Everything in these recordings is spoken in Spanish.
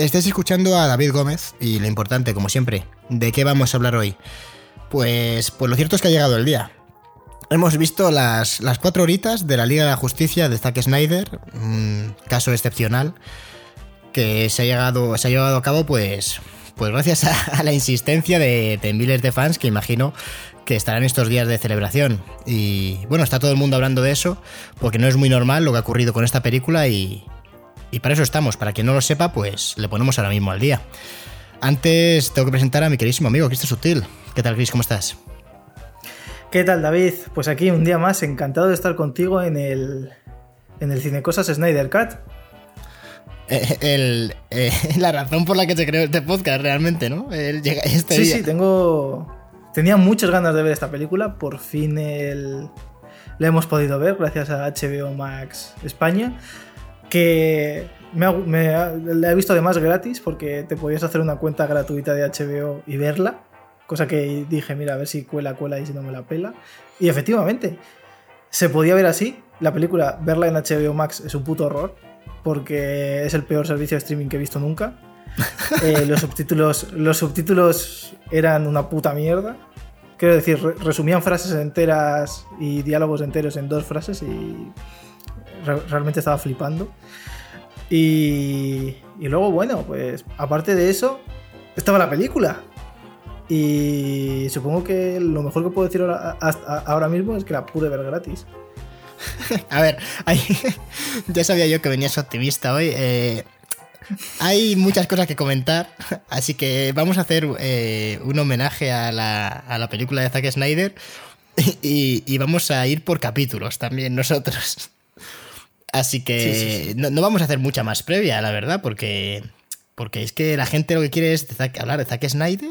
Estáis escuchando a David Gómez y lo importante, como siempre, ¿de qué vamos a hablar hoy? Pues, pues lo cierto es que ha llegado el día. Hemos visto las, las cuatro horitas de la Liga de la Justicia de Zack Snyder, caso excepcional que se ha, llegado, se ha llevado a cabo pues, pues gracias a, la insistencia de, de miles de fans que imagino que estarán estos días de celebración. Y bueno, está todo el mundo hablando de eso, porque no es muy normal lo que ha ocurrido con esta película y, y para eso estamos. Para quien no lo sepa, pues le ponemos ahora mismo al día. Antes tengo que presentar a mi queridísimo amigo Cristo Sutil. ¿Qué tal, Chris? ¿Cómo estás? ¿Qué tal, David? Pues aquí un día más, encantado de estar contigo en el, en el Cinecosas Snyder Cut. Eh, el, eh, la razón por la que se creó este podcast realmente, ¿no? El, este sí, día. sí, tengo, Tenía muchas ganas de ver esta película, por fin el... la hemos podido ver gracias a HBO Max España, que me, me la he visto además gratis porque te podías hacer una cuenta gratuita de HBO y verla, cosa que dije, mira, a ver si cuela, cuela y si no me la pela. Y efectivamente, se podía ver así. La película, verla en HBO Max es un puto horror, porque es el peor servicio de streaming que he visto nunca. Eh, los, subtítulos, los subtítulos eran una puta mierda. Quiero decir, re- resumían frases enteras y diálogos enteros en dos frases y realmente estaba flipando. Y, y luego, bueno, pues aparte de eso, estaba la película. Y supongo que lo mejor que puedo decir ahora, ahora mismo es que la pude ver gratis. A ver, ya sabía yo que venías optimista hoy. eh, hay muchas cosas que comentar, así que vamos a hacer eh, un homenaje a la, a la película de Zack Snyder y vamos a ir por capítulos también nosotros. Así que Sí, sí, sí. No, no vamos a hacer mucha más previa, la verdad, porque, porque es que la gente lo que quiere es hablar de Zack Snyder,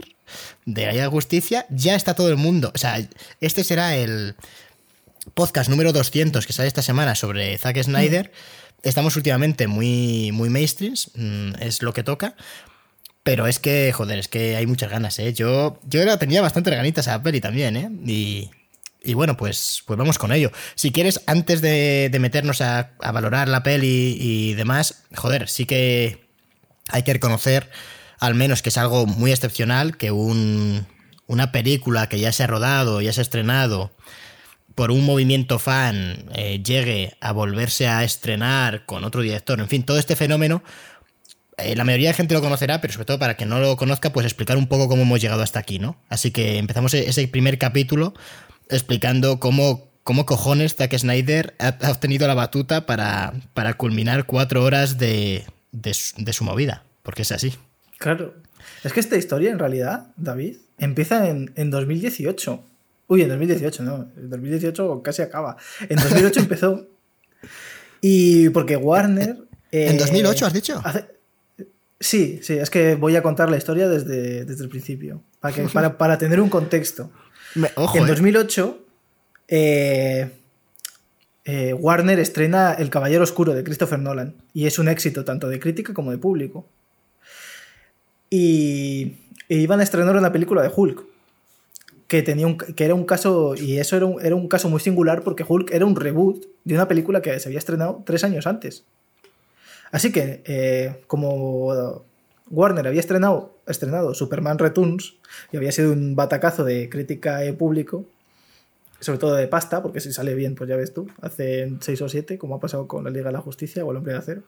de la Liga de Justicia. Ya está todo el mundo. O sea, este será el, podcast número 200 que sale esta semana sobre Zack Snyder. Estamos últimamente muy, muy mainstreams, mm, es lo que toca. Pero es que, joder, es que hay muchas ganas, ¿eh? Yo, yo tenía bastante ganitas a la peli también, ¿eh? Y, y bueno, pues, pues vamos con ello. Si quieres, antes de, de meternos a, valorar la peli y demás, joder, sí que hay que reconocer al menos que es algo muy excepcional que un- una película que ya se ha rodado, ya se ha estrenado, por un movimiento fan eh, llegue a volverse a estrenar con otro director, en fin, todo este fenómeno, eh, la mayoría de gente lo conocerá, pero sobre todo para quien no lo conozca, pues explicar un poco cómo hemos llegado hasta aquí, ¿no? Así que empezamos e- ese primer capítulo explicando cómo, cómo cojones Zack Snyder ha, ha obtenido la batuta para, para culminar cuatro horas de, de su- de su movida, porque es así. Claro. Es que esta historia, en realidad, David, empieza en, en 2018. Uy, en 2018, no. En 2018 casi acaba. En 2008 empezó. Y porque Warner. ¿En eh, 2008 has dicho? hace- Sí, sí, es que voy a contar la historia desde, desde el principio. Para, que, para, para tener un contexto. Me- ojo, en eh. 2008, eh, eh, Warner estrena El Caballero Oscuro de Christopher Nolan. Y es un éxito tanto de crítica como de público. Y, e iban a estrenar una película de Hulk. Que, tenía un, que era un caso. Y eso era un, era un caso muy singular porque Hulk era un reboot de una película que se había estrenado tres años antes. Así que, eh, como Warner había estrenado, estrenado Superman Returns y había sido un batacazo de crítica y público, sobre todo de pasta, porque si sale bien, pues ya ves tú, hace 6 o 7, como ha pasado con la Liga de la Justicia o el Hombre de Acero.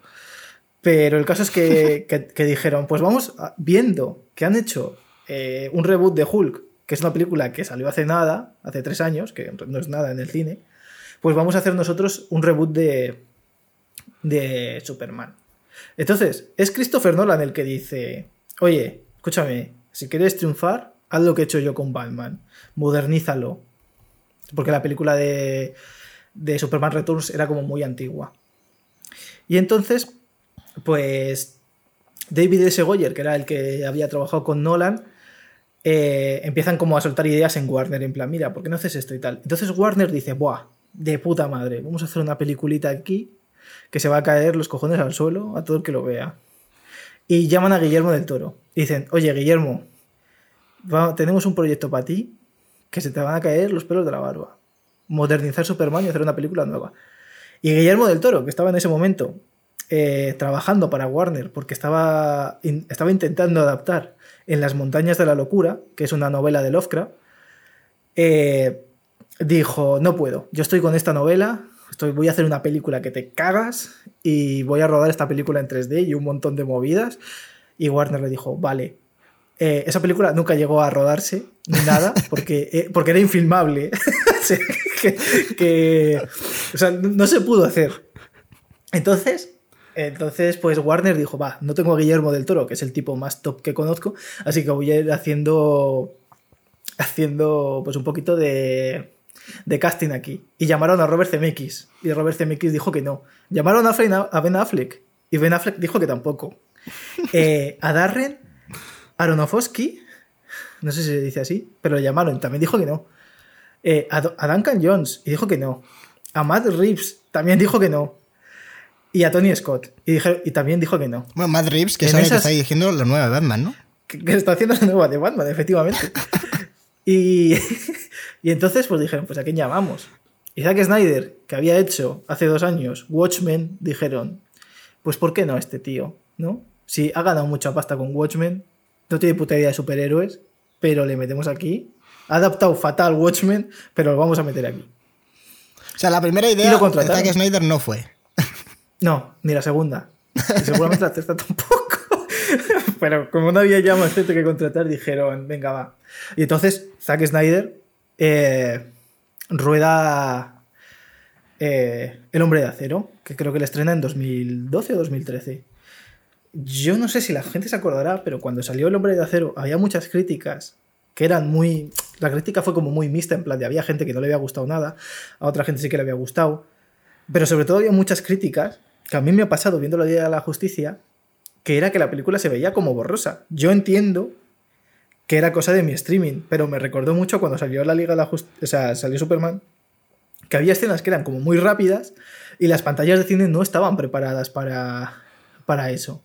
Pero el caso es que, que- que dijeron, pues vamos a- viendo que han hecho eh, un reboot de Hulk, que es una película que salió hace nada, hace tres años, que no es nada en el cine, pues vamos a hacer nosotros un reboot de, de Superman. Entonces, es Christopher Nolan el que dice, oye, escúchame, si quieres triunfar, haz lo que he hecho yo con Batman, modernízalo. Porque la película de, de Superman Returns era como muy antigua. Y entonces, pues David S. Goyer, que era el que había trabajado con Nolan, eh, empiezan como a soltar ideas en Warner, en plan, mira, ¿por qué no haces esto y tal? Entonces Warner dice, buah, de puta madre, vamos a hacer una peliculita aquí que se va a caer los cojones al suelo a todo el que lo vea. Y llaman a Guillermo del Toro. Dicen, oye, Guillermo, tenemos un proyecto para ti que se te van a caer los pelos de la barba. Modernizar Superman y hacer una película nueva. Y Guillermo del Toro, que estaba en ese momento eh, trabajando para Warner, porque estaba, estaba intentando adaptar En las montañas de la locura, que es una novela de Lovecraft, eh, dijo, no puedo, yo estoy con esta novela, estoy, voy a hacer una película que te cagas y voy a rodar esta película en 3D y un montón de movidas. Y Warner le dijo, vale, eh, esa película nunca llegó a rodarse ni nada porque, porque era infilmable. que, o sea, no se pudo hacer. Entonces, entonces, pues Warner dijo, va, no tengo a Guillermo del Toro, que es el tipo más top que conozco, así que voy a ir haciendo, haciendo pues un poquito de, de casting aquí. Y llamaron a Robert Zemeckis, y Robert Zemeckis dijo que no. Llamaron a Ben Affleck, y Ben Affleck dijo que tampoco. Eh, a Darren Aronofsky, no sé si se dice así, pero le llamaron, también dijo que no. Eh, a, Duncan Jones, y dijo que no. A Matt Reeves, también dijo que no. Y a Tony Scott, y, y también dijo que no. Bueno, Matt Reeves, que sabe que está dirigiendo la nueva de Batman, ¿no? Que, está haciendo la nueva de Batman, efectivamente. y, y entonces, pues dijeron, pues a quién llamamos. Y Zack Snyder, que había hecho hace dos años Watchmen, dijeron, pues ¿por qué no este tío? ¿No? Si ha ganado mucha pasta con Watchmen, no tiene puta idea de superhéroes, pero le metemos aquí ha adaptado fatal Watchmen, pero lo vamos a meter aquí. O sea, la primera idea de Zack Snyder no fue. No, ni la segunda. Y seguramente la tercera tampoco. pero como no había ya más gente que contratar, dijeron, venga, va. Y entonces Zack Snyder eh, rueda eh, El hombre de acero, que creo que le estrena en 2012 o 2013. Yo no sé si la gente se acordará, pero cuando salió El hombre de acero había muchas críticas que eran muy... La crítica fue como muy mixta, en plan de había gente que no le había gustado nada, a otra gente sí que le había gustado, pero sobre todo había muchas críticas, que a mí me ha pasado viendo la Liga de la Justicia, que era que la película se veía como borrosa. Yo entiendo que era cosa de mi streaming, pero me recordó mucho cuando salió la Liga de la Justicia, o sea, salió Superman, que había escenas que eran como muy rápidas y las pantallas de cine no estaban preparadas para, para eso.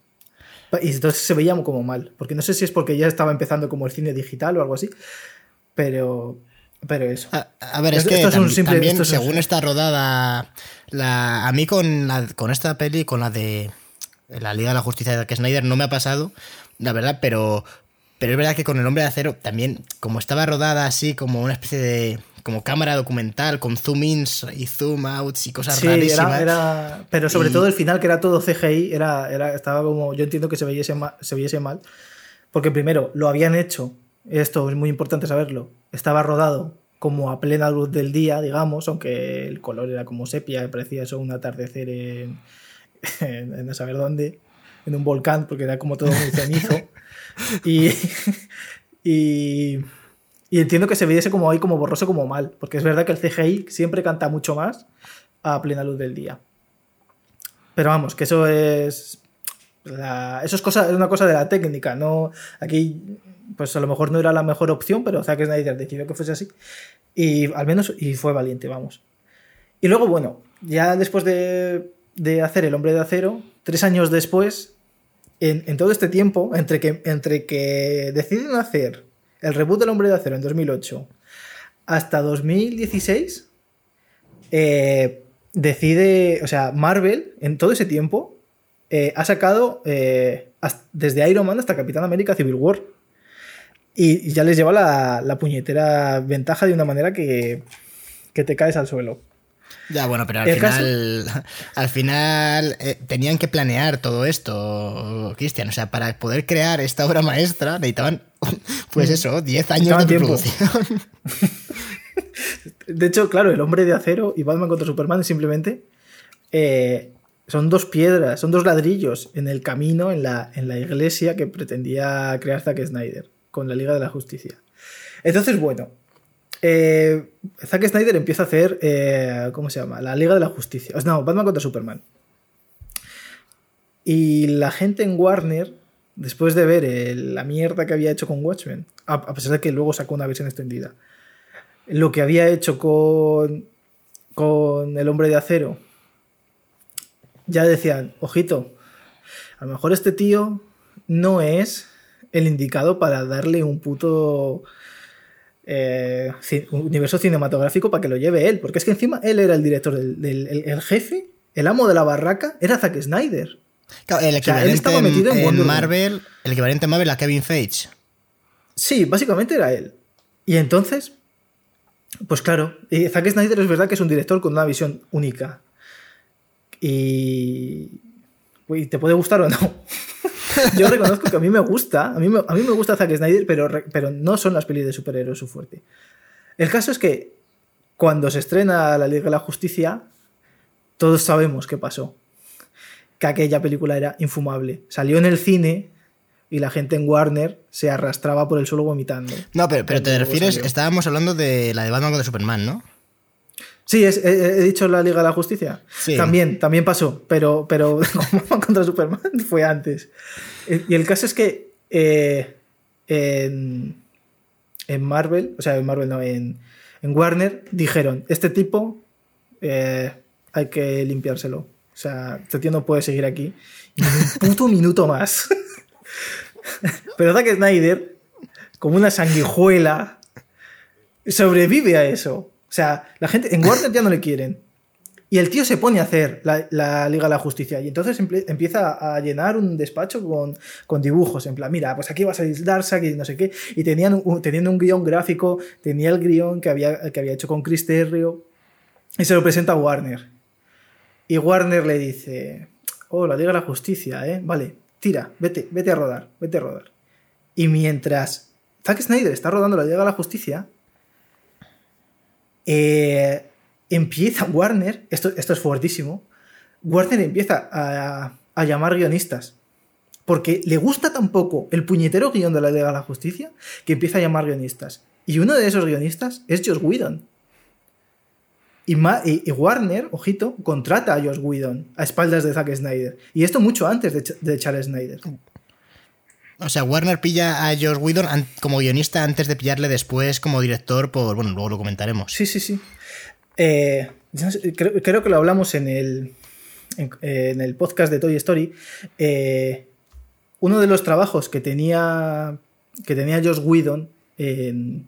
Y entonces se veía como mal. Porque no sé si es porque ya estaba empezando como el cine digital o algo así. Pero. Pero eso. A, ver, es que también, según está rodada. La, a mí con, con esta peli, con la de la Liga de la Justicia de que Snyder, no me ha pasado, la verdad, pero. Pero es verdad que con El Hombre de Acero también, como estaba rodada así, como una especie de como cámara documental con zoom ins y zoom outs y cosas sí, rarísimas. Era, pero sobre todo el final, que era todo CGI, era, era, estaba como. Yo entiendo que se viese, mal, se viese mal. Porque primero, lo habían hecho, esto es muy importante saberlo, estaba rodado como a plena luz del día, digamos, aunque el color era como sepia, parecía eso un atardecer en, en, no saber dónde, en un volcán, porque era como todo muy cenizo. y, y, entiendo que se viese como ahí, como borroso, como mal, porque es verdad que el CGI siempre canta mucho más a plena luz del día. Pero vamos, que eso es. eso es, cosa, es una cosa de la técnica, no. Aquí, pues a lo mejor no era la mejor opción, pero Zack Snyder decidió que fuese así. Y al menos, y fue valiente, vamos. Y luego, bueno, ya después de, de hacer El Hombre de Acero, tres años después, en, todo este tiempo, entre que, entre que deciden hacer el reboot del Hombre de Acero en 2008 hasta 2016, eh, decide, o sea, Marvel en todo ese tiempo eh, ha sacado eh, desde Iron Man hasta Capitán América Civil War. Y ya les lleva la, puñetera ventaja de una manera que, que te caes al suelo. Ya, bueno, pero al final, al final eh, tenían que planear todo esto, Cristian. O sea, para poder crear esta obra maestra necesitaban, pues eso, 10 años de producción. De hecho, claro, el hombre de acero y Batman contra Superman simplemente eh, son dos piedras, son dos ladrillos en el camino, en la, en la iglesia que pretendía crear Zack Snyder con la Liga de la Justicia. Entonces, bueno, eh, Zack Snyder empieza a hacer, eh, ¿cómo se llama? La Liga de la Justicia. No, Batman contra Superman. Y la gente en Warner después de ver el- la mierda que había hecho con Watchmen, a, a pesar de que luego sacó una versión extendida, lo que había hecho con, con El Hombre de Acero, ya decían, ojito, a lo mejor este tío no es el indicado para darle un puto eh, universo cinematográfico para que lo lleve él, porque es que encima él era el director, del, del- el, el jefe, el amo de la barraca, era Zack Snyder. Claro, el sea, él equivalente estaba en, metido en. Marvel, el equivalente en Marvel a Kevin Feige. Sí, básicamente era él. Y entonces, pues claro, Zack Snyder es verdad que es un director con una visión única. Y, y te puede gustar o no. Yo reconozco que a mí me gusta, a mí me, a mí me gusta Zack Snyder, pero, pero no son las pelis de superhéroes su fuerte. El caso es que cuando se estrena La Liga de la Justicia, todos sabemos qué pasó. Que aquella película era infumable. Salió en el cine y la gente en Warner se arrastraba por el suelo vomitando. No, pero, pero te refieres, salió. estábamos hablando de la de Batman contra Superman, ¿no? Sí, es- he, he dicho la Liga de la Justicia. Sí. También, también pasó, pero, pero contra Superman fue antes. Eh, Y el caso es que eh, en, en Marvel, o sea, en Marvel no, en, en Warner, dijeron, este tipo eh, hay que limpiárselo. O sea, este tío no puede seguir aquí ni un puto minuto más. pero Zack Snyder, como una sanguijuela, sobrevive a eso. O sea, la gente en Warner ya no le quieren. Y el tío se pone a hacer la, la Liga de la Justicia. Y entonces empieza a llenar un despacho con, con dibujos. En plan, mira, pues aquí va a salir Darkseid y no sé qué. Y tenían un, teniendo un guion gráfico, tenía el guion que había, que había hecho con Chris Terrio. Y se lo presenta a Warner. Y Warner le dice: Oh, la Liga de la Justicia, ¿eh? Vale, tira, vete, vete a rodar, vete a rodar. Y mientras Zack Snyder está rodando la Liga de la Justicia, eh, empieza Warner, esto, esto es fuertísimo, Warner empieza a, a llamar guionistas. Porque le gusta tan poco el puñetero guion de la Liga de la Justicia que empieza a llamar guionistas. Y uno de esos guionistas es Josh Whedon. Y, Warner, ojito, contrata a Josh Whedon a espaldas de Zack Snyder. Y esto mucho antes de, de Charles Snyder. O sea, Warner pilla a Josh Whedon como guionista antes de pillarle después como director por... Bueno, luego lo comentaremos. Sí, sí, sí. Eh, creo, que lo hablamos en el, en, en el podcast de Toy Story. Eh, uno de los trabajos que tenía, que tenía Josh Whedon en,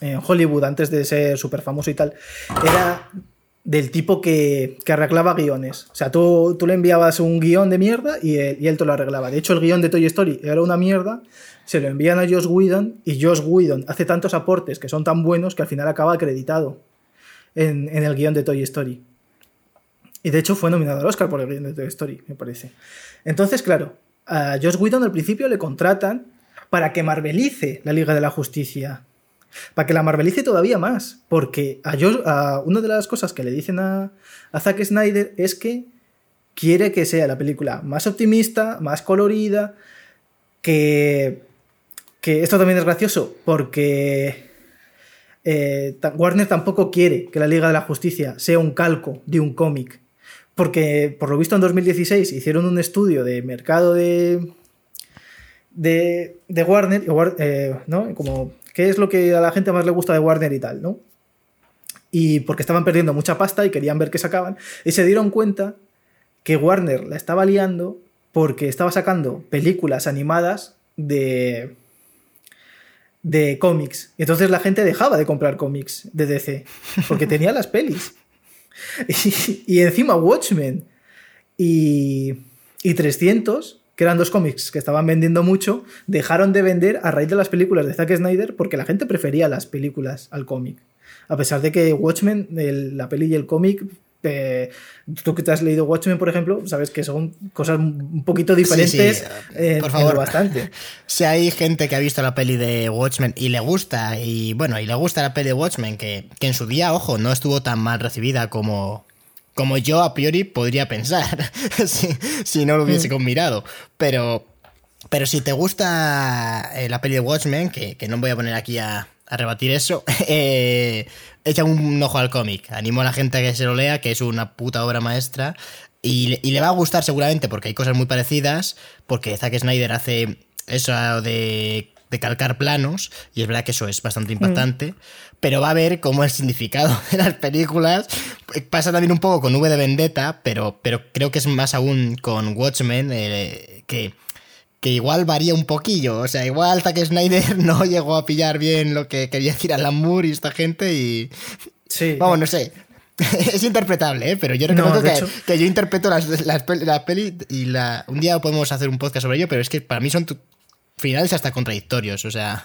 en Hollywood antes de ser súper famoso y tal, era del tipo que, que arreglaba guiones. O sea, tú, tú le enviabas un guion de mierda y él, y él te lo arreglaba. De hecho, el guion de Toy Story era una mierda, se lo envían a Josh Whedon y Josh Whedon hace tantos aportes que son tan buenos que al final acaba acreditado en, en el guion de Toy Story. Y de hecho fue nominado al Oscar por el guion de Toy Story, me parece. Entonces, claro, a Josh Whedon al principio le contratan para que marvelice la Liga de la Justicia. Para que la marvelice todavía más. Porque a, Josh- a una de las cosas que le dicen a, Zack Snyder es que quiere que sea la película más optimista, más colorida, que, que esto también es gracioso porque eh, Warner tampoco quiere que la Liga de la Justicia sea un calco de un cómic. Porque, por lo visto, en 2016 hicieron un estudio de mercado de, de, de Warner, eh, ¿no? Como, ¿qué es lo que a la gente más le gusta de Warner y tal, ¿no? Y porque estaban perdiendo mucha pasta y querían ver qué sacaban. Y se dieron cuenta que Warner la estaba liando porque estaba sacando películas animadas de, de cómics. Y entonces la gente dejaba de comprar cómics de DC porque tenía las pelis. Y, y encima Watchmen y, y 300, que eran dos cómics que estaban vendiendo mucho, dejaron de vender a raíz de las películas de Zack Snyder porque la gente prefería las películas al cómic. A pesar de que Watchmen, el- la peli y el cómic, eh, tú que te has leído Watchmen, por ejemplo, sabes que son cosas un poquito diferentes sí, en- por en favor. bastante. Si hay gente que ha visto la peli de Watchmen y le gusta, y bueno, y le gusta la peli de Watchmen, que, que en su día, ojo, no estuvo tan mal recibida como, como yo a priori podría pensar, si, si no lo hubiese mirado. Pero, pero si te gusta eh, la peli de Watchmen, que, que no voy a poner aquí a, a rebatir eso, eh, echa un ojo al cómic. Animo a la gente a que se lo lea, que es una puta obra maestra. Y, y le va a gustar seguramente porque hay cosas muy parecidas, porque Zack Snyder hace eso de, de calcar planos, y es verdad que eso es bastante impactante, pero va a ver cómo el significado de las películas pasa también un poco con V de Vendetta, pero, pero creo que es más aún con Watchmen, eh, que que igual varía un poquillo. O sea, igual Zack Snyder no llegó a pillar bien lo que quería decir Alan Moore y esta gente y... Sí. Vamos, no sé. es interpretable, ¿eh? pero yo No, reconozco de que, hecho- que yo interpreto las, las pel- la peli y la... Un día podemos hacer un podcast sobre ello, pero es que para mí son tu- finales hasta contradictorios, o sea...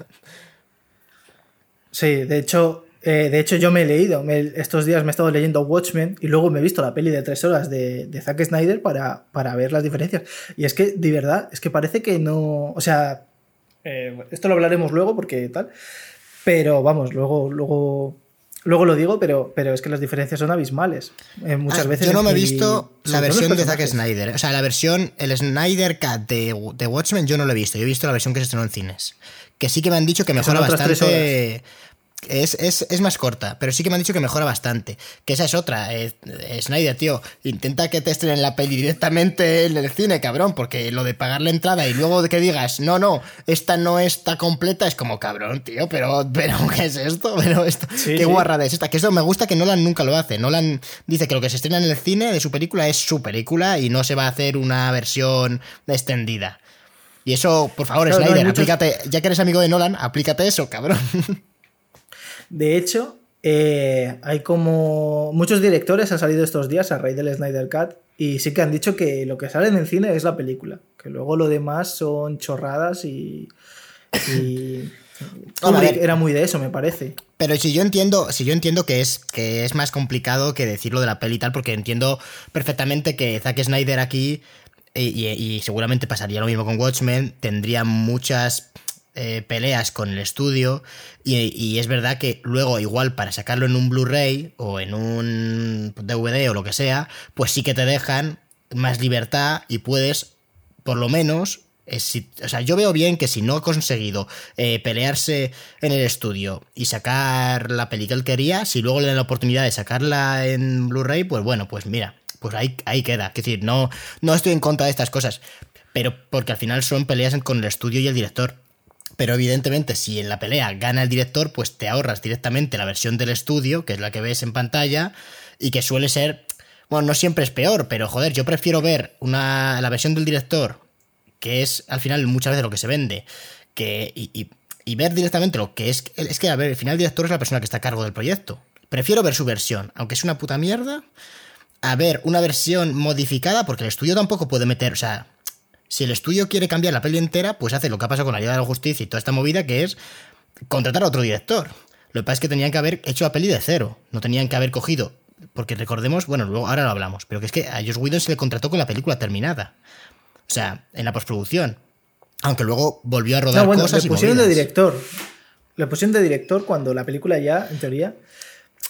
Sí, de hecho, eh, de hecho yo me he leído, me- estos días me he estado leyendo Watchmen y luego me he visto la peli de tres horas de, de Zack Snyder para, para ver las diferencias. Y es que, de verdad, es que parece que no, o sea, eh, esto lo hablaremos luego porque tal, pero vamos, luego, luego, luego lo digo, pero, pero es que las diferencias son abismales. Eh, muchas Ah, veces. Yo no me he visto la versión de Zack. Snyder. O sea, la versión, el Snyder Cut de, de Watchmen yo no lo he visto. Yo he visto la versión que se estrenó en cines. Que sí que me han dicho que mejora bastante. Es, es, es más corta, pero sí que me han dicho que mejora bastante. Que esa es otra. eh, eh, Snyder, tío, intenta que te estrenen la peli directamente en el cine, cabrón, porque lo de pagar la entrada y luego de que digas, no, no, esta no está completa, es como cabrón, tío, pero, pero ¿qué es esto? Pero esto, Sí, qué sí. guarrada es esta. Que eso me gusta que Nolan nunca lo hace. Nolan dice que lo que se estrena en el cine de su película es su película y no se va a hacer una versión extendida. Y eso, por favor, Claro, no, hay Snyder, muchos- aplícate, ya que eres amigo de Nolan, aplícate eso, cabrón. De hecho, eh, hay como. Muchos directores han salido estos días a raíz del Snyder Cut y sí que han dicho que lo que sale en el cine es la película. Que luego lo demás son chorradas y. y era muy de eso, me parece. Pero si yo entiendo, si yo entiendo que es, que es más complicado que decirlo de la peli y tal, porque entiendo perfectamente que Zack Snyder aquí, y, seguramente pasaría lo mismo con Watchmen, tendría muchas eh, peleas con el estudio, y, es verdad que luego igual para sacarlo en un Blu-ray o en un DVD o lo que sea, pues sí que te dejan más libertad y puedes, por lo menos, si- o sea, yo veo bien que si no ha conseguido eh, pelearse en el estudio y sacar la peli que él quería, si luego le dan la oportunidad de sacarla en Blu-ray, pues bueno, pues mira, pues ahí, ahí queda. Es decir, no, no estoy en contra de estas cosas, pero porque al final son peleas con el estudio y el director. Pero evidentemente, si en la pelea gana el director, pues te ahorras directamente la versión del estudio, que es la que ves en pantalla, y que suele ser. Bueno, no siempre es peor, pero joder, yo prefiero ver una, la versión del director, que es al final muchas veces lo que se vende, que, y, y- y ver directamente lo que es. Es que, a ver, al final el director es la persona que está a cargo del proyecto. Prefiero ver su versión, aunque es una puta mierda, a ver una versión modificada, porque el estudio tampoco puede meter. O sea, si el estudio quiere cambiar la peli entera, pues hace lo que ha pasado con la Liga de la Justicia y toda esta movida, que es contratar a otro director. Lo que pasa es que tenían que haber hecho la peli de cero. No tenían que haber cogido. Porque recordemos, bueno, luego ahora lo hablamos, pero que es que a Josh Whedon se le contrató con la película terminada. O sea, en la postproducción. Aunque luego volvió a rodar No, bueno, cosas le y pusieron de director. Le pusieron de director cuando la película ya, en teoría,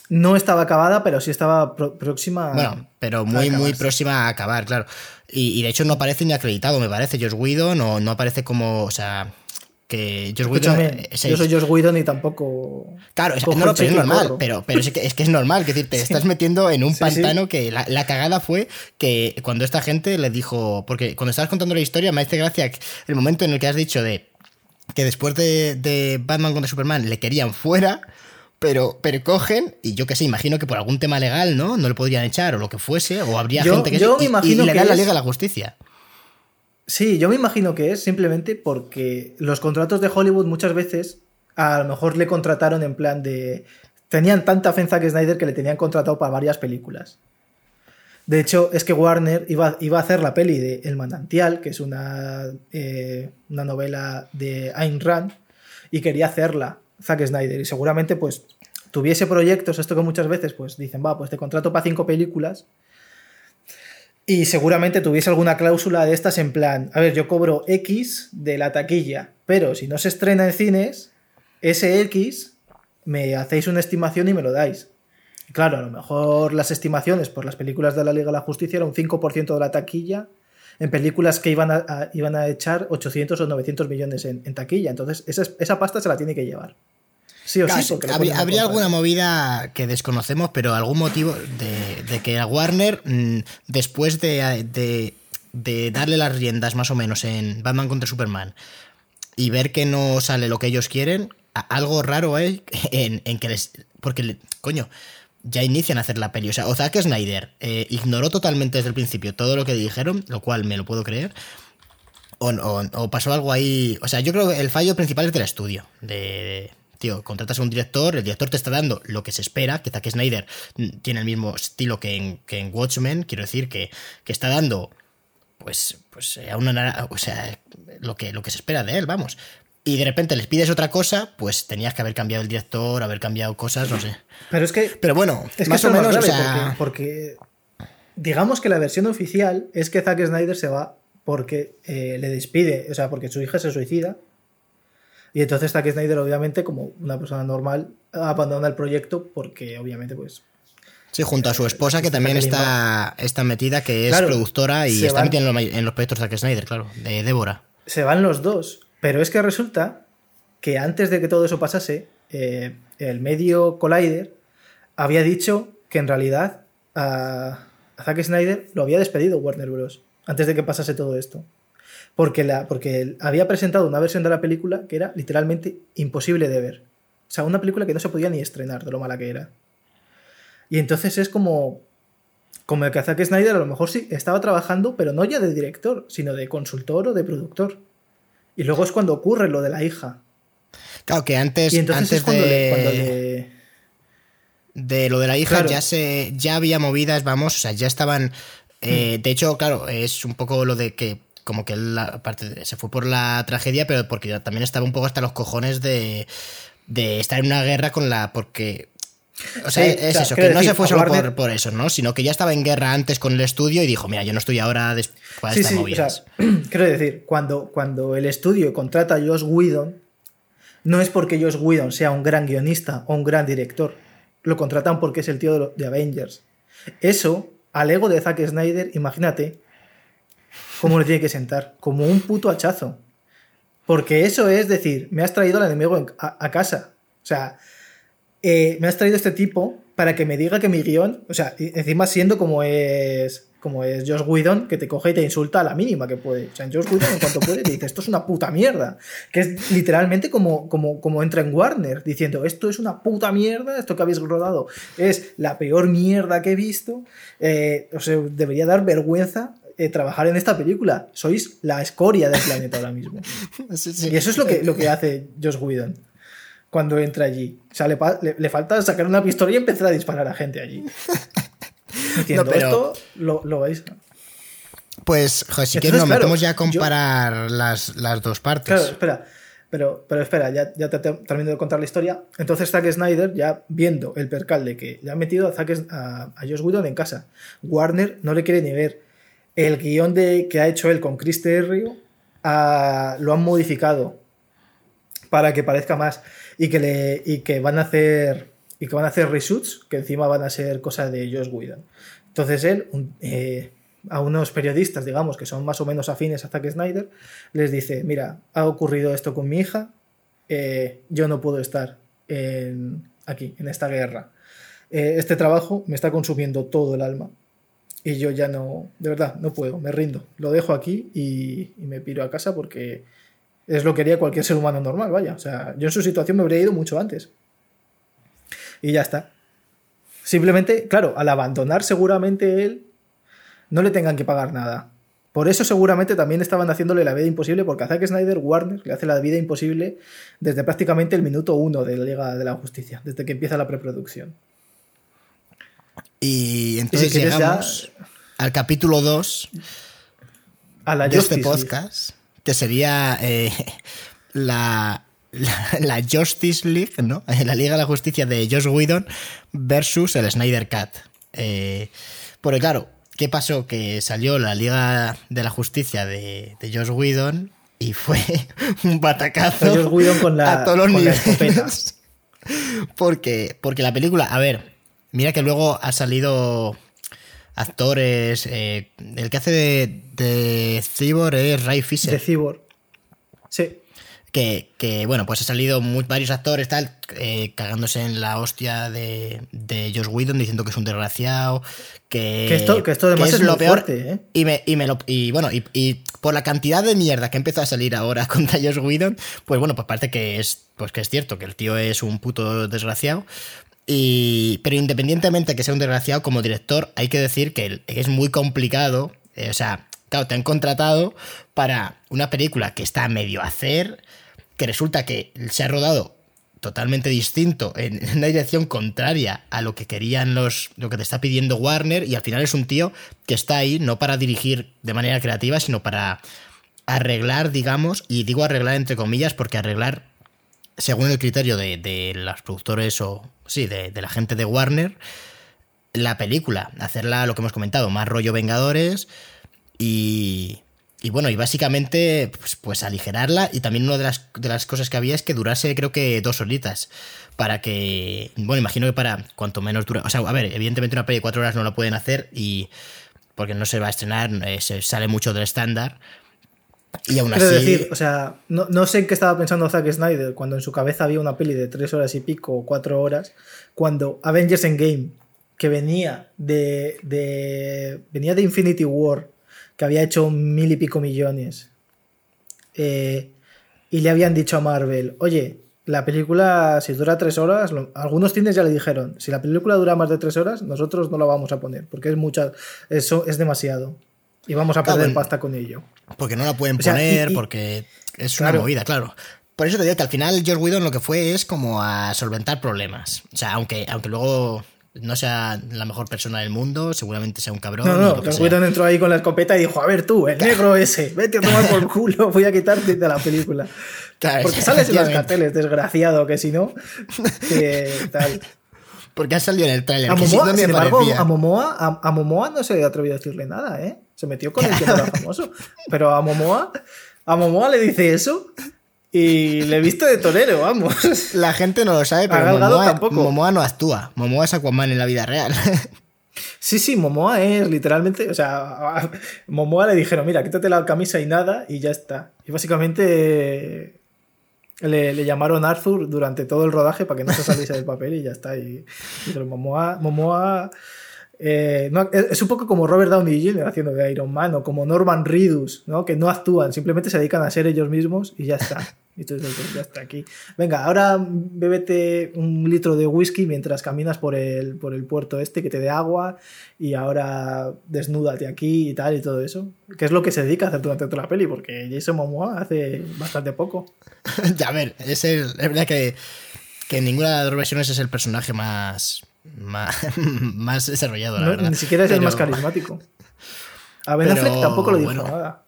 no estaba acabada, pero sí estaba próxima. Bueno, pero muy, muy próxima a acabar, claro. Y, y de hecho no aparece ni acreditado, me parece, Josh Whedon, o no aparece como, o sea, que Josh Whedon... Es yo soy Josh Whedon y tampoco. Claro, es, no, no, pero es normal, pero, pero es, que, es que es normal, que decir, te estás metiendo en un Sí, sí. pantano que la, la cagada fue que cuando esta gente le dijo, porque cuando estabas contando la historia me hace gracia el momento en el que has dicho de que después de, de Batman contra Superman le querían fuera, pero, pero cogen, y yo que sé, imagino que por algún tema legal, ¿no? No le podrían echar o lo que fuese, o habría Yo- gente que yo sí, me y- y, imagino le que dan la es- Liga de la Justicia. Sí, yo me imagino que es simplemente porque los contratos de Hollywood muchas veces a lo mejor le contrataron en plan de. Tenían tanta fe en Zack Snyder que le tenían contratado para varias películas. De hecho, es que Warner iba, iba a hacer la peli de El Manantial, que es una, eh, una novela de Ayn Rand, y quería hacerla Zack Snyder. Y seguramente, pues, tuviese proyectos, esto que muchas veces, pues, dicen, va, pues te contrato para cinco películas, y seguramente tuviese alguna cláusula de estas en plan, a ver, yo cobro X de la taquilla, pero si no se estrena en cines, ese X me hacéis una estimación y me lo dais. Claro, a lo mejor las estimaciones por las películas de la Liga de la Justicia era un 5% de la taquilla en películas que iban a, a- iban a echar 800 o 900 millones en, en taquilla. Entonces, esa, esa pasta se la tiene que llevar. Sí o Claro, sí. habría, habría alguna movida que desconocemos, pero algún motivo de, de que a Warner, mm, después de, de- de darle las riendas más o menos en Batman contra Superman y ver que no sale lo que ellos quieren, algo raro hay en, en que les... Porque, coño, ya inician a hacer la peli. O sea, o Zack Snyder eh, ignoró totalmente desde el principio todo lo que dijeron, lo cual me lo puedo creer. O, o- o pasó algo ahí. O sea, yo creo que el fallo principal es del estudio. De. Tío, contratas a un director, el director te está dando lo que se espera, que Zack Snyder tiene el mismo estilo que en, que en Watchmen, quiero decir, que, que está dando, pues, pues a una, o sea, lo que, lo que se espera de él, vamos. Y de repente les pides otra cosa, pues tenías que haber cambiado el director, haber cambiado cosas, no sé. Pero es que Pero bueno, Es que más esto o menos, o sea, porque, porque digamos que la versión oficial es que Zack Snyder se va porque eh, le despide, o sea, porque su hija se suicida. Y entonces Zack Snyder, obviamente, como una persona normal, abandona el proyecto porque, obviamente, pues. Sí, junto a su esposa, que también está, está metida, que es Claro, productora y está metida en, lo may- en los proyectos de Zack Snyder, claro, de Débora. Se van los dos. Pero es que resulta que antes de que todo eso pasase, eh, el medio Collider había dicho que en realidad a, Zack Snyder lo había despedido Warner Bros. antes de que pasase todo esto. Porque, la, porque había presentado una versión de la película que era literalmente imposible de ver. O sea, una película que no se podía ni estrenar de lo mala que era. Y entonces es como. Como que Zack Snyder a lo mejor sí estaba trabajando, pero no ya de director, sino de consultor o de productor. Y luego es cuando ocurre lo de la hija. Claro, que antes, Y antes es cuando, de, le, cuando le- de lo de la hija Claro. ya se ya había movidas, vamos, o sea, ya estaban. eh, Hmm. De hecho, claro, es un poco lo de que como que él aparte de- se fue por la tragedia, pero porque ya también estaba un poco hasta los cojones de, de estar en una guerra con la. porque. O sea, Sí, es o sea, eso, que no se fue solo por, por eso, ¿no? Sino que ya estaba en guerra antes con el estudio y dijo, mira, yo no estoy ahora de Sí, estas sí, movidas. sea, quiero decir, cuando, cuando el estudio contrata a Josh Whedon, no es porque Josh Whedon sea un gran guionista o un gran director. Lo contratan porque es el tío de, lo- de Avengers. Eso, al ego de Zack Snyder, imagínate cómo le tiene que sentar. Como un puto hachazo. Porque eso es decir, me has traído al enemigo en- a, a casa. O sea, eh, me has traído este tipo para que me diga que mi guion, o sea, encima siendo como es como es Josh Whedon, que te coge y te insulta a la mínima que puede. O sea, en Josh Whedon en cuanto puede te dice, esto es una puta mierda. Que es literalmente como, como, como entra en Warner, diciendo, esto es una puta mierda, esto que habéis rodado es la peor mierda que he visto. Eh, o sea, debería dar vergüenza eh, trabajar en esta película. Sois la escoria del planeta ahora mismo. Sí, sí. Y eso es lo que, lo que hace Josh Whedon cuando entra allí. O sea, le, le- le falta sacar una pistola y empezar a disparar a gente allí. Diciendo, No, pero- esto lo, lo vais. Pues, joder, si quieres, nos claro, metemos ya a yo- comparar las, las dos partes. Claro, espera. Pero, pero espera, ya, ya te, te- termino de contar la historia. Entonces Zack Snyder, ya viendo el percal de que le han metido a, Zack, a, a Josh Whedon en casa, Warner no le quiere ni ver. El guion de, que ha hecho él con Chris Terrio ah, lo han modificado para que parezca más y que, le, y que van a hacer y que van a hacer reshoots que encima van a ser cosas de Josh Whedon. Entonces él, eh, a unos periodistas, digamos, que son más o menos afines a Zack Snyder, les dice, mira, ha ocurrido esto con mi hija, eh, yo no puedo estar aquí, en esta guerra. Eh, este trabajo me está consumiendo todo el alma. Y yo ya no, de verdad, no puedo, me rindo. Lo dejo aquí y me piro a casa porque es lo que haría cualquier ser humano normal, vaya. O sea, yo en su situación me habría ido mucho antes. Y ya está. Simplemente, claro, al abandonar seguramente él, no le tengan que pagar nada. Por eso seguramente también estaban haciéndole la vida imposible, porque a Zack Snyder Warner le hace la vida imposible desde prácticamente el minuto uno de la Liga de la Justicia, desde que empieza la preproducción. Y entonces llegamos al capítulo 2 A la de este Justice League. Que sería eh, la, la, la Justice League, ¿no? La Liga de la Justicia de Josh Whedon versus el Snyder Cut. Eh, porque claro, ¿qué pasó? Que salió la Liga de la Justicia de, de Josh Whedon y fue un batacazo Josh Whedon con la- a todos los con la niveles. Porque, porque la película, a ver, mira que luego ha salido actores. eh, el que hace de, de Cyborg es Ray Fisher. De Cyborg. Sí. que, que, bueno, pues ha salido muy, varios actores tal, eh, cagándose en la hostia de, de Josh Whedon diciendo que es un desgraciado, que, Que esto, que esto además que es, lo peor. fuerte, ¿eh? Y, me, y, me lo, y bueno, y, y por la cantidad de mierda que empezó a salir ahora contra Josh Whedon, pues bueno, pues parece que es, pues que es cierto, que el tío es un puto desgraciado. Y, pero independientemente de que sea un desgraciado, como director, hay que decir que es muy complicado. eh, o sea, claro, te han contratado para una película que está a medio hacer, que resulta que se ha rodado totalmente distinto, en, una dirección contraria a lo que querían los. lo que te está pidiendo Warner, y al final es un tío que está ahí no para dirigir de manera creativa, sino para arreglar, digamos, y digo arreglar entre comillas, porque arreglar según el criterio de, de los productores o, sí, de la gente de Warner, la película, hacerla, lo que hemos comentado, más rollo Vengadores y, y bueno, y básicamente pues, pues aligerarla. Y también una de las, de las cosas que había es que durase creo que dos horitas para que, bueno, imagino que para cuanto menos dura, o sea, a ver, evidentemente una peli de cuatro horas no la pueden hacer y porque no se va a estrenar, eh, se sale mucho del estándar. Y aún Quiero así... decir, o sea, no, no sé en qué estaba pensando Zack Snyder cuando en su cabeza había una peli de tres horas y pico o cuatro horas, cuando Avengers Endgame, que venía de, de venía de Infinity War, que había hecho mil y pico millones, eh, y le habían dicho a Marvel, oye, la película, si dura tres horas, lo- algunos cines ya le dijeron, si la película dura más de tres horas, nosotros no la vamos a poner, porque es mucha, eso es demasiado. Y vamos a perder pasta con ello. Porque no la pueden O sea, poner, y- y- porque es una movida, claro. Por eso te digo que al final George Whedon lo que fue es como a solventar problemas. O sea, aunque, aunque luego no sea la mejor persona del mundo, seguramente sea un cabrón. No, no, sea. Whedon entró ahí con la escopeta y dijo, a ver tú, el negro ese, vete a tomar por culo, voy a quitarte de la película. Claro, Porque sales en los carteles, desgraciado, que si no, que tal. Porque ha salido en el tráiler. A sí, Momoa, no me sin embargo, a Momoa, a, a Momoa no se atrevió a decirle nada, ¿eh? Se metió con el que no era famoso. Pero a Momoa, a Momoa le dice eso y le viste de torero, vamos. La gente no lo sabe, pero Momoa, tampoco. Momoa no actúa. Momoa es Aquaman en la vida real. Sí, sí, Momoa es literalmente, o sea, a Momoa le dijeron, mira, quítate la camisa y nada, y ya está. Y básicamente le, le llamaron Arthur durante todo el rodaje para que no se saliese del papel y ya está. Y, y pero Momoa, Momoa eh, no, es, un poco como Robert Downey Jr. haciendo de Iron Man o como Norman Reedus, ¿no? que no actúan, simplemente se dedican a ser ellos mismos y ya está. Y tú dices, pues ya está aquí. Venga, ahora bébete un litro de whisky mientras caminas por el, por el puerto este que te dé agua y ahora desnúdate aquí y tal y todo eso. Que es lo que se dedica a hacer durante toda la peli, porque Jason Momoa hace bastante poco. ya, a ver, es, el- es verdad que, que en ninguna de las dos versiones es el personaje más, más, más desarrollado, la No, verdad. ni siquiera es el más carismático. A Ben Pero, Affleck tampoco le dijo bueno. nada.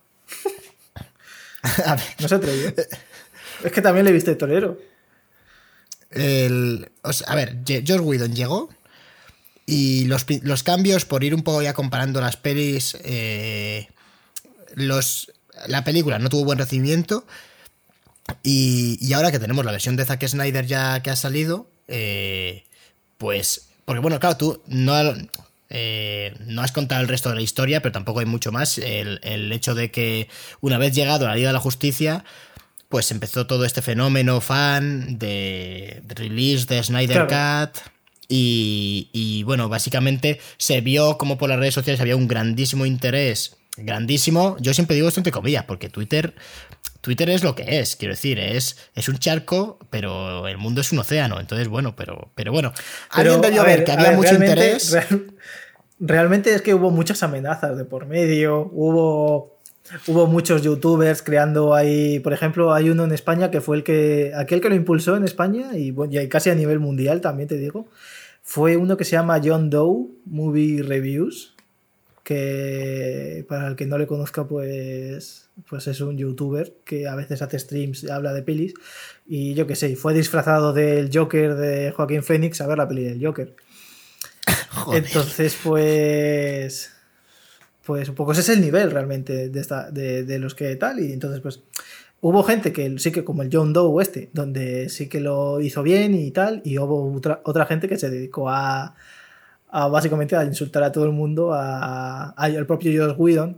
No se atrevió. Es que también le viste torero. El, o sea, a ver, George Whedon llegó y los, los cambios, por ir un poco ya comparando las pelis, eh, los, la película no tuvo buen recibimiento y, y ahora que tenemos la versión de Zack Snyder ya que ha salido, eh, pues, porque bueno, claro, tú no, eh, no has contado el resto de la historia, pero tampoco hay mucho más. El, el hecho de que una vez llegado a la Liga de la Justicia, pues empezó todo este fenómeno fan de, de release de Snyder Claro. Cut. Y, y, bueno, básicamente se vio como por las redes sociales había un grandísimo interés. Grandísimo. Yo siempre digo esto entre comillas, porque Twitter. Twitter es lo que es, quiero decir, es, es un charco, pero el mundo es un océano. Entonces, bueno, pero, pero bueno. Pero, alguien debió ver, que había mucho interés. real- realmente es que hubo muchas amenazas de por medio, hubo, hubo muchos youtubers creando ahí, por ejemplo, hay uno en España que fue el que, aquel que lo impulsó en España y, bueno, y casi a nivel mundial también te digo, fue uno que se llama John Doe Movie Reviews, que para el que no le conozca pues pues es un youtuber que a veces hace streams habla de pelis y yo qué sé fue disfrazado del Joker de Joaquín Phoenix a ver la peli del Joker Joder. entonces pues pues un poco ese es el nivel realmente de, esta, de, de los que tal y entonces pues hubo gente que sí que como el John Doe este donde sí que lo hizo bien y tal y hubo otra, otra gente que se dedicó a a básicamente a insultar a todo el mundo, a, a- al propio Joss Whedon.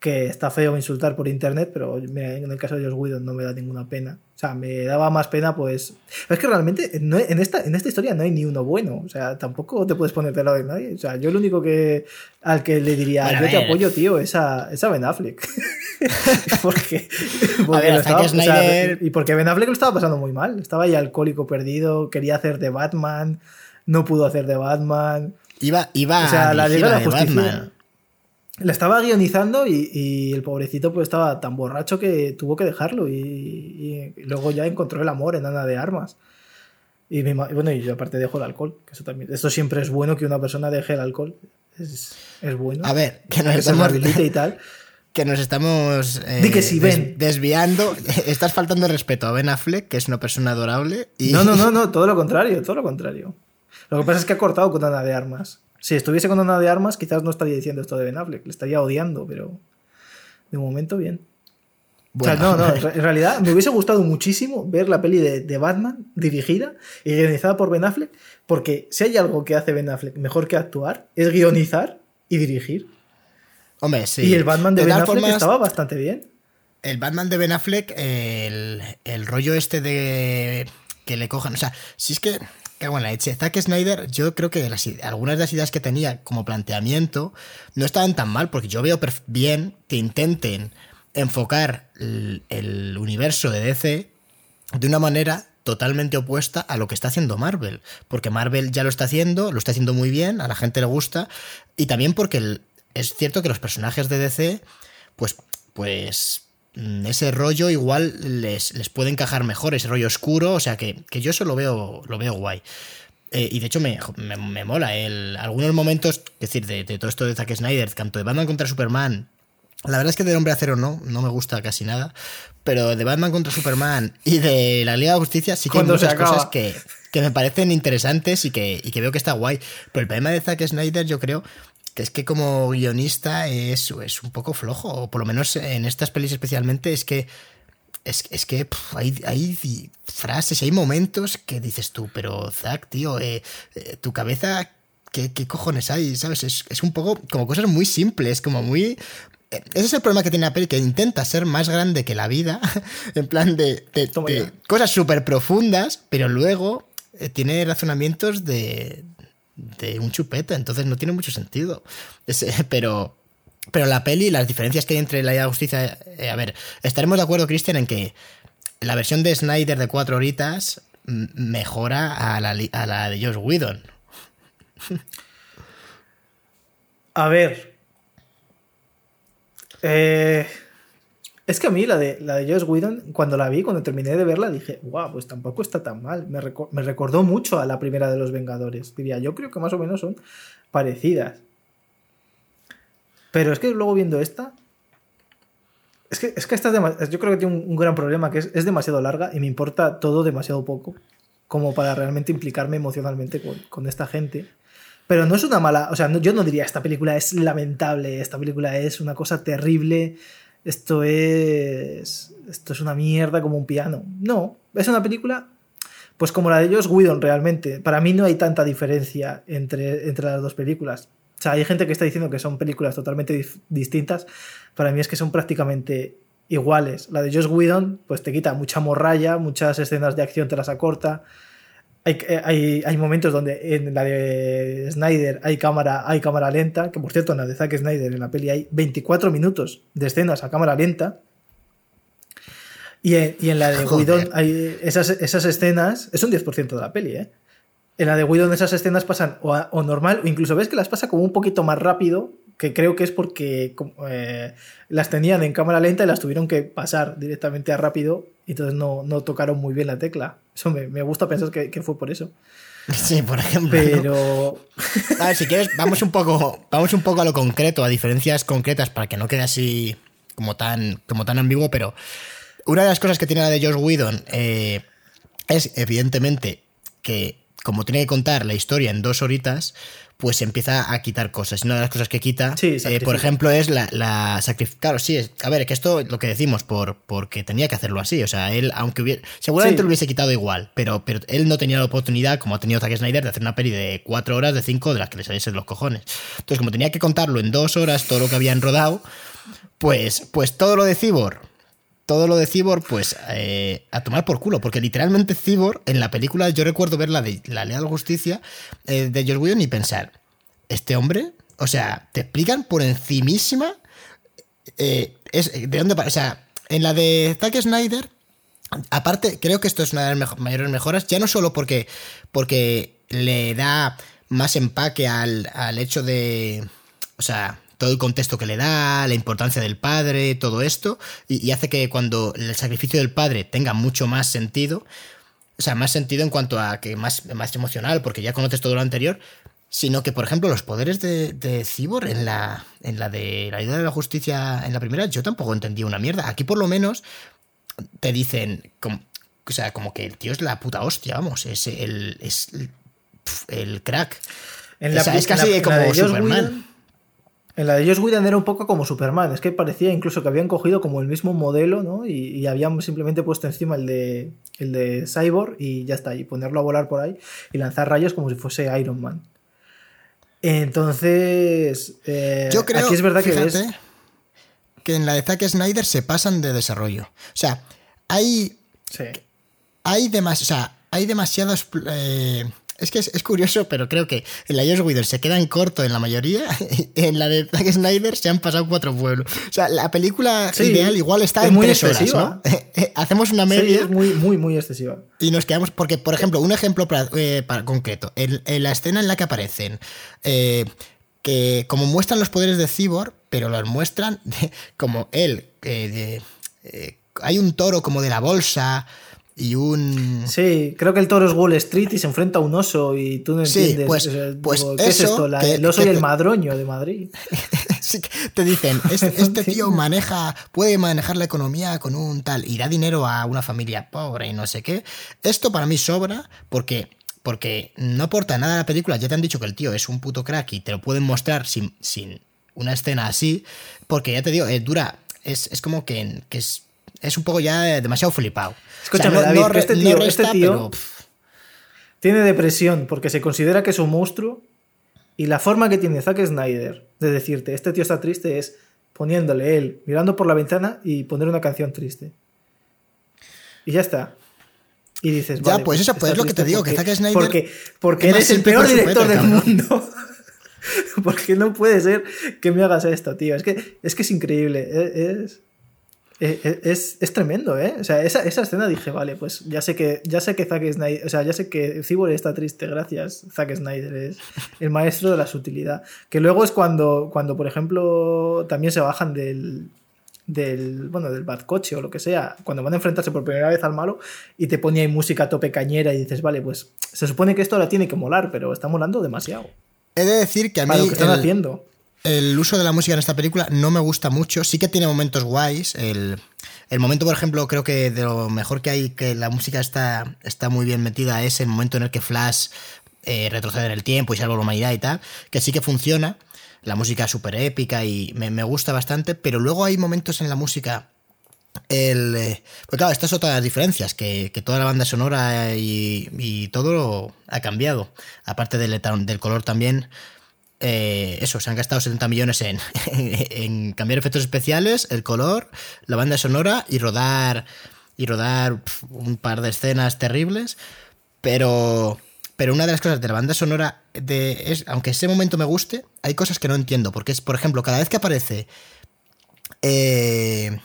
Que está feo insultar por internet, pero mira, en el caso de Josh Whedon no me da ninguna pena. O sea, me daba más pena, pues. Es que realmente en, esta, en esta historia no hay ni uno bueno. O sea, tampoco te puedes poner del lado de nadie. O sea, yo lo único que al que le diría, yo te apoyo, tío, es a, es a Ben Affleck. porque, y porque Ben Affleck lo estaba pasando muy mal. Estaba ahí alcohólico perdido, quería hacer de Batman, no pudo hacer de Batman. Iba, iba o sea, la Liga de la Justicia. La estaba guionizando y, el pobrecito pues estaba tan borracho que tuvo que dejarlo y, luego ya encontró el amor en Ana de Armas. Y bueno, y yo aparte dejo el alcohol, que eso también. Esto siempre es bueno que una persona deje el alcohol. Es, bueno. A ver, que nos estamos y tal. Que nos estamos eh, desviando. Estás faltando el respeto a Ben Affleck, que es una persona adorable. Y... No, no, no, no, todo lo contrario, todo lo contrario. Lo que pasa es que ha cortado con Ana de Armas. Si estuviese con una de armas, quizás no estaría diciendo esto de Ben Affleck, le estaría odiando, pero de momento bien. O sea, no, no, en realidad me hubiese gustado muchísimo ver la peli de, Batman dirigida y guionizada por Ben Affleck, porque si hay algo que hace Ben Affleck mejor que actuar, es guionizar y dirigir. Hombre, sí. Y el Batman de, Ben Affleck estaba bastante bien. El Batman de Ben Affleck, el, el rollo este de que le cojan, o sea, si es que que bueno, la. Zack Snyder, yo creo que algunas de las ideas que tenía como planteamiento no estaban tan mal, porque yo veo bien que intenten enfocar el, universo de DC de una manera totalmente opuesta a lo que está haciendo Marvel. Porque Marvel ya lo está haciendo, lo está haciendo muy bien, a la gente le gusta, y también porque es cierto que los personajes de DC, pues, pues ese rollo igual les, les, puede encajar mejor, ese rollo oscuro, o sea que, yo eso lo veo, lo veo guay. Eh, y de hecho me, me, mola. El, algunos momentos, es decir, de, todo esto de Zack Snyder, tanto de Batman contra Superman, la verdad es que de Hombre Acero no, no me gusta casi nada, pero de Batman contra Superman y de la Liga de Justicia sí que hay muchas cosas que, que, me parecen interesantes y que, y que veo que está guay. Pero el problema de Zack Snyder yo creo que es que como guionista es, es un poco flojo, o por lo menos en estas pelis especialmente es que es, es que hay, hay, frases hay momentos que dices tú, pero Zack, tío, eh, eh, tu cabeza, ¿qué, cojones hay? ¿Sabes? Es, es, un poco como cosas muy simples, como muy... Eh, ese es el problema que tiene la peli, que intenta ser más grande que la vida, en plan de, de cosas súper profundas, pero luego tiene razonamientos de, de un chupeta, entonces no tiene mucho sentido. pero, pero la peli, las diferencias que hay entre la Justicia. Eh, a ver, estaremos de acuerdo, Cristian, en que la versión de Snyder de cuatro horitas mejora a la, a la de Josh Whedon. A ver. Eh, es que a mí la de, la Whedon, cuando la vi, cuando terminé de verla, dije, guau, pues tampoco está tan mal. Me, recordó mucho a la primera de los Vengadores. Diría, yo creo que más o menos son parecidas. Pero es que luego viendo esta. Es que, es que es yo creo que tiene un, gran problema, que es, demasiado larga y me importa todo demasiado poco. Como para realmente implicarme emocionalmente con, esta gente. Pero no es una mala. O sea, yo no diría esta película es lamentable, esta película es una cosa terrible esto es, esto es una mierda como un piano. No, es una película, pues como la de Joss Whedon realmente. Para mí no hay tanta diferencia entre, entre las dos películas. O sea, hay gente que está diciendo que son películas totalmente distintas. Para mí es que son prácticamente iguales. La de Joss Whedon, pues te quita mucha morralla, muchas escenas de acción te las acorta. Eh, hay, hay, momentos donde en la de Snyder hay cámara, hay cámara lenta, que por cierto en la de Zack Snyder en la peli hay 24 minutos de escenas a cámara lenta. Y en, la de Whedon hay esas, esas escenas, es un 10% de la peli, ¿eh? En la de Whedon esas escenas pasan o, o, normal, o incluso ves que las pasa como un poquito más rápido que creo que es porque eh, las tenían en cámara lenta y las tuvieron que pasar directamente a rápido y entonces no, tocaron muy bien la tecla. Eso me, gusta pensar que, fue por eso. Sí, por ejemplo. Pero. A ver, si quieres, vamos un poco, vamos un poco a lo concreto, a diferencias concretas, para que no quede así como tan, como tan ambiguo, pero una de las cosas que tiene la de Josh Whedon eh, es, evidentemente, que como tiene que contar la historia en dos horitas, pues empieza a quitar cosas. Y una de las cosas que quita, eh, por ejemplo, es la, la Claro, sí, es, a ver, que esto lo que decimos, por, porque tenía que hacerlo así. O sea, él, aunque hubiera. Seguramente lo hubiese quitado igual, pero, pero él no tenía la oportunidad, como ha tenido Zack Snyder, de hacer una peli de cuatro horas, de cinco, de las que le saliesen los cojones. Entonces, como tenía que contarlo en dos horas, todo lo que habían rodado, Pues, pues todo lo de Cibor, todo lo de Cibor, pues eh, a tomar por culo, porque literalmente Cibor, en la película, yo recuerdo ver la de La Leal Justicia eh, de George Whedon y pensar, este hombre, o sea, te explican por encimísima eh, es, de dónde, o sea, en la de Zack Snyder, aparte, creo que esto es una de las mayores mejoras, ya no solo porque, porque le da más empaque al, al hecho de, o sea, todo el contexto que le da, la importancia del padre, todo esto, y, hace que cuando el sacrificio del padre tenga mucho más sentido, o sea, más sentido en cuanto a que más, más emocional, porque ya conoces todo lo anterior, sino que, por ejemplo, los poderes de, de Cibor en la, en la de la ayuda de la justicia en la primera, yo tampoco entendí una mierda. Aquí por lo menos te dicen, como, o sea, como que el tío es la puta hostia, vamos, es el, es el, crack. En la, es casi como Superman. En la de Josh Whedon era un poco como Superman, es que parecía incluso que habían cogido como el mismo modelo, ¿no? Y, habían simplemente puesto encima el de, el de Cyborg y ya está, y ponerlo a volar por ahí y lanzar rayos como si fuese Iron Man. Entonces, eh, yo creo aquí es verdad que, que en la de Zack Snyder se pasan de desarrollo. O sea, hay, hay, demas, o sea, hay demasiados eh, es que es, curioso, pero creo que en la Josh Whedon se quedan corto en la mayoría. en la de Zack Snyder se han pasado cuatro pueblos. O sea, la película ideal igual está en muy tres excesiva. horas, Hacemos una media. es muy, muy, muy excesiva. Y nos quedamos. Porque, por ejemplo, un ejemplo eh, para, concreto. En, la escena en la que aparecen. Eh, que como muestran los poderes de Cyborg, pero los muestran como él. Eh, hay un toro como de la bolsa y un... Sí, creo que el toro es Wall Street y se enfrenta a un oso y tú no entiendes. pues, pues ¿qué es esto? el oso y el madroño de Madrid. sí, te dicen, este, tío maneja, puede manejar la economía con un tal y da dinero a una familia pobre y no sé qué. Esto para mí sobra porque porque no aporta nada a la película. Ya te han dicho que el tío es un puto crack y te lo pueden mostrar sin, sin una escena así. Porque ya te digo, eh, dura. Es, es como que, que es es un poco ya demasiado flipado. Escúchame, David, este tío, este tío tiene depresión porque se considera que es un monstruo y la forma que tiene Zack Snyder de decirte este tío está triste es poniéndole él mirando por la ventana y poner una canción triste. Y ya está. Y dices, ya, pues, eso pues es lo que te digo, que Zack Snyder. Porque, porque eres el peor director del mundo. porque no puede ser que me hagas esto, tío. Es que es, que es increíble. Es, eh, eh, es, es, tremendo, ¿eh? O sea, esa, esa, escena dije, vale, pues ya sé que, ya sé que Zack Snyder, o sea, ya sé que Cyborg está triste, gracias, Zack Snyder es el maestro de la sutilidad. Que luego es cuando, cuando por ejemplo, también se bajan del, del, bueno, del bad coche o lo que sea, cuando van a enfrentarse por primera vez al malo y te pone ahí música a tope cañera y dices, vale, pues se supone que esto ahora tiene que molar, pero está molando demasiado. He de decir que a mí... lo que están haciendo el uso de la música en esta película no me gusta mucho. Sí que tiene momentos guays. El, momento, por ejemplo, creo que de lo mejor que hay, que la música está, está muy bien metida, es el momento en el que Flash eh, retrocede en el tiempo y salva la humanidad y tal, que sí que funciona. La música es súper épica y me, gusta bastante, pero luego hay momentos en la música el, eh, pues claro, estas otras diferencias, que, toda la banda sonora y, todo ha cambiado. Aparte del, del color también, eh, eso, se han gastado 70 millones en, en, cambiar efectos especiales, el color, la banda sonora y rodar y rodar un par de escenas terribles, pero pero una de las cosas de la banda sonora de es aunque ese momento me guste, hay cosas que no entiendo, porque es por ejemplo, cada vez que aparece eh,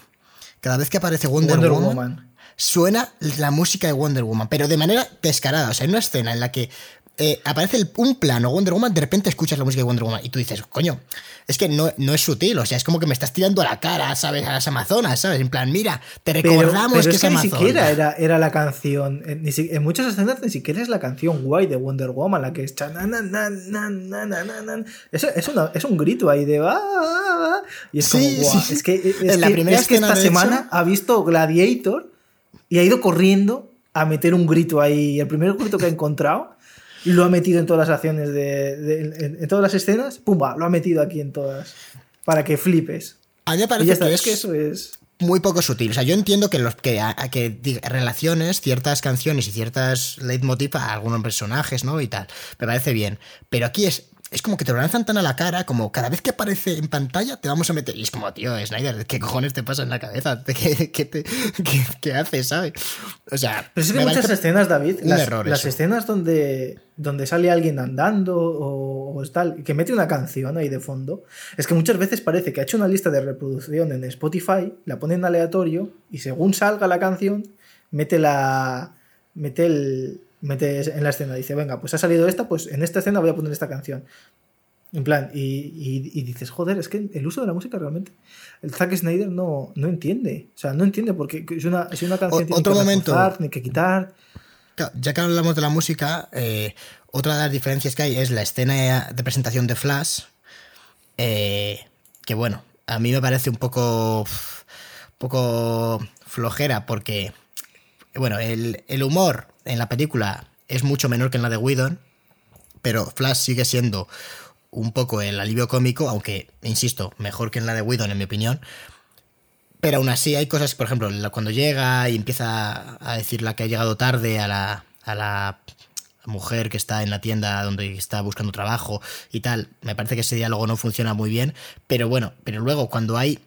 cada vez que aparece Wonder, Woman, suena la música de Wonder Woman, pero de manera descarada. O sea, hay una escena en la que eh, aparece un plano Wonder Woman, de repente escuchas la música de Wonder Woman y tú dices, coño, es que no, no es sutil, o sea, es como que me estás tirando a la cara, ¿sabes? A las Amazonas, ¿sabes? En plan, mira, te recordamos que es, que Ni siquiera era, era la canción, en, en, muchas escenas ni siquiera es la canción guay de Wonder Woman, la que es. Eso, es, es un grito ahí de. Y es como, es que, es, la primera es que esta semana ha visto Gladiator y ha ido corriendo a meter un grito ahí. El primer grito que ha encontrado lo ha metido en todas las acciones de, en, todas las escenas, pumba, lo ha metido aquí en todas para que flipes. A mí me parece que, es que eso es muy poco sutil. O sea, yo entiendo que los que, que relaciones ciertas canciones y ciertas leitmotiv a algunos personajes, ¿no? Y tal. Me parece bien. Pero aquí es es como que te lo lanzan tan a la cara, como cada vez que aparece en pantalla te vamos a meter. Y es como, tío, Snyder, ¿qué cojones te pasa en la cabeza? ¿Qué, qué, te- qué- qué haces, sabes? O sea, Pero es que muchas escenas, David, las, error las eso. escenas donde, donde sale alguien andando o, o tal, que mete una canción ahí de fondo, es que muchas veces parece que ha hecho una lista de reproducción en Spotify, la pone en aleatorio y según salga la canción, mete la. mete el. Mete en la escena. Dice, venga, pues ha salido esta, pues en esta escena voy a poner esta canción. En plan, y, y- y dices, joder, es que el uso de la música realmente. El Zack Snyder no, no entiende. O sea, no entiende porque es una, si una canción O- tiene otro que momento. reforzar, tiene que quitar. Ya que hablamos de la música, eh, otra de las diferencias que hay es la escena de presentación de Flash, eh, que bueno, a mí me parece un poco, poco flojera porque, bueno, el, el humor en la película es mucho menor que en la de Whedon, pero Flash sigue siendo un poco el alivio cómico, aunque, insisto, mejor que en la de Whedon, en mi opinión. Pero aún así hay cosas, por ejemplo, cuando llega y empieza a decir la que ha llegado tarde a la, a la mujer que está en la tienda donde está buscando trabajo y tal, me parece que ese diálogo no funciona muy bien, pero bueno, pero luego cuando hay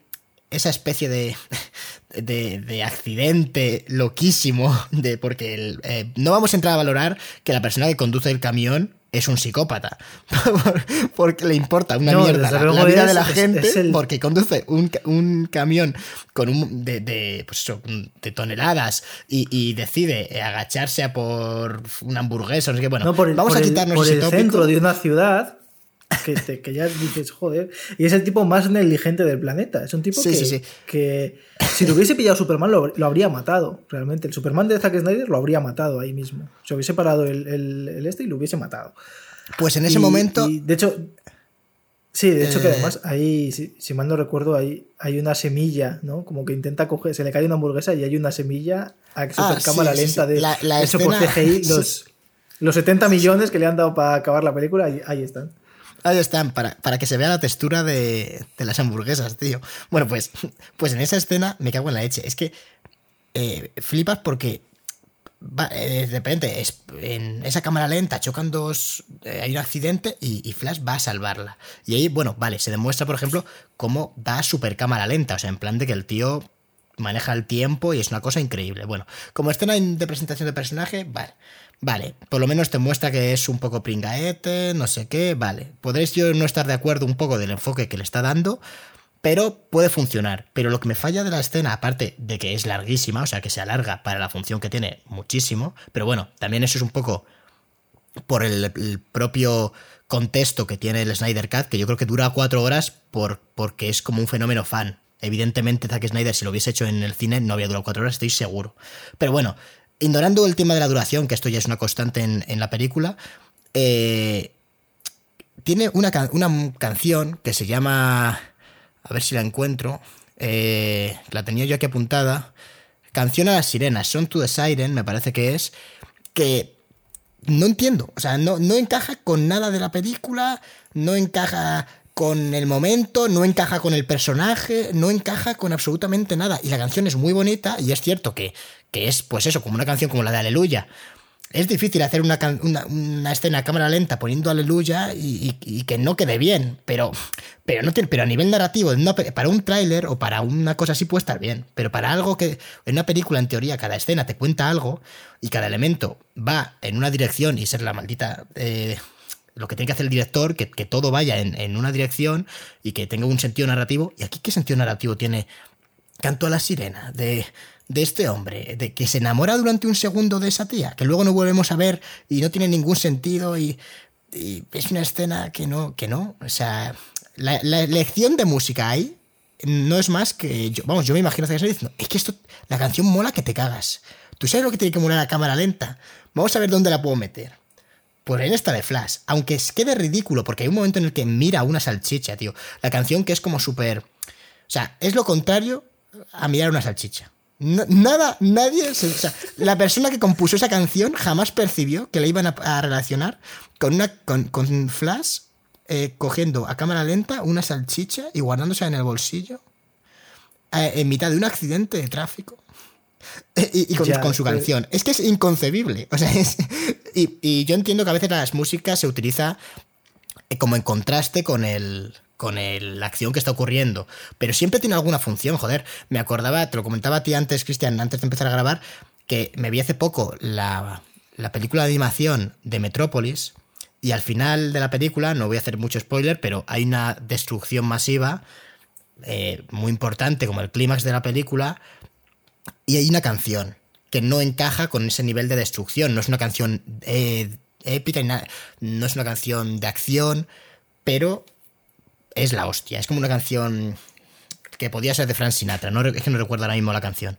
esa especie de, de, de accidente loquísimo, de porque el, eh, no vamos a entrar a valorar que la persona que conduce el camión es un psicópata, porque le importa una No, mierda la, vida es- de la gente, es el- porque conduce un, un camión con un de, de, pues eso, de toneladas y, y decide eh, agacharse a por una hamburguesa, no sé qué. Bueno, no, por el, vamos por a el- quitarnos por ese el tópico. centro de una ciudad que, te- que ya dices, joder. Y es el tipo más negligente del planeta. Es un tipo Sí, que, sí, sí. que si lo hubiese pillado Superman lo, lo habría matado, realmente. El Superman de Zack Snyder lo habría matado ahí mismo. Se hubiese parado el, el- el este y lo hubiese matado. Pues en ese Y- momento, y, de hecho, sí, de hecho que Eh, además ahí, si, si mal no recuerdo, hay, hay una semilla, ¿no? Como que intenta coger, se le cae una hamburguesa y hay una semilla a Ah, cámara lenta de La- la hecho por escena- CGI. Los, los 70 millones que le han dado para acabar la película, ahí, ahí están. Ahí están, para, para que se vea la textura de, de las hamburguesas, tío. Bueno, pues, pues en esa escena me cago en la leche. Es que eh, flipas porque va, eh, de repente es, en esa cámara lenta chocan dos, eh, hay un accidente y, y Flash va a salvarla. Y ahí, bueno, vale, se demuestra, por ejemplo, cómo va super cámara lenta, o sea, en plan de que el tío maneja el tiempo y es una cosa increíble. Bueno, como escena de presentación de personaje, vale. Vale, por lo menos te muestra que es un poco pringaete, no sé qué, vale. Podréis yo no estar de acuerdo un poco del enfoque que le está dando, pero puede funcionar. Pero lo que me falla de la escena, aparte de que es larguísima, o sea, que se alarga para la función que tiene muchísimo, pero bueno, también eso es un poco por el, propio contexto que tiene el Snyder Cut, que yo creo que dura cuatro horas por, porque es como un fenómeno fan. Evidentemente, Zack Snyder, si lo hubiese hecho en el cine, no habría durado cuatro horas, estoy seguro. Pero bueno, ignorando el tema de la duración, que esto ya es una constante en, en la película, eh, tiene una, una canción que se llama. A ver si la encuentro. eh, la tenía yo aquí apuntada. Canción a las sirenas, Son to the Siren, me parece que es. Que no entiendo. O sea, no, no encaja con nada de la película, no encaja con el momento, no encaja con el personaje, no encaja con absolutamente nada. Y la canción es muy bonita y es cierto que, que es, pues eso, como una canción como la de Aleluya. Es difícil hacer una, una, escena a cámara lenta poniendo aleluya y, que no quede bien, pero, pero, no pero a nivel narrativo, para un tráiler o para una cosa así puede estar bien, pero para algo que en una película, en teoría, cada escena te cuenta algo y cada elemento va en una dirección y ser la maldita... eh, lo que tiene que hacer el director, que, que todo vaya en, en una dirección y que tenga un sentido narrativo. ¿Y aquí qué sentido narrativo tiene Canto a la sirena de, de este hombre, de que se enamora durante un segundo de esa tía, que luego no volvemos a ver y no tiene ningún sentido y, y es una escena que no, que no. O sea, la, la elección de música ahí no es más que yo, vamos, yo me imagino Snyder diciendo, es que esto, la canción mola que te cagas. ¿Tú sabes lo que tiene que molar a cámara lenta? Vamos a ver dónde la puedo meter. Pues en esta de Flash, aunque quede ridículo, porque hay un momento en el que mira una salchicha, tío. La canción que es como súper... O sea, es lo contrario a mirar una salchicha. Nada, nadie... se- o sea, la persona que compuso esa canción jamás percibió que la iban a, relacionar con, una, con, Flash eh, cogiendo a cámara lenta una salchicha y guardándose en el bolsillo eh, en mitad de un accidente de tráfico. Y, y con, Ya, con su pero- canción. Es que es inconcebible. O sea, es- y, y yo entiendo que a veces las músicas se utiliza eh, como en contraste con el con el- la acción que está ocurriendo. Pero siempre tiene alguna función, joder. Me acordaba, te lo comentaba a ti antes, Cristian, antes de empezar a grabar, que me vi hace poco la, la película de animación de Metrópolis. Y al final de la película, no voy a hacer mucho spoiler, pero hay una destrucción masiva eh, muy importante, como el clímax de la película, y hay una canción que no encaja con ese nivel de destrucción. No es una canción eh, épica, no es una canción de acción, pero es la hostia. Es como una canción que podía ser de Frank Sinatra. No, es que no recuerdo ahora mismo la canción.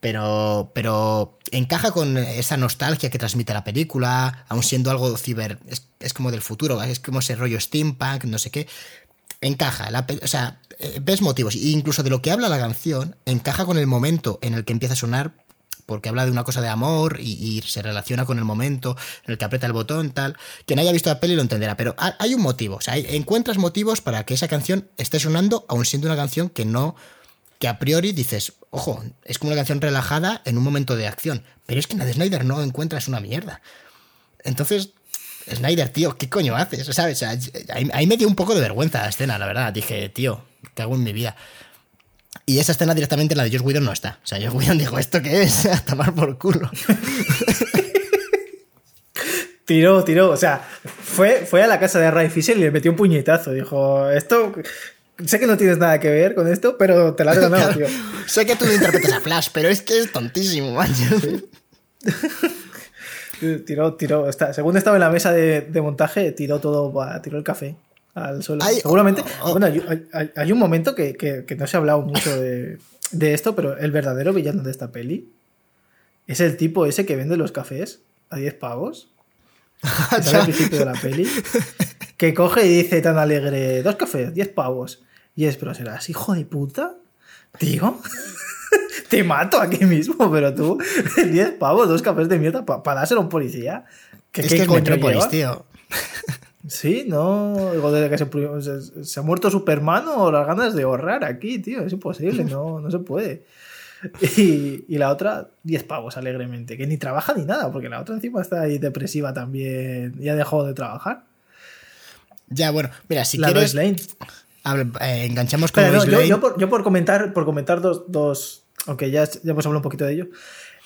Pero, pero encaja con esa nostalgia que transmite la película, aun siendo algo ciber. Es, es como del futuro, es como ese rollo steampunk, no sé qué. Encaja, la o sea, ves motivos. E incluso de lo que habla la canción, encaja con el momento en el que empieza a sonar, porque habla de una cosa de amor y, se relaciona con el momento en el que aprieta el botón, tal. Quien haya visto la peli lo entenderá, pero ha- hay un motivo. O sea, encuentras motivos para que esa canción esté sonando, aun siendo una canción que no. que a priori dices, ojo, es como una canción relajada en un momento de acción. Pero es que en la de Snyder no encuentras una mierda. Entonces, Snyder, tío, ¿qué coño haces? ¿Sabes? Ahí me dio un poco de vergüenza la escena, la verdad. Dije, tío, ¿qué hago en mi vida? Y esa escena directamente en la de Josh Whedon no está. O sea, Josh Whedon dijo, ¿esto qué es? A tomar por culo. Tiró, tiró. O sea, fue, fue a la casa de Ray Fisher y le metió un puñetazo. Dijo, esto. Sé que no tienes nada que ver con esto, pero te la has ganado, tío. sé que tú lo interpretas a Flash, pero es que es tontísimo, man. Tiró, tiró. Está, según estaba en la mesa de, de montaje, tiró todo, tiró el café al suelo. Seguramente. oh, oh. Bueno, hay, hay- hay un momento que, que- que no se ha hablado mucho de, de esto, pero el verdadero villano de esta peli es el tipo ese que vende los cafés a 10 pavos. al principio de la peli. Que coge y dice tan alegre: dos cafés, 10 pavos. Y es, pero serás hijo de puta, tío. Te mato aquí mismo, pero tú, 10 pavos, dos cafés de mierda para dárselo a un policía. ¿Qué, Es qué que coño lleva? tío. Sí, no. Digo, desde que se, se- se ha muerto Superman o las ganas de ahorrar aquí, tío. Es imposible, no, no se puede. Y, y la otra, 10 pavos alegremente, que ni trabaja ni nada, porque la otra encima está ahí depresiva también. Ya dejó de trabajar. Ya, bueno, mira, si la quieres, Lane. hab- eh, enganchamos con Espera, no, Lois yo, Lane. yo por, yo por comentar, por comentar dos, dos aunque ya, ya hemos hablado un poquito de ello,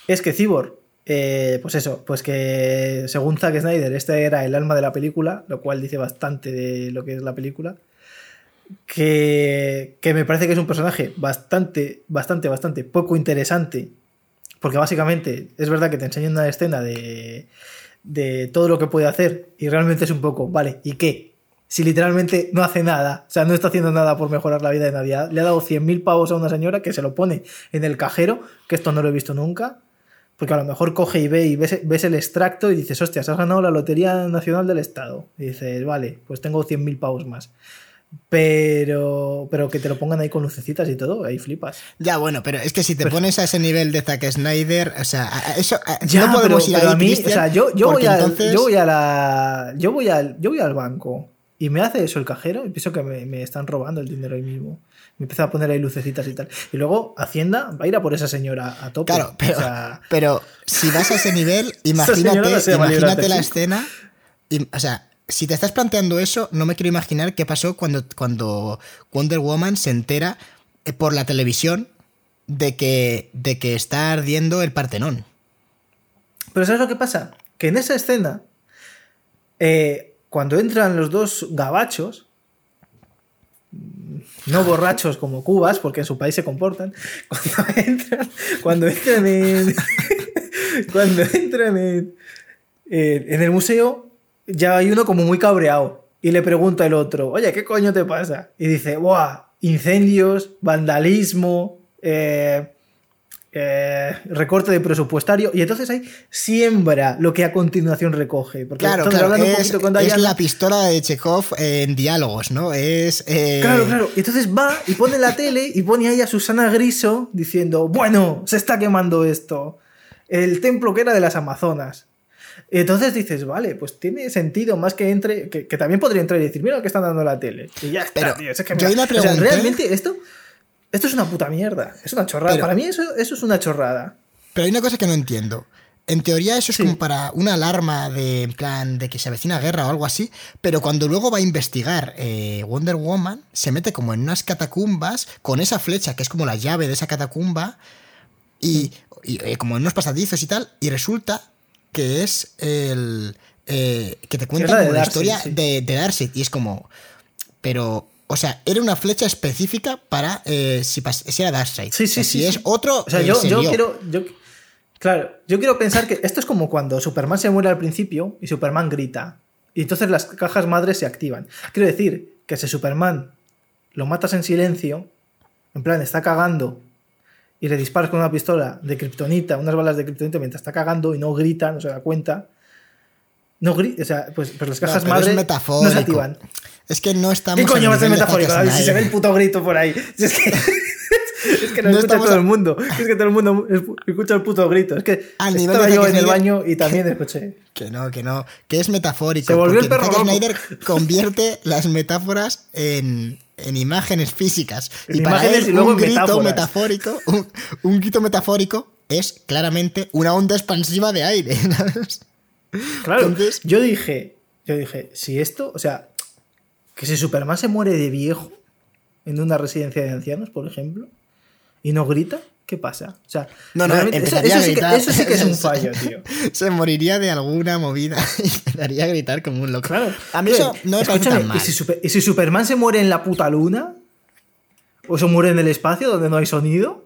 es que Cyborg, eh, pues eso, pues que según Zack Snyder, este era el alma de la película, lo cual dice bastante de lo que es la película, que, que me parece que es un personaje bastante, bastante, bastante poco interesante, porque básicamente es verdad que te enseña una escena de, de todo lo que puede hacer y realmente es un poco, vale, ¿y qué? Si literalmente no hace nada, o sea, no está haciendo nada por mejorar la vida de nadie. Le ha dado 100.000 pavos a una señora que se lo pone en el cajero, que esto no lo he visto nunca, porque a lo mejor coge y ve y ves, ves el extracto y dices, hostias, has ganado la Lotería Nacional del Estado. Y dices, vale, pues tengo 100.000 pavos más. Pero, pero que te lo pongan ahí con lucecitas y todo, ahí flipas. Ya, bueno, pero es que si te Pues- pones a ese nivel de Zack Snyder, o sea, a- eso a- Ya, no podemos pero, ir pero ahí, a mí, o sea, yo, yo, voy al, entonces- yo voy a la. Yo voy al, yo voy al banco y me hace eso el cajero y pienso que me, me están robando el dinero ahí mismo. Empieza a poner ahí lucecitas y tal. Y luego Hacienda va a ir a por esa señora a tope. Claro, pero, O sea, pero si vas a ese nivel, imagínate, no imagínate la escena. y- o sea, si te estás planteando eso, no me quiero imaginar qué pasó cuando, cuando Wonder Woman se entera eh, por la televisión de que, de que está ardiendo el Partenón. Pero ¿sabes lo que pasa? Que en esa escena, eh, cuando entran los dos gabachos, no borrachos como cubas, porque en su país se comportan, cuando entran, cuando entran en, cuando entran en, en- el museo, ya hay uno como muy cabreado y le pregunta el otro, oye, ¿qué coño te pasa? Y dice, ¡buah! Incendios, vandalismo, eh, eh, recorte de presupuestario y entonces ahí siembra lo que a continuación recoge. Porque Claro, claro, hablando un es, poquito con es la pistola de Chekhov en diálogos, ¿no? Es. eh, Claro, claro. Y entonces va y pone la tele y pone ahí a Susana Griso diciendo, bueno, se está quemando esto. El templo que era de las Amazonas. Y entonces dices, vale, pues tiene sentido más que entre, que, que también podría entrar y decir, mira lo que están dando en la tele. Y ya está, Pero tío. Es que yo mira, ahí le o sea, realmente esto, esto es una puta mierda. Es una chorrada. Pero- Para mí eso, eso es una chorrada. Pero hay una cosa que no entiendo. En teoría eso es Sí. como para una alarma de en plan de que se avecina guerra o algo así, pero cuando luego va a investigar eh, Wonder Woman, se mete como en unas catacumbas con esa flecha que es como la llave de esa catacumba y, y, eh, como en unos pasadizos y tal, y resulta que es el eh, que te cuenta la como la historia sí. de, de Darkseid y es como, pero o sea, era una flecha específica para eh, si, si era Darkseid. Sí, O sea, sí, si sí, es sí. otro, O sea, eh, yo, se yo quiero. Yo, claro, yo quiero pensar que esto es como cuando Superman se muere al principio y Superman grita. Y entonces las cajas madres se activan. Quiero decir que si Superman lo matas en silencio, en plan, está cagando y le disparas con una pistola de kriptonita, unas balas de kriptonita mientras está cagando y no grita, no se da cuenta. No grita, o sea, pues, pues las No, cajas pero es madre metafórico. no se activan. Es que no estamos. ¿Qué coño va a ser metafórico? Zack David? Si se ve el puto grito por ahí. Si es que, es que lo No escucha todo a- el mundo. Es que todo el mundo escucha el puto grito. Es que Al nivel estaba de yo en el baño y también escuché. Que no, que no. Que es metafórico. Se volvió el perro Zack. Snyder convierte las metáforas en, en imágenes físicas. En y para imágenes él, y luego un grito metáforas. metafórico. Un, un grito metafórico es claramente una onda expansiva de aire. ¿sabes? Claro, Entonces- yo dije, yo dije, si esto, o sea, que si Superman se muere de viejo en una residencia de ancianos, por ejemplo, y no grita, ¿qué pasa? O sea, No, no, eso, eso a sí que, gritar. eso sí que es un fallo, tío. Se moriría de alguna movida y empezaría a gritar como un loco. Claro. A mí eso no me parece tan mal. ¿y si, Super- ¿y si Superman se muere en la puta luna? ¿O se muere en el espacio donde no hay sonido?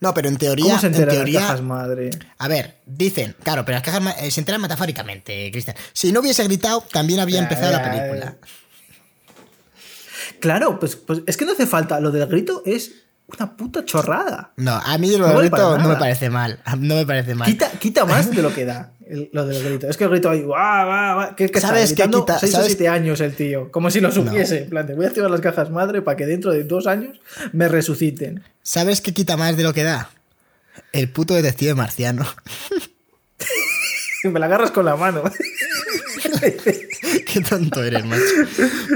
No, pero en teoría. ¿Cómo se en enteran teoría las cajas madre? A ver, dicen, claro, pero las cajas eh, se enteran metafóricamente, Cristian. Si no hubiese gritado, también había Ya, empezado la película. Claro, pues, pues es que no hace falta. Lo del grito es una puta chorrada. No, a mí lo No del grito no me parece mal. No me parece mal. Quita, quita más de lo que da el- lo del grito. Es que el grito ahí, guau, guau, guau, que, que ¿Sabes qué quita- 6 o sabes- 7 años el tío. Como si lo supiese. En plan, de, voy a activar las cajas madre para que dentro de dos años me resuciten. ¿Sabes qué quita más de lo que da? El puto detective marciano. Me la agarras con la mano. Qué tonto eres, macho.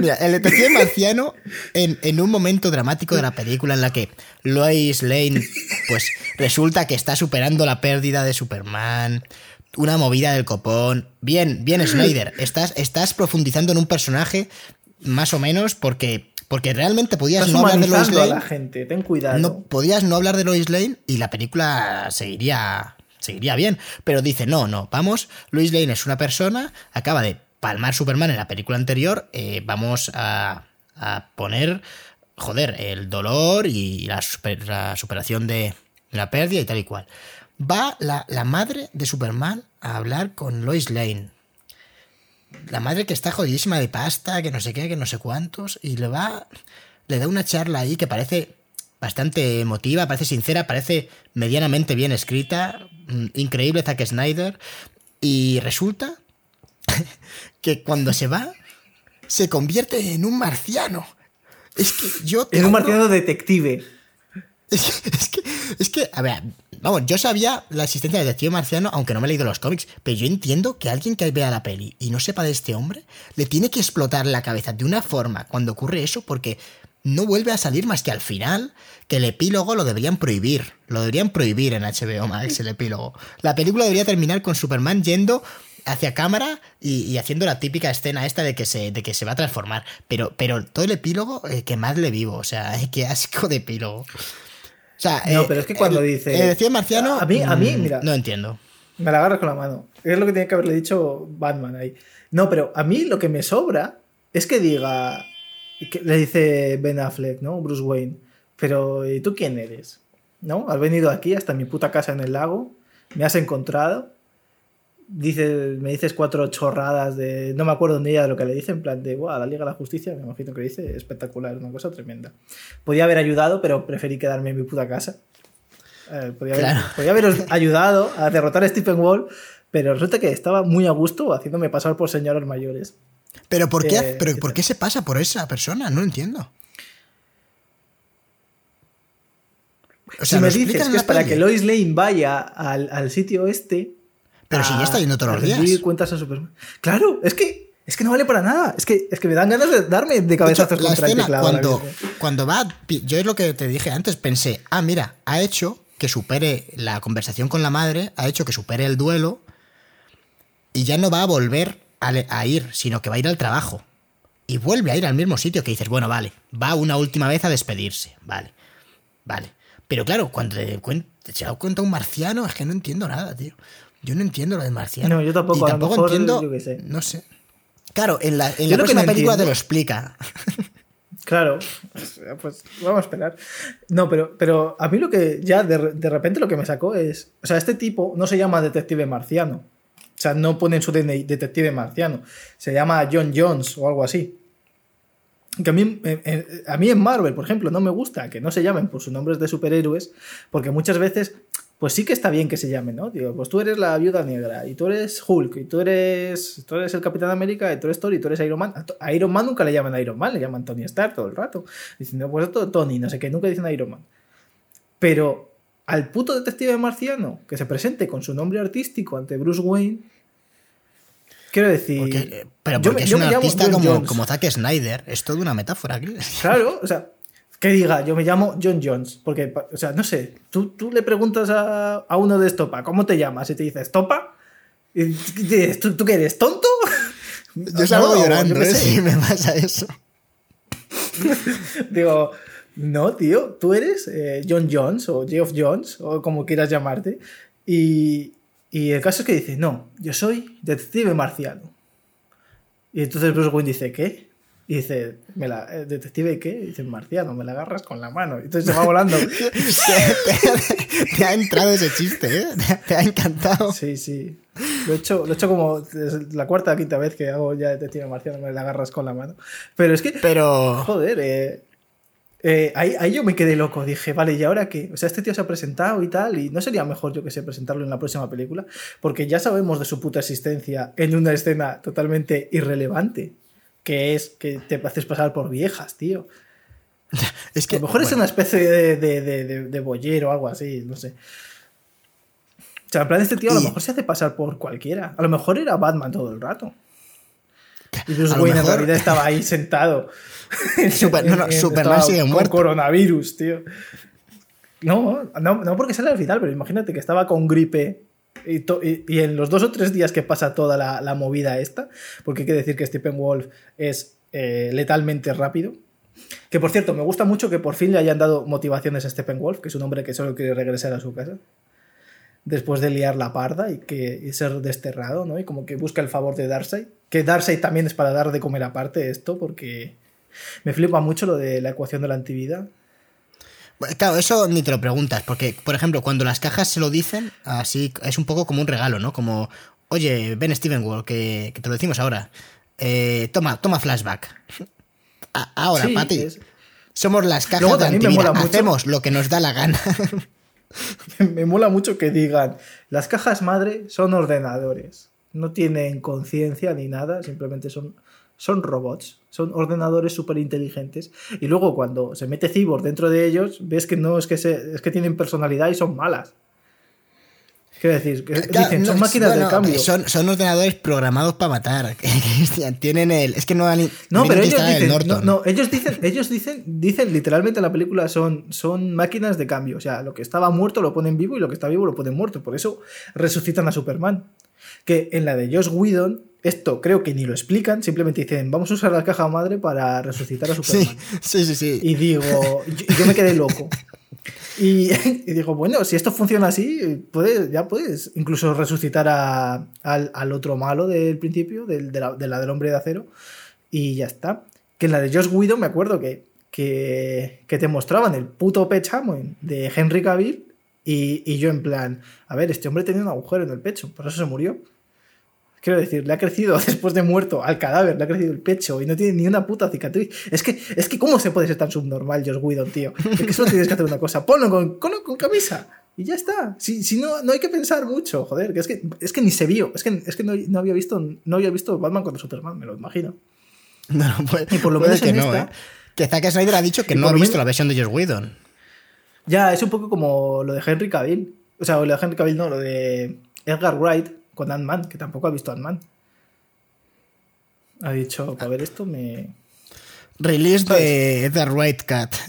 Mira, el detective marciano, en, en un momento dramático de la película en la que Lois Lane, pues resulta que está superando la pérdida de Superman, una movida del copón. Bien, bien, Snyder. Estás, estás profundizando en un personaje, más o menos, porque, porque realmente podías Estás no hablar de Lois humanizando a Lane. la gente. Ten cuidado. No, podías no hablar de Lois Lane y la película seguiría, seguiría bien. Pero dice, no, no, vamos, Lois Lane es una persona, acaba de palmar Superman en la película anterior, eh, vamos a, poner, joder, el dolor y la, super- la superación de la pérdida y tal y cual. Va la, la madre de Superman a hablar con Lois Lane. La madre que está jodidísima de pasta, que no sé qué, que no sé cuántos, y le va, le da una charla ahí que parece bastante emotiva, parece sincera, parece medianamente bien escrita, increíble Zack Snyder, y resulta que cuando se va, se convierte en un marciano. Es que yo... En un marciano detective. es que, es que, es que, a ver, vamos, yo sabía la existencia del detective marciano, aunque no me he leído los cómics, pero yo entiendo que alguien que vea la peli y no sepa de este hombre, le tiene que explotar la cabeza de una forma cuando ocurre eso, porque no vuelve a salir más que al final, que el epílogo lo deberían prohibir. Lo deberían prohibir en HBO Max, el epílogo. La película debería terminar con Superman yendo hacia cámara y, y haciendo la típica escena esta de que se, de que se va a transformar. Pero, pero todo el epílogo, eh, que más le vivo, o sea, qué asco de epílogo. O sea, No, eh, pero es que cuando dice- El marciano. A mí- a mí, mm, mira. No entiendo. Me la agarras con la mano. Es lo que tiene que haberle dicho Batman ahí. No, pero a mí lo que me sobra es que diga. Que le dice Ben Affleck, ¿no? Bruce Wayne. Pero, ¿y tú quién eres? ¿No? Has venido aquí hasta mi puta casa en el lago. Me has encontrado. Dice, me dices cuatro chorradas de. No me acuerdo ni ella de lo que le dice, en plan de, guau, la Liga de la Justicia, me imagino que dice, espectacular, una cosa tremenda. Podía haber ayudado, pero preferí quedarme en mi puta casa. Eh, podía, haber, Claro. podía haberos ayudado a derrotar a Stephen Wall, pero resulta que estaba muy a gusto haciéndome pasar por señoras mayores. Pero ¿por qué, Eh, pero ¿qué ¿por qué se pasa por esa persona? No lo entiendo. O si me dices que es para que Lois Lane vaya al, al sitio este. Pero si ya está yendo todos los días. cuentas a Superman. Claro, es que, es que no vale para nada. Es que, es que me dan ganas de darme de De hecho, cabezazos la el escena, cuando, cuando va, yo es lo que te dije antes, pensé, ah, mira, ha hecho que supere la conversación con la madre, ha hecho que supere el duelo y ya no va a volver a, ir, sino que va a ir al trabajo. Y vuelve a ir al mismo sitio que dices, bueno, vale, va una última vez a despedirse, vale, vale. Pero claro, cuando te, se da cuenta un marciano, es que no entiendo nada, tío. Yo no entiendo lo del marciano. No, yo tampoco, Y a lo tampoco mejor, entiendo, yo qué sé. no sé. Claro, en la, en la próxima no película te entiendo- lo explica. Claro, pues vamos a esperar. No, pero, pero a mí lo que ya de, de repente lo que me sacó es. O sea, este tipo no se llama detective marciano. Sea, no pone en su detective marciano. Se llama John Jones o algo así. Que a mí, eh, eh, a mí en Marvel, por ejemplo, no me gusta que no se llamen por sus nombres de superhéroes, porque muchas veces, pues sí que está bien que se llamen, ¿no? Digo, pues tú eres la viuda negra, y tú eres Hulk, y tú eres, tú eres el Capitán América, y tú eres Thor, y tú eres Iron Man. A Iron Man nunca le llaman Iron Man, le llaman Tony Stark todo el rato. Diciendo, pues esto Tony, no sé qué, nunca dicen Iron Man. Pero al puto detective marciano que se presente con su nombre artístico ante Bruce Wayne, quiero decir. Porque- eh, pero yo porque me- es yo un artista como, Zack Snyder. Es toda una metáfora. Claro, o sea, que diga, yo me llamo John Jones, porque, o sea, no sé, tú, tú le preguntas a, a uno de Estopa, ¿cómo te llamas? Y te dice, ¿Estopa? Y dices, ¿tú, ¿tú qué eres, tonto? Yo salgo No, llorando, yo ¿eh? Si me pasa eso. Digo, no, tío, tú eres eh, John Jones o Geoff Jones o como quieras llamarte. Y, y el caso es que dice, no, yo soy detective marciano. Y entonces Bruce Wayne dice, ¿qué? Y dice, ¿me la, eh, ¿detective qué? Y dice, marciano, me la agarras con la mano. Y entonces se va volando. te, te- te ha entrado ese chiste, ¿eh? Te, te ha encantado. Sí, sí. Lo he hecho, lo he hecho como la cuarta o quinta vez que hago ya detective marciano, me la agarras con la mano. Pero es que Pero. Joder, eh, eh, ahí, ahí yo me quedé loco. Dije, vale, ¿y ahora qué? O sea, este tío se ha presentado y tal, y no sería mejor, yo que sé, presentarlo en la próxima película, porque ya sabemos de su puta existencia en una escena totalmente irrelevante, que es que te haces pasar por viejas, tío. Es A que. lo mejor es una especie de, de, de, de- de boyero o algo así, no sé. O sea, en plan, este tío a lo Y- mejor se hace pasar por cualquiera. A lo mejor era Batman todo el rato. Y Bruce Wayne en mejor- realidad estaba ahí sentado. Super- no, no, Superman sigue con muerto. coronavirus, tío. No, no, no porque sale al final, pero imagínate que estaba con gripe y, to- y- y en los dos o tres días que pasa toda la, la movida esta, porque hay que decir que Stephen Wolf es eh, letalmente rápido. Que por cierto, me gusta mucho que por fin le hayan dado motivaciones a Stephen Wolf, que es un hombre que solo quiere regresar a su casa. Después de liar la parda y, que, y ser desterrado, ¿no? Y como que busca el favor de Darkseid. Que Darkseid también es para dar de comer aparte esto, porque me flipa mucho lo de la ecuación de la antivida. Claro, eso ni te lo preguntas, porque, por ejemplo, cuando las cajas se lo dicen, así es un poco como un regalo, ¿no? Como, oye, Ben Steven Wall, que, que te lo decimos ahora. Eh, toma, toma flashback. A- ahora, Sí, Pati. es- Somos las cajas Luego de antivida. mucho- Hacemos lo que nos da la gana. me mola mucho que digan, las cajas madre son ordenadores, no tienen conciencia ni nada, simplemente son, son robots, son ordenadores súper inteligentes. Y luego cuando se mete Cyborg dentro de ellos, ves que no es que, se, es que tienen personalidad y son malas. Quiero decir, que Claro, dicen, son no, máquinas bueno, de cambio. Son, son ordenadores programados para matar. Tienen el. Es que no han. No, pero ellos el dicen, no, ellos dicen, ellos dicen, dicen literalmente en la película son, son máquinas de cambio. O sea, lo que estaba muerto lo ponen vivo y lo que está vivo lo ponen muerto. Por eso resucitan a Superman. Que en la de Josh Whedon, esto creo que ni lo explican, simplemente dicen, vamos a usar la caja madre para resucitar a Superman. Sí, sí, sí. sí. Y digo, yo, yo me quedé loco. Y, y digo, bueno, si esto funciona así, puedes, ya puedes incluso resucitar a- al, al otro malo del principio, del, de, la, de la del hombre de acero, y ya está. Que en la de Josh Whedon me acuerdo que, que, que te mostraban el puto Pech Hammond de Henry Cavill, y, y yo en plan, a ver, este hombre tenía un agujero en el pecho, por eso se murió. Quiero decir, le ha crecido después de muerto al cadáver, le ha crecido el pecho y no tiene ni una puta cicatriz. Es que, es que ¿cómo se puede ser tan subnormal, Josh Whedon, tío? Es que solo tienes que hacer una cosa, ponlo con, ponlo con camisa y ya está. Si, si no, no hay que pensar mucho, joder, que es que, es que ni se vio. Es que, es que no, no había visto, no había visto Batman contra Superman, me lo imagino. No, no, puede- Y por lo menos que en no, esta- ¿eh? Que Zack Snyder ha dicho que no ha visto menos- la versión de Josh Whedon. Ya, es un poco como lo de Henry Cavill. O sea, lo de Henry Cavill no, lo de Edgar Wright con Ant-Man, que tampoco ha visto Ant-Man. Ha dicho, para ver esto me... Release de Edgar Wright Cat.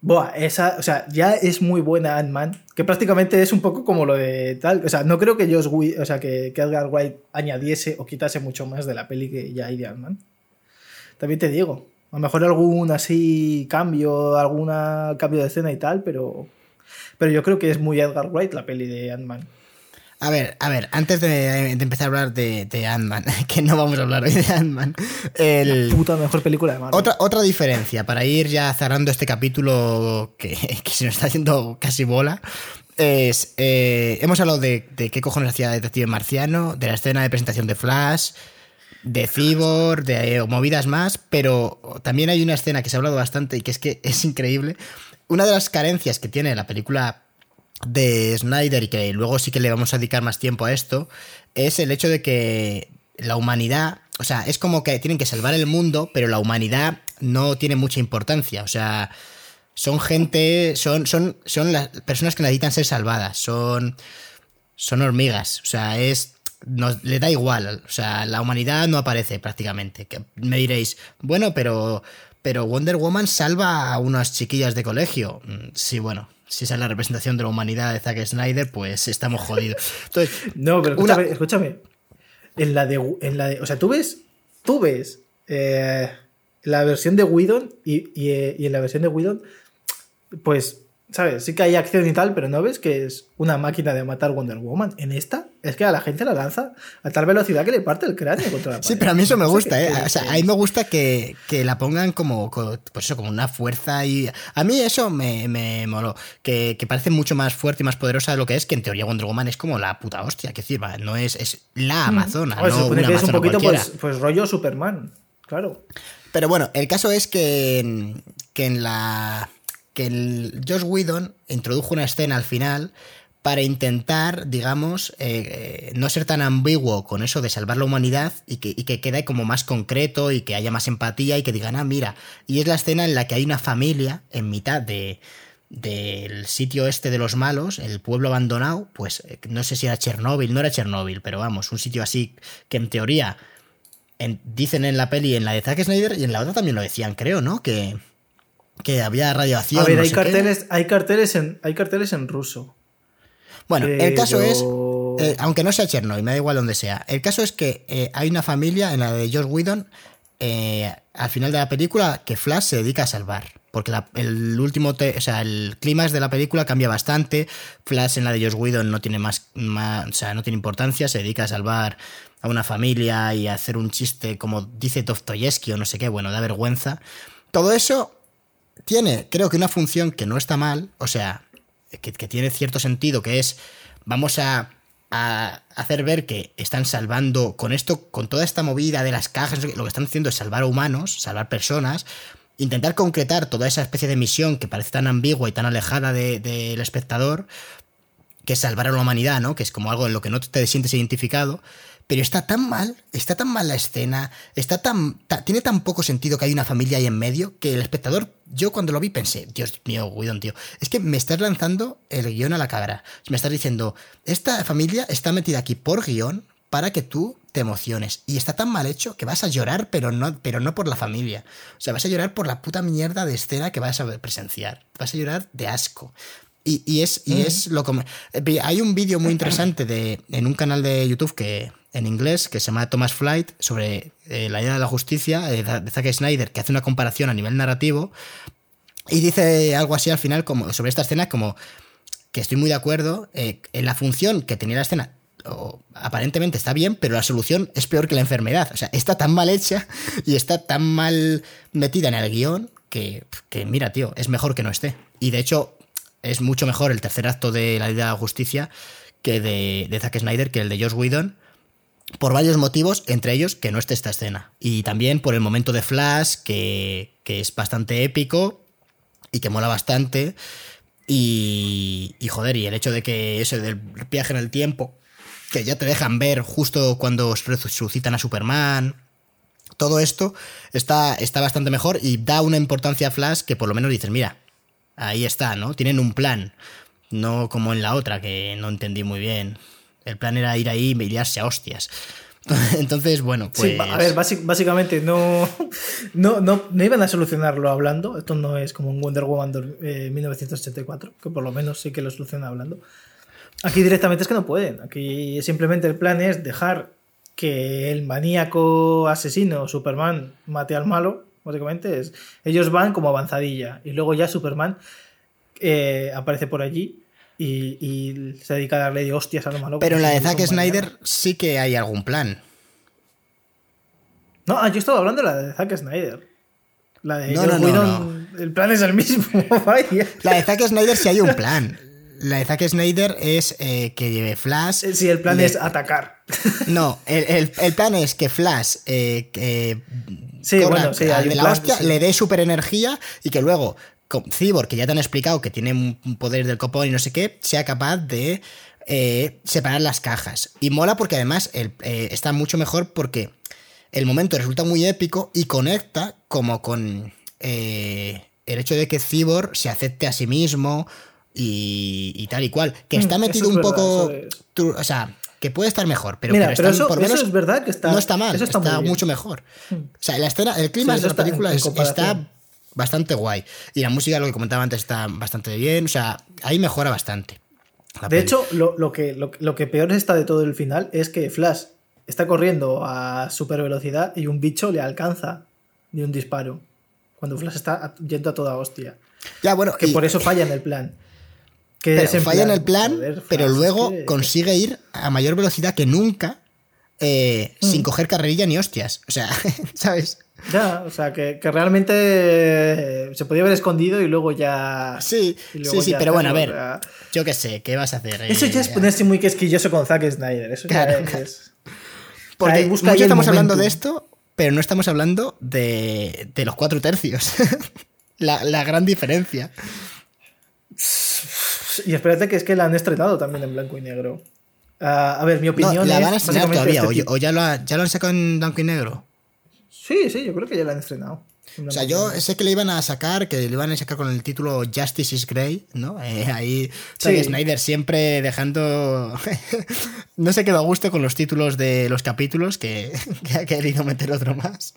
Buah, esa, o sea, ya es muy buena Ant-Man, que prácticamente es un poco como lo de tal. O sea, no creo que Josh o sea, que, que Edgar White añadiese o quitase mucho más de la peli que ya hay de Ant-Man. También te digo, a lo mejor algún así cambio, alguna cambio de escena y tal, pero. Pero yo creo que es muy Edgar Wright la peli de Ant-Man. A ver, a ver, antes de, de empezar a hablar de, de Ant-Man, que no vamos a hablar hoy de Ant-Man, el... Puta mejor película de Marvel. Otra, otra diferencia, para ir ya cerrando este capítulo que, que se nos está haciendo casi bola, es. eh, hemos hablado de, de qué cojones hacía Detective Marciano, de la escena de presentación de Flash, de Cyborg, de eh, movidas más, pero también hay una escena que se ha hablado bastante y que es que es increíble. Una de las carencias que tiene la película de Snyder y que luego sí que le vamos a dedicar más tiempo a esto, es el hecho de que la humanidad, o sea, es como que tienen que salvar el mundo, pero la humanidad no tiene mucha importancia, o sea, son gente, son, son, son las personas que necesitan ser salvadas, son, son hormigas, o sea, es, le da igual, o sea, la humanidad no aparece prácticamente. Que me diréis, bueno, pero, pero Wonder Woman salva a unas chiquillas de colegio. Mm, Sí, bueno, si esa es la representación de la humanidad de Zack Snyder, pues estamos jodidos. Entonces, No, pero Una- escúchame, escúchame. En la de, en la de. O sea, tú ves. Tú ves. eh, la versión de Whedon y, y, eh, y en la versión de Whedon. Pues. ¿Sabes? Sí que hay acción y tal, pero no ves que es una máquina de matar Wonder Woman. En esta, es que a la gente la lanza a tal velocidad que le parte el cráneo contra la Sí, pared. pero a mí eso me No sé gusta, ¿eh? O sea, a mí me gusta que, que la pongan como, co- pues eso, como una fuerza y... A mí eso me, me moló, que, que parece mucho más fuerte y más poderosa de lo que es, que en teoría Wonder Woman es como la puta hostia, que decir, va, no es, es la Amazona, A ver, se no supone una que es un Amazona poquito pues, pues rollo Superman. Claro. Pero bueno, el caso es que, que en la. Que el Josh Whedon introdujo una escena al final para intentar, digamos, eh, eh, no ser tan ambiguo con eso de salvar la humanidad y que, quede como más concreto y que haya más empatía y que digan, ah, mira. Y es la escena en la que hay una familia en mitad de del sitio este de los malos, el pueblo abandonado, pues eh, no sé si era Chernóbil, no era Chernóbil, pero vamos, un sitio así que en teoría en- dicen en la peli, en la de Zack Snyder y en la otra también lo decían, creo, ¿no? Que, que había radiación. A ver, no hay qué. carteles, hay carteles en, hay carteles en ruso. Bueno, el caso es, eh, aunque no sea Chernobyl, me da igual donde sea, el caso es que eh, hay una familia en la de Josh Whedon, eh, al final de la película, que Flash se dedica a salvar. Porque la- el último, te- o sea, el clímax de la película cambia bastante. Flash en la de Josh Whedon no tiene más, más- o sea, no tiene importancia, se dedica a salvar a una familia y a hacer un chiste como dice Dostoyevsky o no sé qué, bueno, da vergüenza. Todo eso tiene, creo que una función que no está mal, o sea, que, tiene cierto sentido, que es, vamos a, hacer ver que están salvando con esto, con toda esta movida de las cajas, lo que están haciendo es salvar a humanos, salvar personas, intentar concretar toda esa especie de misión que parece tan ambigua y tan alejada de- del espectador, que es salvar a la humanidad, ¿no? Que es como algo en lo que no te sientes identificado. Pero está tan mal, está tan mal la escena, está tan, ta- tiene tan poco sentido que hay una familia ahí en medio que el espectador, yo cuando lo vi pensé, Dios mío, Guidón, tío, es que me estás lanzando el guion a la cara. Me estás diciendo, esta familia está metida aquí por guion para que tú te emociones. Y está tan mal hecho que vas a llorar, pero no, pero no por la familia. O sea, vas a llorar por la puta mierda de escena que vas a presenciar. Vas a llorar de asco. Y, y es, y es lo como. eh, Hay un vídeo muy interesante de, en un canal de YouTube que en inglés que se llama Thomas Flight sobre eh, la idea de la justicia eh, de Zack Snyder que hace una comparación a nivel narrativo y dice algo así al final como sobre esta escena como que estoy muy de acuerdo eh, en la función que tenía la escena o, aparentemente está bien, pero la solución es peor que la enfermedad. O sea, está tan mal hecha y está tan mal metida en el guion que, que, mira, tío, es mejor que no esté. Y de hecho, es mucho mejor el tercer acto de la idea de la justicia que de, de Zack Snyder, que el de Josh Whedon, por varios motivos, entre ellos que no esté esta escena. Y también por el momento de Flash, que, que es bastante épico y que mola bastante. Y, y joder, y el hecho de que eso del viaje en el tiempo, que ya te dejan ver justo cuando resucitan a Superman. Todo esto está, está bastante mejor y da una importancia a Flash que por lo menos dices, mira, ahí está, ¿no? Tienen un plan. No como en la otra, que no entendí muy bien. El plan era ir ahí y liarse a hostias. Entonces, bueno, pues. Sí, a ver, básicamente no, no, no, no, iban a solucionarlo hablando. Esto no es como un Wonder Woman 1984, que por lo menos sí que lo soluciona hablando. Aquí directamente es que no pueden. Aquí simplemente el plan es dejar que el maníaco asesino Superman mate al malo. Básicamente es. Ellos van como avanzadilla. Y luego ya Superman eh, aparece por allí y, se dedica a darle de hostias a lo malo. Pero en la de Zack Snyder sí que hay algún plan. No, ah, yo estaba hablando de la de Zack Snyder. La de no, no, no, el plan es el mismo. la de Zack Snyder sí hay un plan. La de Zack Snyder es eh, que Flash. Eh, sí, el plan es atacar. No, el, plan es que Flash eh, sí, bueno, sí, de la hostia, le dé super energía y que luego Cyborg, que ya te han explicado que tiene un poder del copón y no sé qué, sea capaz de eh, separar las cajas. Y mola porque además está mucho mejor porque el momento resulta muy épico y conecta como con el hecho de que Cyborg se acepte a sí mismo y, tal y cual. Que mm, está metido un poco... O sea, que puede estar mejor, pero, eso, por menos es verdad que está, no está mal, está, mucho mejor. Mm. O sea, la escena, el clima de la película está bastante guay. Y la música, lo que comentaba antes, está bastante bien. O sea, ahí mejora bastante. De hecho, lo, que, lo, que peor está de todo el final es que Flash está corriendo a super velocidad y un bicho le alcanza de un disparo. Cuando Flash está yendo a toda hostia. Ya, bueno. Que por eso falla en el plan. Que falla en el plan, pero luego consigue ir a mayor velocidad que nunca eh, sin mm. coger carrerilla ni hostias. O sea, ¿sabes? Ya, o sea, que, realmente eh, se podía haber escondido y luego ya. Sí, sí, sí, pero bueno, a ver. Yo qué sé, ¿qué vas a hacer? Eso ya es eh, ponerse muy quisquilloso con Zack Snyder. Eso ya es. Porque mucho estamos hablando de esto, pero no estamos hablando de, los cuatro tercios. la, gran diferencia. Y espérate que es que la han estrenado también en blanco y negro. Ah, a ver, mi opinión la van a estrenar todavía, este o, ya, lo ya lo han sacado en blanco y negro. Sí, sí, yo creo que ya la han estrenado. O sea, yo sé que le iban a sacar, que le iban a sacar con el título Justice is Grey, ¿no? Eh, ahí Snyder siempre dejando... no se quedó a gusto con los títulos de los capítulos, que, ha querido meter otro más.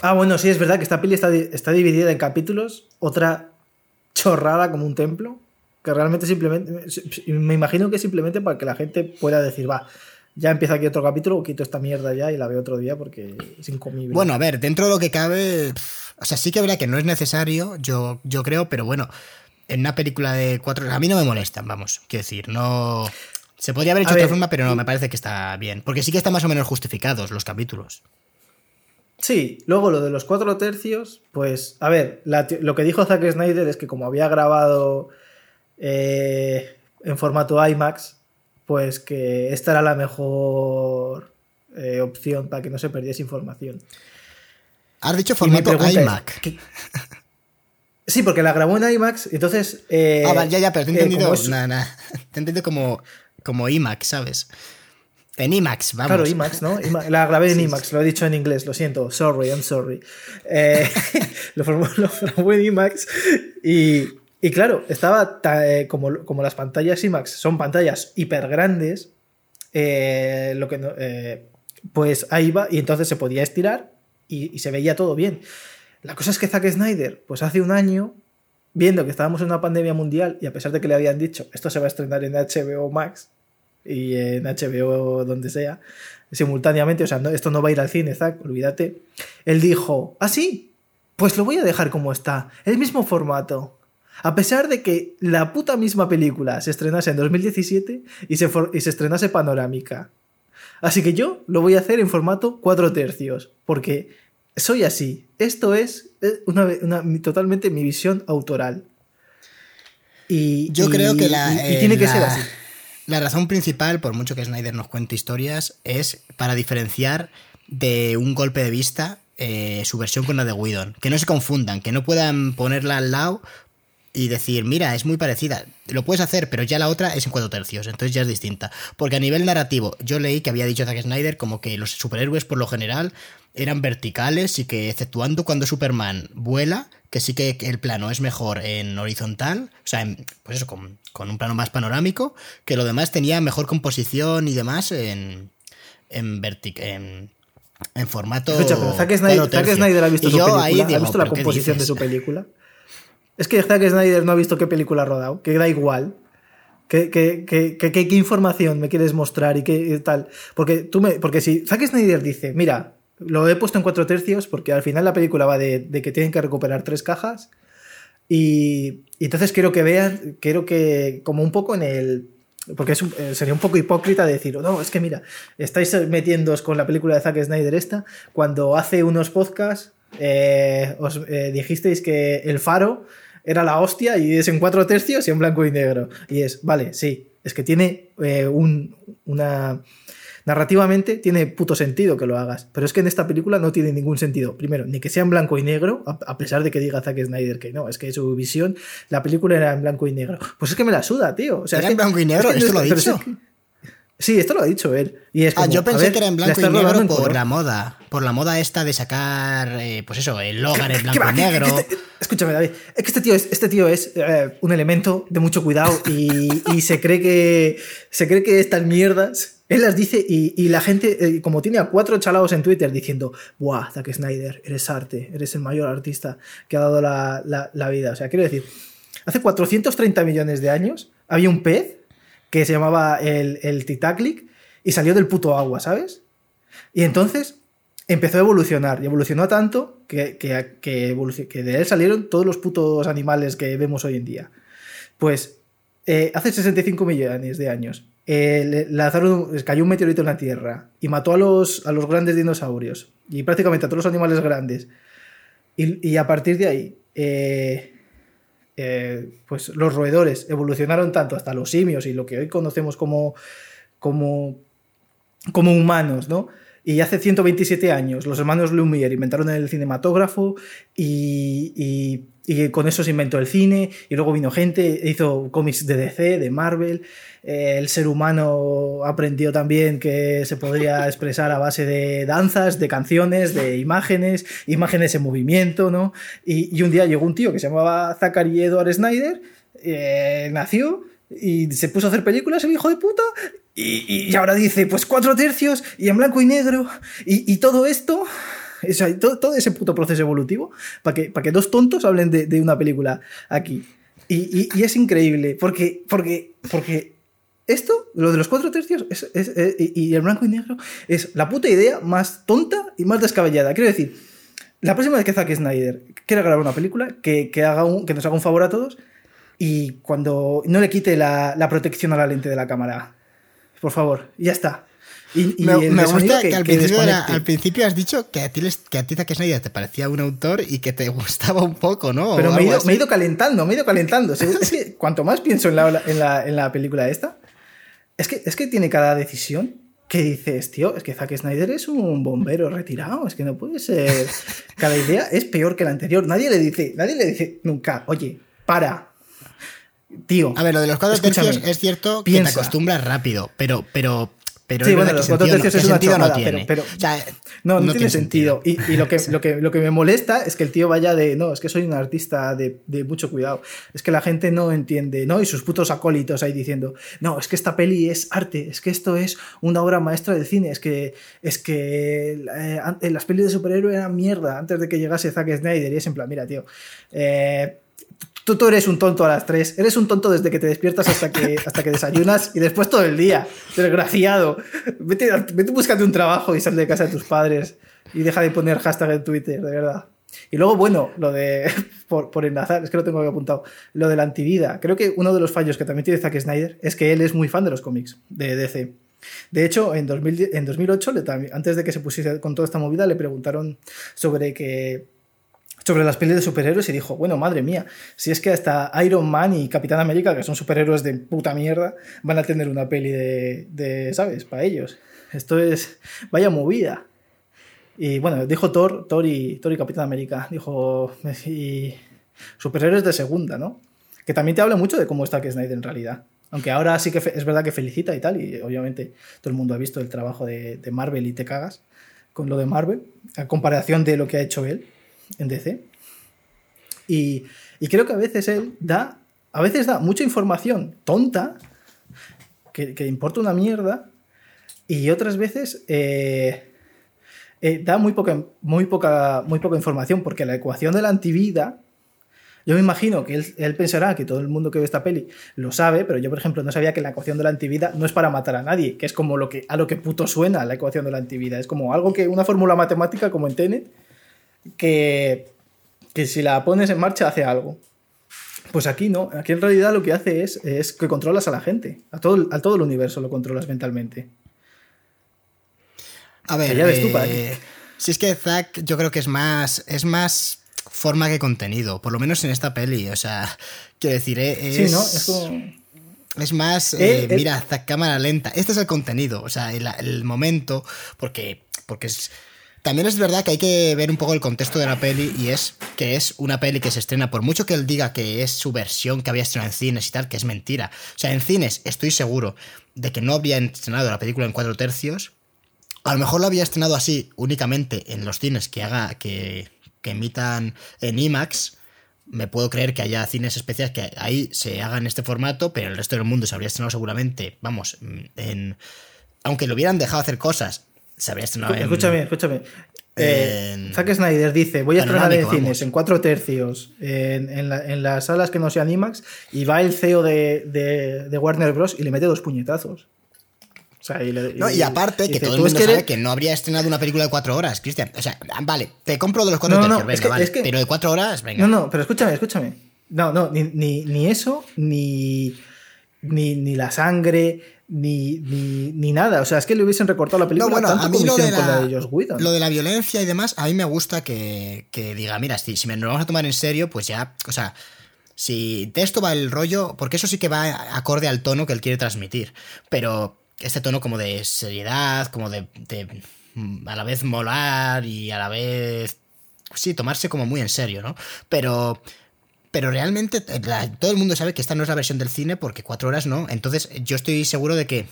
Ah, bueno, sí, es verdad que esta peli está, está dividida en capítulos, otra chorrada como un templo, que realmente simplemente... Me imagino que simplemente para que la gente pueda decir, va, ya empieza aquí otro capítulo, quito esta mierda ya y la veo otro día porque es incomible. Bueno, a ver, dentro de lo que cabe, o sea, sí que verá que no es necesario, yo, yo creo, pero bueno, en una película de cuatro a mí no me molestan, vamos, quiero decir, no... Se podría haber hecho de otra forma, pero no, me parece que está bien, porque sí que están más o menos justificados los capítulos. Sí, luego lo de los cuatro tercios, pues, a ver, lo que dijo Zack Snyder es que como había grabado eh, en formato IMAX, pues que esta era la mejor eh, opción para que no se perdiese información. Has dicho formato iMac. Sí, porque la grabó en IMAX, entonces... Eh, ah, ya, ya, pero te he eh, entendido, te he entendido como, como iMac, ¿sabes? En IMAX, vamos. Claro, IMAX, ¿no? La grabé en IMAX, lo he dicho en inglés, lo siento. Sorry, I'm sorry. lo, formó, lo grabó en IMAX y, y claro, estaba eh, como, como, las pantallas IMAX son pantallas hiper grandes, eh, lo que eh, pues ahí va y entonces se podía estirar y, se veía todo bien. La cosa es que Zack Snyder, pues hace un año, viendo que estábamos en una pandemia mundial y a pesar de que le habían dicho esto se va a estrenar en HBO Max y en HBO donde sea, simultáneamente, o sea, esto no va a ir al cine, Zack, olvídate, él dijo, ah, sí, pues lo voy a dejar como está, el mismo formato. A pesar de que la puta misma película se estrenase en 2017 y se, y se estrenase panorámica. Así que yo lo voy a hacer en formato 4 tercios, porque soy así. Esto es eh, una, totalmente mi visión autoral. Y, yo creo que la, tiene que ser así. La razón principal, por mucho que Snyder nos cuente historias, es para diferenciar de un golpe de vista eh, su versión con la de Whedon. Que no se confundan, que no puedan ponerla al lado y decir, mira, es muy parecida. Lo puedes hacer, pero ya la otra es en cuatro tercios, entonces ya es distinta. Porque a nivel narrativo, yo leí que había dicho Zack Snyder como que los superhéroes por lo general eran verticales y que exceptuando cuando Superman vuela, que sí que el plano es mejor en horizontal, o sea, pues eso, con, un plano más panorámico, que lo demás tenía mejor composición y demás en, en, en, en formato. Escucha, pero Zack Snyder, Zack ha visto su película, ahí ha visto la ¿pero qué composición de su película. Es que Zack Snyder no ha visto qué película ha rodado, que da igual. ¿Qué, información me quieres mostrar y qué tal? Porque, tú me, porque si Zack Snyder dice, mira, lo he puesto en cuatro tercios porque al final la película va de, que tienen que recuperar tres cajas y, entonces quiero que vean, quiero que, como un poco en el... Porque eh, sería un poco hipócrita decir, no, es que mira, estáis metiéndoos con la película de Zack Snyder esta, cuando hace unos podcasts eh, os eh, dijisteis que El Faro era la hostia y es en cuatro tercios y en blanco y negro. Y es, vale, sí, es que tiene eh, un, una... Narrativamente tiene puto sentido que lo hagas, pero es que en esta película no tiene ningún sentido. Primero, ni que sea en blanco y negro, a a pesar de que diga Zack Snyder que no, es que su visión, la película era en blanco y negro. Pues es que me la suda, tío. O sea, ¿Era es en que- blanco y negro? es que ¿Esto lo es dicho? Sí, esto lo ha dicho él. Y es Ah, yo pensé ver, que era en la blanco y negro por color. la moda. Por la moda esta de sacar, eh, pues eso, el Logan en ¿Qué blanco va? y negro. este- escúchame, David. Es que este tío es, este tío es eh, un elemento de mucho cuidado y, y se cree que se cree que estas mierdas. Él las dice y, y la gente, eh, como tiene a cuatro chalados en Twitter diciendo, ¡buah, Zack Snyder, eres arte, eres el mayor artista que ha dado la, la- la vida! O sea, quiero decir, hace 430 millones de años había un pez que se llamaba el, el Titanic y salió del puto agua, ¿sabes? Y entonces empezó a evolucionar y evolucionó tanto que, que, que de él salieron todos los putos animales que vemos hoy en día. Pues eh, hace 65 millones de años eh, lanzaron, cayó un meteorito en la Tierra y mató a los, a los grandes dinosaurios y prácticamente a todos los animales grandes. Y, y a partir de ahí, eh, eh, pues los roedores evolucionaron tanto hasta los simios y lo que hoy conocemos como, como, como humanos, ¿no? Y hace 127 años los hermanos Lumière inventaron el cinematógrafo y, y- y con eso se inventó el cine y luego vino gente, hizo cómics de DC, de Marvel, eh, el ser humano aprendió también que se podría expresar a base de danzas, de canciones, de imágenes, imágenes en movimiento, ¿no? Y, y un día llegó un tío que se llamaba Zachary Edward Snyder, eh, nació y se puso a hacer películas, el hijo de puta, y, y ahora dice, pues cuatro tercios y en blanco y negro, y, y todo esto, o sea, todo, todo ese puto proceso evolutivo, para que, para que dos tontos hablen de, de una película aquí. Y, y- y es increíble, porque, porque, porque esto, lo de los cuatro tercios, es, es- es- y el blanco y negro, es la puta idea más tonta y más descabellada. Quiero decir, la próxima vez que Zack Snyder quiera grabar una película, que, que haga un, que nos haga un favor a todos y cuando no le quite la, la protección a la lente de la cámara. Por favor, ya está. Y, y me, me gusta que, al, que principio era- al principio has dicho que a ti, les- que a ti Zack Snyder te parecía un autor y que te gustaba un poco, ¿no? Pero me he, ido, me he ido calentando, me he ido calentando. Es que cuanto más pienso en la, en la, en la película esta, es que, es que tiene cada decisión que dices, tío, es que Zack Snyder es un bombero retirado, es que no puede ser. Cada idea es peor que la anterior. Nadie le dice, nadie le dice nunca, oye, para. Tío. A ver, lo de los cuatro tercios es cierto que piensa. te acostumbras rápido, pero, pero, pero Sí, es bueno, los cuatro sentido no- tercios es una sentido no chorrada, tiene. pero- pero- O sea, No, no, tiene, sentido. Y, y lo, que, lo, que, lo que me molesta es que el tío vaya de, no, es que soy un artista de, de mucho cuidado. Es que la gente no entiende, ¿no? Y sus putos acólitos ahí diciendo, no, es que esta peli es arte, es que esto es una obra maestra del cine, es que, es que eh, las pelis de superhéroe eran mierda antes de que llegase Zack Snyder. Y es en plan, mira, tío, eh, Tú, tú eres un tonto a las 3. Eres un tonto desde que te despiertas hasta que, hasta que desayunas y después todo el día. Desgraciado. Vete, a- vete búscate un trabajo y sal de casa de tus padres. Y deja de poner hashtag en Twitter, de verdad. Y luego, bueno, lo de. Por, por enlazar, es que lo tengo aquí apuntado. Lo de la antivida. Creo que uno de los fallos que también tiene Zack Snyder es que él es muy fan de los cómics de DC. De hecho, en, 2000 en 2008, le tam- antes de que se pusiese con toda esta movida, le preguntaron sobre que sobre las pelis de superhéroes y dijo, bueno, madre mía, si es que hasta Iron Man y Capitán América, que son superhéroes de puta mierda, van a tener una peli de, ¿sabes? Para ellos. Esto es, vaya movida. Y bueno, dijo Thor, Thor y, Thor y Capitán América, dijo, y superhéroes de segunda, ¿no? Que también te habla mucho de cómo está Zack Snyder en realidad. Aunque ahora sí que es verdad que felicita y tal, y obviamente todo el mundo ha visto el trabajo de, de Marvel y te cagas con lo de Marvel, a comparación de lo que ha hecho él en DC. Y, y creo que a veces él da, a veces da mucha información tonta, que, importa una mierda, y otras veces eh, eh, da muy poca, muy, poca, muy poca información, porque la ecuación de la antivida, yo me imagino que él, pensará que todo el mundo que ve esta peli lo sabe, pero yo, por ejemplo, no sabía que la ecuación de la antivida no es para matar a nadie, que es como lo que, a lo que puto suena la ecuación de la antivida. Es como algo que, una fórmula matemática como en Tenet, que, que si la pones en marcha hace algo. Pues aquí no, aquí en realidad lo que hace es, es que controlas a la gente, a todo, a todo el universo lo controlas mentalmente. A ver, eh, si es que Zack yo creo que es más, es más forma que contenido, por lo menos en esta peli, o sea, quiero decir, eh, es... Sí, ¿no? Es como... Es más, eh, mira, Zack cámara lenta. Este es el contenido, o sea, el, momento, porque, porque es, también es verdad que hay que ver un poco el contexto de la peli y es que es una peli que se estrena, por mucho que él diga que es su versión que había estrenado en cines y tal, que es mentira. O sea, en cines estoy seguro de que no habría estrenado la película en cuatro tercios, a lo mejor lo había estrenado así únicamente en los cines que haga que, emitan en IMAX. Me puedo creer que haya cines especiales que ahí se hagan en este formato, pero el resto del mundo se habría estrenado seguramente, vamos, en aunque lo hubieran dejado hacer cosas, se habría estrenado Escúchame, escúchame. Eh, Zack Snyder dice: Voy a estrenar en cines en cuatro tercios, en, las salas que no sean IMAX, y va el CEO de, de Warner Bros. y le mete dos puñetazos y, aparte, que todo el mundo sabe que no habría estrenado una película de cuatro horas, Cristian. O sea, vale, te compro de los cuatro no, venga, vale, pero de cuatro horas, venga. No, no, pero escúchame, escúchame. No, no, ni, ni, eso, ni, ni, la sangre, ni, ni, nada. O sea, es que le hubiesen recortado la película no, bueno, a mí lo de, la, lo de la violencia y demás, a mí me gusta que, diga, mira, si, si nos vamos a tomar en serio, pues ya, o sea, si de esto va el rollo, porque eso sí que va acorde al tono que él quiere transmitir, pero este tono como de seriedad, como de, mm, a la vez molar y a la vez, sí, tomarse como muy en serio, ¿no? Pero, pero realmente eh, todo el mundo sabe que esta no es la versión del cine porque cuatro horas no. Entonces yo estoy seguro de que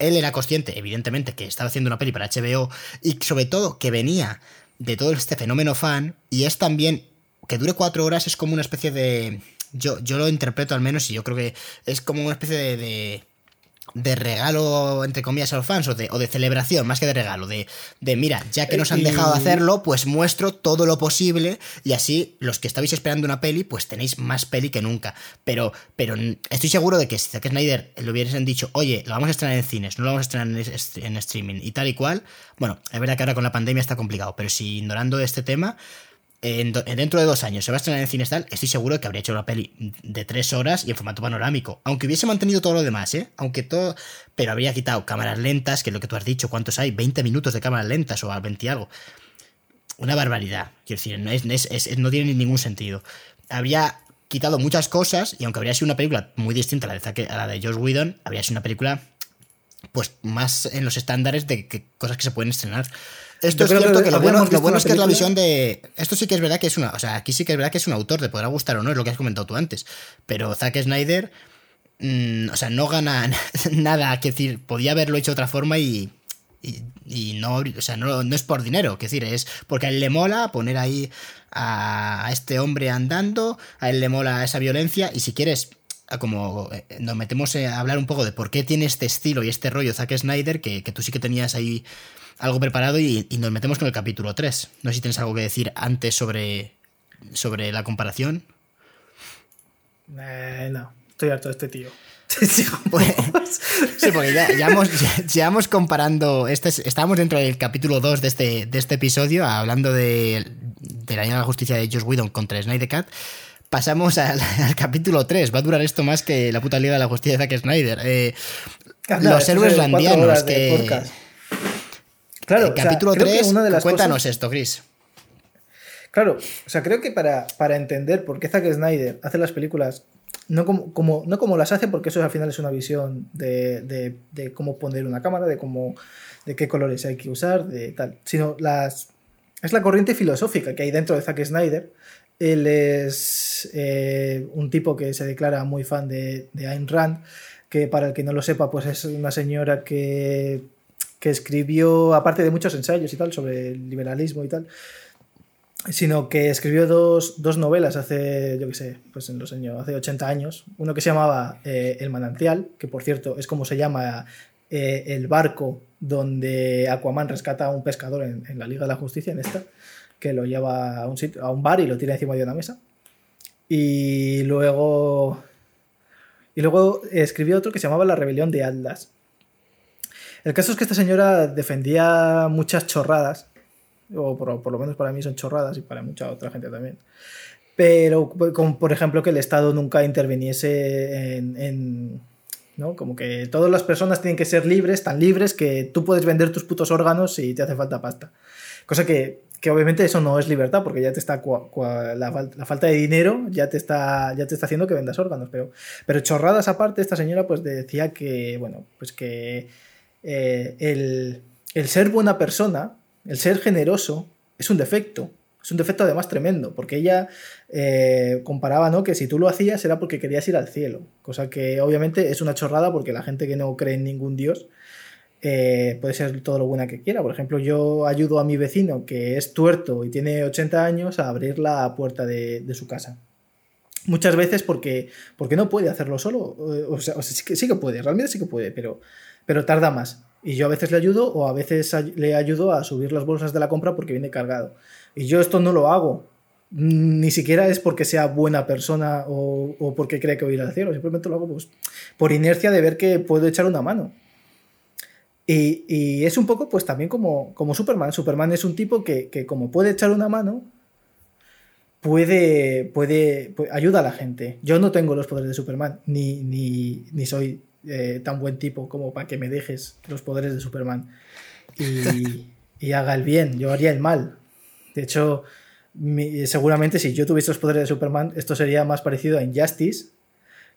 él era consciente, evidentemente, que estaba haciendo una peli para HBO y sobre todo que venía de todo este fenómeno fan y es también que dure cuatro horas es como una especie de... Yo, yo lo interpreto al menos y yo creo que es como una especie de de regalo, entre comillas, a los fans, o de, o de celebración, más que de regalo, de, de mira, ya que nos han dejado hacerlo, pues muestro todo lo posible y así los que estabais esperando una peli, pues tenéis más peli que nunca. Pero, pero estoy seguro de que si Zack Snyder le hubiesen dicho, oye, lo vamos a estrenar en cines, no lo vamos a estrenar en, streaming y tal y cual, bueno, es verdad que ahora con la pandemia está complicado, pero si ignorando este tema, dentro de dos años se va a estrenar en cine tal, estoy seguro que habría hecho una peli de tres horas y en formato panorámico. Aunque hubiese mantenido todo lo demás, ¿eh? Aunque todo. Pero habría quitado cámaras lentas, que es lo que tú has dicho, ¿cuántos hay? 20 minutos de cámaras lentas o 20 y algo. Una barbaridad. Quiero decir, no, es, no tiene ningún sentido. Habría quitado muchas cosas y aunque habría sido una película muy distinta a la de, la de Josh Whedon, habría sido una película pues más en los estándares de que cosas que se pueden estrenar. Esto es cierto que, lo bueno, es que es la visión de. Esto sí que es verdad que es una. O sea, aquí sí que es verdad que es un autor, te podrá gustar o no, es lo que has comentado tú antes. Pero Zack Snyder. Mm, o sea, no gana nada. Que decir, podía haberlo hecho de otra forma y. Y, no, o sea, no, es por dinero, que decir, es porque a él le mola poner ahí a, este hombre andando, a él le mola esa violencia, y si quieres, como eh, nos metemos a hablar un poco de por qué tiene este estilo y este rollo Zack Snyder, que, que tú sí que tenías ahí algo preparado y, nos metemos con el capítulo 3. No sé si tienes algo que decir antes sobre, sobre la comparación. Eh, no, estoy harto de este tío. Pues, sí, porque ya, llevamos comparando. Este, estábamos dentro del capítulo 2 de este, de este episodio, hablando de, de la la Justicia de Josh Whedon contra Snyder Cat. Pasamos al, capítulo 3. Va a durar esto más que la puta Liga de la Justicia de Zack Snyder. Eh, los héroes landianos que. Claro, capítulo 3, una de las cuéntanos esto, Chris. Claro, o sea, creo que para, para, entender por qué Zack Snyder hace las películas, no como, como, no como las hace, porque eso al final es una visión de, de, cómo poner una cámara, de cómo de qué colores hay que usar, de tal, sino las es la corriente filosófica que hay dentro de Zack Snyder. Él es eh, un tipo que se declara muy fan de, de Ayn Rand, que para el que no lo sepa, pues es una señora que que escribió, aparte de muchos ensayos y tal, sobre el liberalismo y tal, sino que escribió dos, novelas hace, yo qué sé, pues en los años, hace 80 años. Uno que se llamaba eh, El manantial, que por cierto es como se llama eh, el barco donde Aquaman rescata a un pescador en, en, la Liga de la Justicia, en esta, que lo lleva a un, sitio, a un bar y lo tira encima de una mesa. Y luego. Y luego escribió otro que se llamaba La Rebelión de Atlas. El caso es que esta señora defendía muchas chorradas, o por, por lo menos para mí son chorradas y para mucha otra gente también. Pero, como por ejemplo, que el Estado nunca interviniese en, en ¿no? Como que todas las personas tienen que ser libres, tan libres que tú puedes vender tus putos órganos si te hace falta pasta. Cosa que, que obviamente eso no es libertad, porque ya te está la, la, falta de dinero ya te está ya te está haciendo que vendas órganos, pero pero chorradas aparte esta señora pues decía que bueno, pues que eh, el, ser buena persona, el ser generoso es un defecto, es un defecto además tremendo, porque ella eh, comparaba ¿no? que si tú lo hacías era porque querías ir al cielo, cosa que obviamente es una chorrada porque la gente que no cree en ningún dios eh, puede ser todo lo buena que quiera. Por ejemplo, yo ayudo a mi vecino que es tuerto y tiene 80 años a abrir la puerta de, su casa. Muchas veces porque, porque no puede hacerlo solo. O sea, sí, que, puede, realmente sí que puede, pero, pero tarda más. Y yo a veces le ayudo o a veces le ayudo a subir las bolsas de la compra porque viene cargado. Y yo esto no lo hago. Ni siquiera es porque sea buena persona o, porque cree que voy a ir al cielo. Simplemente lo hago pues, por inercia de ver que puedo echar una mano. Y, y, es un poco, pues también como, como Superman. Superman es un tipo que, que, como puede echar una mano, puede, puede, puede, ayuda a la gente. Yo no tengo los poderes de Superman, ni, ni, ni soy eh, tan buen tipo como para que me dejes los poderes de Superman y, y haga el bien. Yo haría el mal. De hecho, mi, seguramente si yo tuviese los poderes de Superman, esto sería más parecido a Injustice,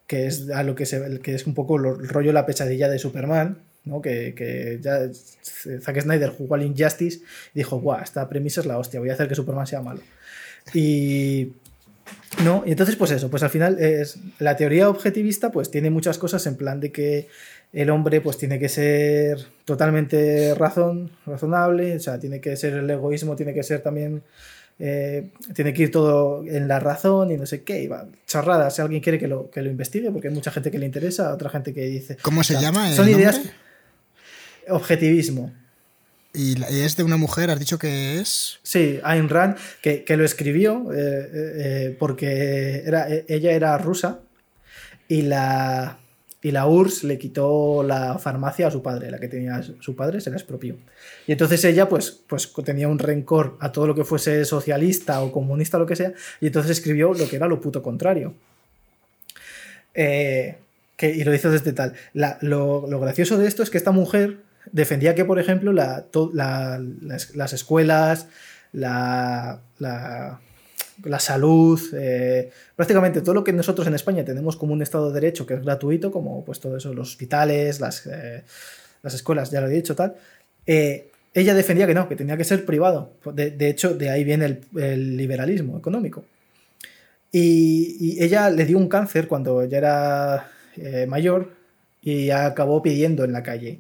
que es a lo que, se, que es un poco el rollo la pesadilla de Superman ¿no? Que, que, ya Zack Snyder jugó al Injustice y dijo, guau, esta premisa es la hostia, voy a hacer que Superman sea malo. Y... No, y entonces pues eso, pues al final es la teoría objetivista pues tiene muchas cosas en plan de que el hombre pues tiene que ser totalmente razón, razonable, o sea, tiene que ser el egoísmo, tiene que ser también eh, tiene que ir todo en la razón y no sé qué, y va, charrada, si alguien quiere que lo, que lo investigue, porque hay mucha gente que le interesa, otra gente que dice... ¿Cómo se o sea, llama? Son ideas... Objetivismo. ¿Y es de una mujer? ¿Has dicho que es? Sí, Ayn Rand, que, que lo escribió eh, eh, porque era, ella era rusa y la, y la URSS le quitó la farmacia a su padre, la que tenía su padre se la expropió. Y entonces ella pues, pues tenía un rencor a todo lo que fuese socialista o comunista lo que sea, y entonces escribió lo que era lo puto contrario. Eh, que, y lo hizo desde tal. La, lo, lo gracioso de esto es que esta mujer defendía que, por ejemplo, las, las, escuelas, la, la, salud, eh, prácticamente todo lo que nosotros en España tenemos como un Estado de Derecho que es gratuito, como pues todo eso, los hospitales, las, eh, las escuelas, ya lo he dicho, tal. Eh, ella defendía que no, que tenía que ser privado. De, de hecho, de ahí viene el, el liberalismo económico. Y, y, ella le dio un cáncer cuando ya era mayor y acabó pidiendo en la calle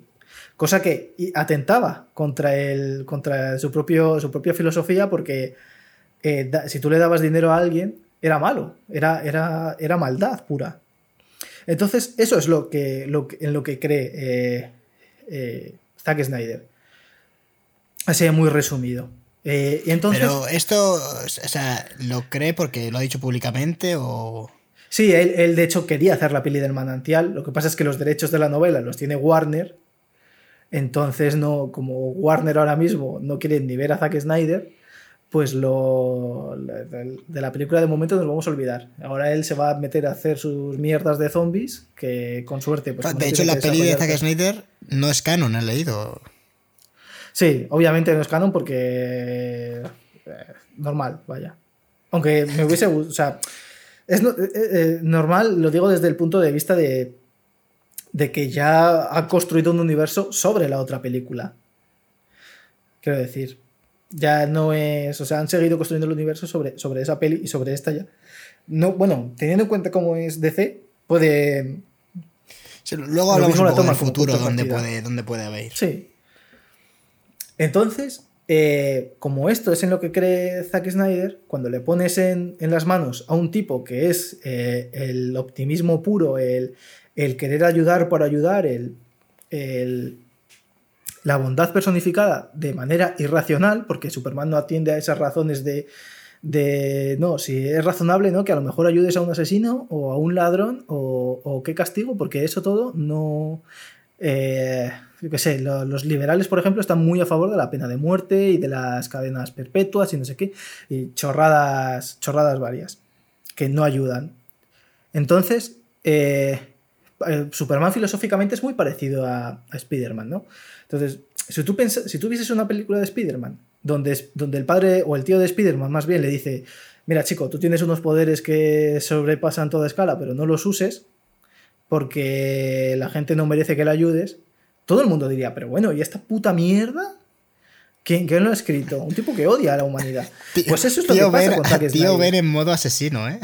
cosa que atentaba contra, el, contra su, propio, su propia filosofía porque eh, da, si tú le dabas dinero a alguien era malo, era, era, era maldad pura. Entonces eso es lo que, lo en lo que cree eh, eh, Zack Snyder. Así muy resumido. Eh, y entonces, Pero esto, o sea, ¿lo cree porque lo ha dicho públicamente o...? Sí, él, él, de hecho quería hacer la peli del manantial. Lo que pasa es que los derechos de la novela los tiene Warner entonces, no, como Warner ahora mismo no quiere ni ver a Zack Snyder, pues lo de la película de momento nos vamos a olvidar. Ahora él se va a meter a hacer sus mierdas de zombies, que con suerte. Pues, de hecho, la peli de Zack Snyder no es canon, he leído. Sí, obviamente no es canon porque. Eh, normal, vaya. Aunque me hubiese. O sea, es eh, eh, normal, lo digo desde el punto de vista de de que ya ha construido un universo sobre la otra película. Quiero decir, ya no es, o sea, han seguido construyendo el universo sobre, sobre esa peli y sobre esta ya. No, bueno, teniendo en cuenta cómo es DC, puede... Sí, luego hablamos un poco del futuro donde puede, donde puede haber. Sí. Entonces, eh, como esto es en lo que cree Zack Snyder, cuando le pones en, en las manos a un tipo que es eh, el optimismo puro, el, el querer ayudar por ayudar, el, la bondad personificada de manera irracional, porque Superman no atiende a esas razones de, de no, si es razonable, ¿no? Que a lo mejor ayudes a un asesino o a un ladrón o, qué castigo, porque eso todo no... Eh, yo qué sé, lo- los liberales, por ejemplo, están muy a favor de la pena de muerte y de las cadenas perpetuas y no sé qué, y chorradas, chorradas varias, que no ayudan. Entonces, eh, eh, Superman filosóficamente es muy parecido a, a Spider-Man, ¿no? Entonces, si tú, pens- si tú vieses una película de Spider-Man, donde, donde el padre o el tío de Spider-Man más bien le dice, mira chico, tú tienes unos poderes que sobrepasan toda escala, pero no los uses porque la gente no merece que le ayudes, todo el mundo diría, pero bueno, ¿y esta puta mierda? ¿Quién, quién lo ha escrito? Un tipo que odia a la humanidad. Pues eso es lo que pasa Ben, con Zack tío Snyder. Ben en modo asesino, ¿eh?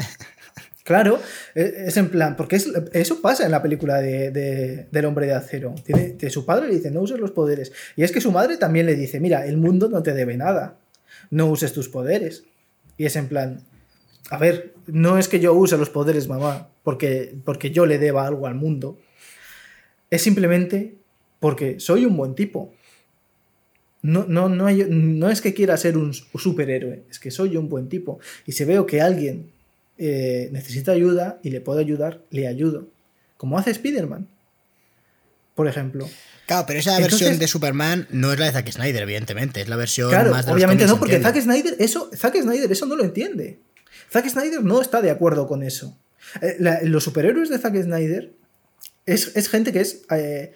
Claro, e- es en plan, porque es- eso pasa en la película de, de- del hombre de acero. Tiene, su padre le dice, no uses los poderes. Y es que su madre también le dice, mira, el mundo no te debe nada. No uses tus poderes. Y es en plan, a ver, no es que yo use los poderes, mamá, porque, porque yo le deba algo al mundo. Es simplemente porque soy un buen tipo. No, no, no, no es que quiera ser un superhéroe, es que soy un buen tipo. Y si veo que alguien eh, necesita ayuda y le puedo ayudar, le ayudo. Como hace Spider-Man, por ejemplo. Claro, pero esa Entonces- versión de Superman no es la de Zack Snyder, evidentemente. Es la versión Claro, más de obviamente no, porque. Zack Snyder, eso, Zack Snyder eso no lo entiende. Zack Snyder no está de acuerdo con eso. Eh, la- los superhéroes de Zack Snyder es, es gente que es. eh,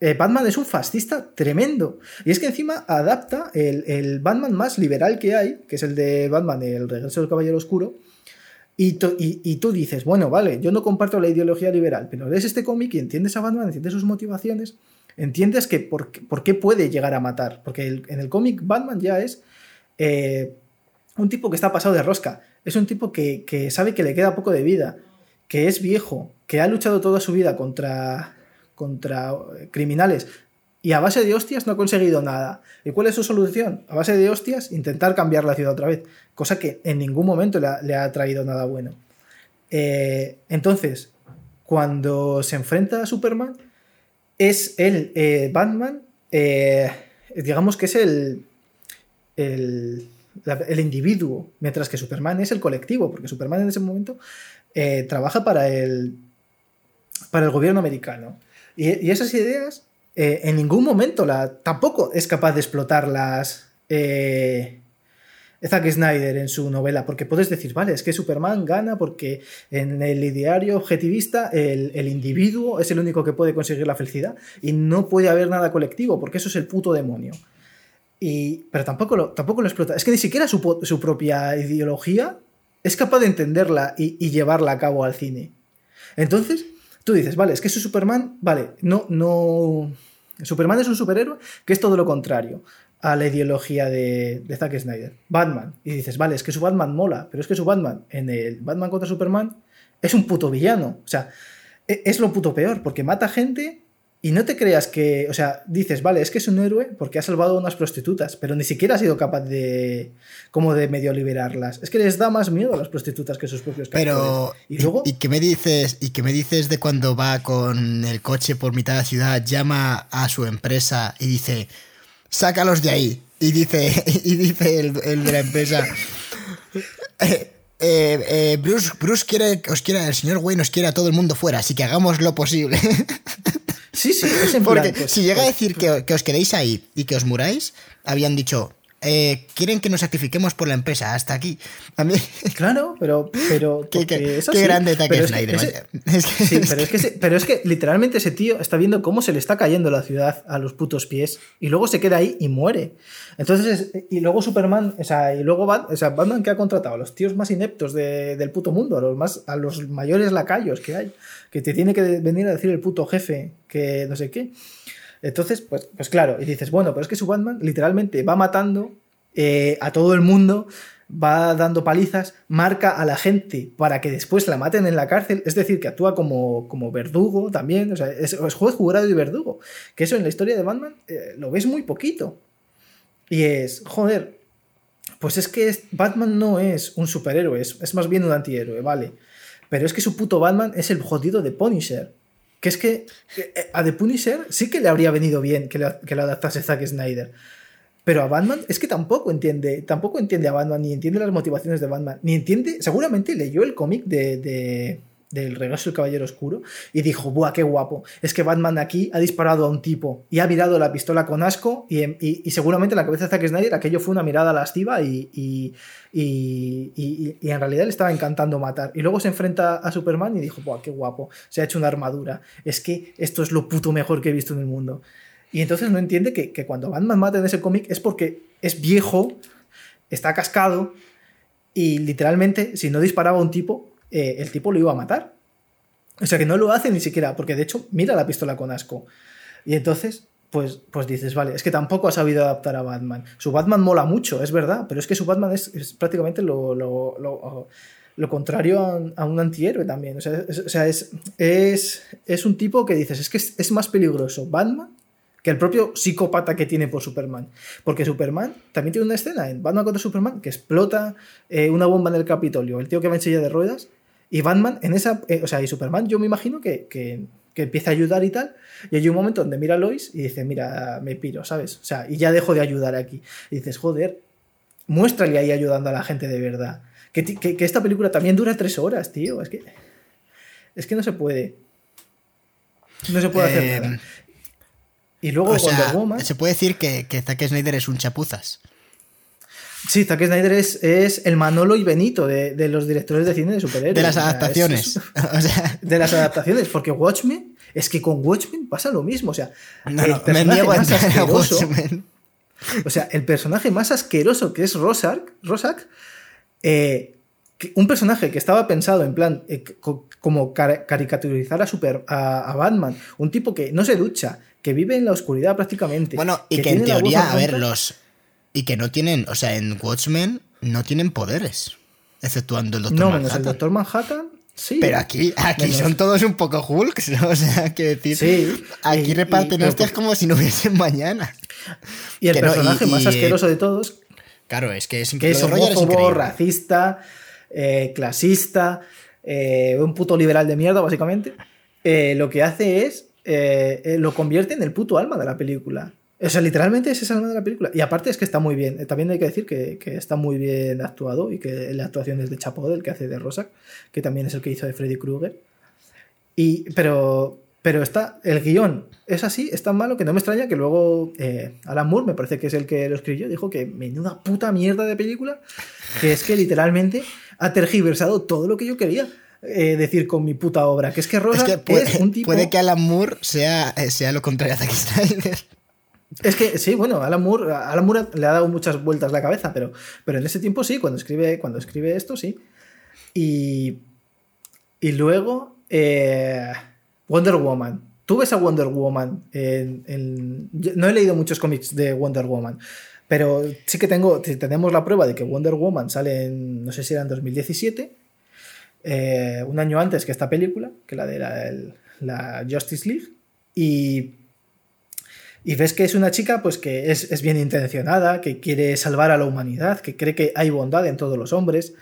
eh, Batman es un fascista tremendo. Y es que encima adapta el, el Batman más liberal que hay, que es el de Batman, el regreso del Caballero Oscuro. Y, tú- y- tú dices, bueno, vale, yo no comparto la ideología liberal, pero lees este cómic y entiendes a Batman, entiendes sus motivaciones, entiendes que por, qué- puede llegar a matar. Porque en el cómic Batman ya es eh, un tipo que está pasado de rosca. Es un tipo que, que sabe que le queda poco de vida, que es viejo, que ha luchado toda su vida contra, contra eh, criminales y a base de hostias no ha conseguido nada. ¿Y cuál es su solución? A base de hostias, intentar cambiar la ciudad otra vez, cosa que en ningún momento le ha, traído nada bueno. Eh, entonces, cuando se enfrenta a Superman, es el eh, Batman, eh, digamos que es el, el, individuo, mientras que Superman es el colectivo, porque Superman en ese momento trabaja para el, para el gobierno americano. Y, esas ideas en ningún momento la, tampoco es capaz de explotarlas Zack Snyder en su novela, porque puedes decir, vale, es que Superman gana porque en el ideario objetivista el, individuo es el único que puede conseguir la felicidad y no puede haber nada colectivo, porque eso es el puto demonio. Y, pero tampoco lo, tampoco lo explota. Es que ni siquiera su, propia ideología es capaz de entenderla y, y llevarla a cabo al cine. Entonces, tú dices, vale, es que ese Superman, vale, no, no. Superman es un superhéroe que es todo lo contrario a la ideología de, de Zack Snyder. Batman. Y dices, vale, es que su Batman mola, pero es que su Batman en el Batman contra Superman es un puto villano. O sea, e- es lo puto peor, porque mata gente y no te creas que, o sea, dices, vale, es que es un héroe porque ha salvado a unas prostitutas, pero ni siquiera ha sido capaz de, como de medio liberarlas. Es que les da más miedo a las prostitutas que sus propios Pero. Y luego, ¿y qué me dices? ¿Y qué me dices de cuando va con el coche por mitad de la ciudad, llama a su empresa y dice, sácalos de ahí? Y dice, y dice el, el de la empresa, "Eh, eh, eh, Bruce, Bruce quiere, os quiere, el señor Wayne nos quiere a todo el mundo fuera, así que hagamos lo posible. sí, sí, es en Porque plan, pues, si llega a pues, decir que, que os quedéis ahí y que os muráis, habían dicho, eh, quieren que nos sacrifiquemos por la empresa, hasta aquí. A mí, Claro, pero, pero qué, qué- es qué así. grande Zack Pero es que Snyder, Sí, pero es, literalmente ese tío está viendo cómo se le está cayendo la ciudad a los putos pies y luego se queda ahí y muere. Entonces, es- y luego Superman, o sea, y luego Bat- o sea, Batman que ha contratado a los tíos más ineptos de- del puto mundo, a los, más, a los mayores lacayos que hay, que te tiene que venir a decir el puto jefe que no sé qué. Entonces, pues, pues claro, y dices, bueno, pero es que su Batman literalmente va matando eh, a todo el mundo, va dando palizas, marca a la gente para que después la maten en la cárcel, es decir, que actúa como, como verdugo también, o sea, es, es juez, jurado y verdugo, que eso en la historia de Batman eh, lo ves muy poquito. Y es, joder, pues es que Batman no es un superhéroe, es, es más bien un antihéroe, vale. Pero es que su puto Batman es el jodido de Punisher. Que es que eh, a The Punisher sí que le habría venido bien que lo, adaptase Zack Snyder. Pero a Batman es que tampoco entiende, tampoco entiende a Batman, ni entiende las motivaciones de Batman, ni entiende, seguramente leyó el cómic de, del regreso del Caballero Oscuro y dijo, ¡buah, qué guapo! Es que Batman aquí ha disparado a un tipo y ha mirado la pistola con asco y, y, seguramente en la cabeza de Zack Snyder aquello fue una mirada lasciva y, y, en realidad le estaba encantando matar. Y luego se enfrenta a Superman y dijo, ¡buah, qué guapo! Se ha hecho una armadura. Es que esto es lo puto mejor que he visto en el mundo. Y entonces no entiende que, que cuando Batman mata en ese cómic es porque es viejo, está cascado y literalmente si no disparaba a un tipo, eh, el tipo lo iba a matar. O sea que no lo hace ni siquiera, porque de hecho mira la pistola con asco. Y entonces, pues, pues dices, vale, es que tampoco ha sabido adaptar a Batman. Su Batman mola mucho, es verdad, pero es que su Batman es, prácticamente lo, lo, lo, lo contrario a, un antihéroe también. O sea, es, es, es, un tipo que dices, es que es, es más peligroso Batman que el propio psicópata que tiene por Superman. Porque Superman también tiene una escena en Batman contra Superman que explota eh, una bomba en el Capitolio, el tío que va en silla de ruedas, y Batman en esa, eh, o sea, y Superman yo me imagino que, que, que, empieza a ayudar y tal, y hay un momento donde mira a Lois y dice, mira, me piro, ¿sabes? O sea, y ya dejo de ayudar aquí. Y dices, joder, muéstrale ahí ayudando a la gente de verdad. Que, que, que esta película también dura tres horas, tío. Es que, es que no se puede. No se puede hacer eh, nada. Y luego o sea, Woman, Se puede decir que, que Zack Snyder es un chapuzas. Sí, Zack Snyder es, es, el Manolo y Benito de, de, los directores de cine de superhéroes. De las adaptaciones. O sea, de las adaptaciones, porque Watchmen, es que con Watchmen pasa lo mismo. O sea, no, no, me niego más a asqueroso, Watchmen. O sea, el personaje más asqueroso que es Rosak, Rosak eh, un personaje que estaba pensado en plan eh, como car caricaturizar a, super, a, a, Batman, un tipo que no se ducha, que vive en la oscuridad prácticamente. Bueno, y que, que en teoría, a ver, los. Y que no tienen, o sea, en Watchmen no tienen poderes, exceptuando el Doctor no, Manhattan. No, el Doctor Manhattan. Sí. Pero aquí, aquí menos. son todos un poco Hulks, ¿no? O sea, que decir. Sí. Aquí y, reparten hostias como si no hubiesen mañana. Y el que personaje no, y, más asqueroso de todos. Claro, es que es que es homófobo, racista, eh, clasista, eh, un puto liberal de mierda, básicamente. Eh, lo que hace es lo convierte en el puto alma de la película. O sea, literalmente es ese alma de la película. Y aparte es que está muy bien. También hay que decir que, que está muy bien actuado y que la actuación es de Chapo, del que hace de Rosak, que también es el que hizo de Freddy Krueger. Y, pero, pero está, el guion es así, es tan malo que no me extraña que luego eh, Alan Moore, me parece que es el que lo escribió, dijo que menuda puta mierda de película, que es que literalmente ha tergiversado todo lo que yo quería eh, decir con mi puta obra. Que es que Rosa es, que puede, es un tipo. Puede que Alan Moore sea, sea lo contrario a Zack Snyder. Es que sí, bueno, Alan Moore, Alan Moore le ha dado muchas vueltas la cabeza, pero, pero en ese tiempo sí, cuando escribe, cuando escribe esto sí. Y, y luego eh, Wonder Woman. Tú ves a Wonder Woman en, No he leído muchos cómics de Wonder Woman, pero sí que tengo, tenemos la prueba de que Wonder Woman sale en, no sé si era en 2017, eh, un año antes que esta película, que la de la, la Justice League, y y ves que es una chica pues que es, es, bien intencionada, que quiere salvar a la humanidad, que cree que hay bondad en todos los hombres,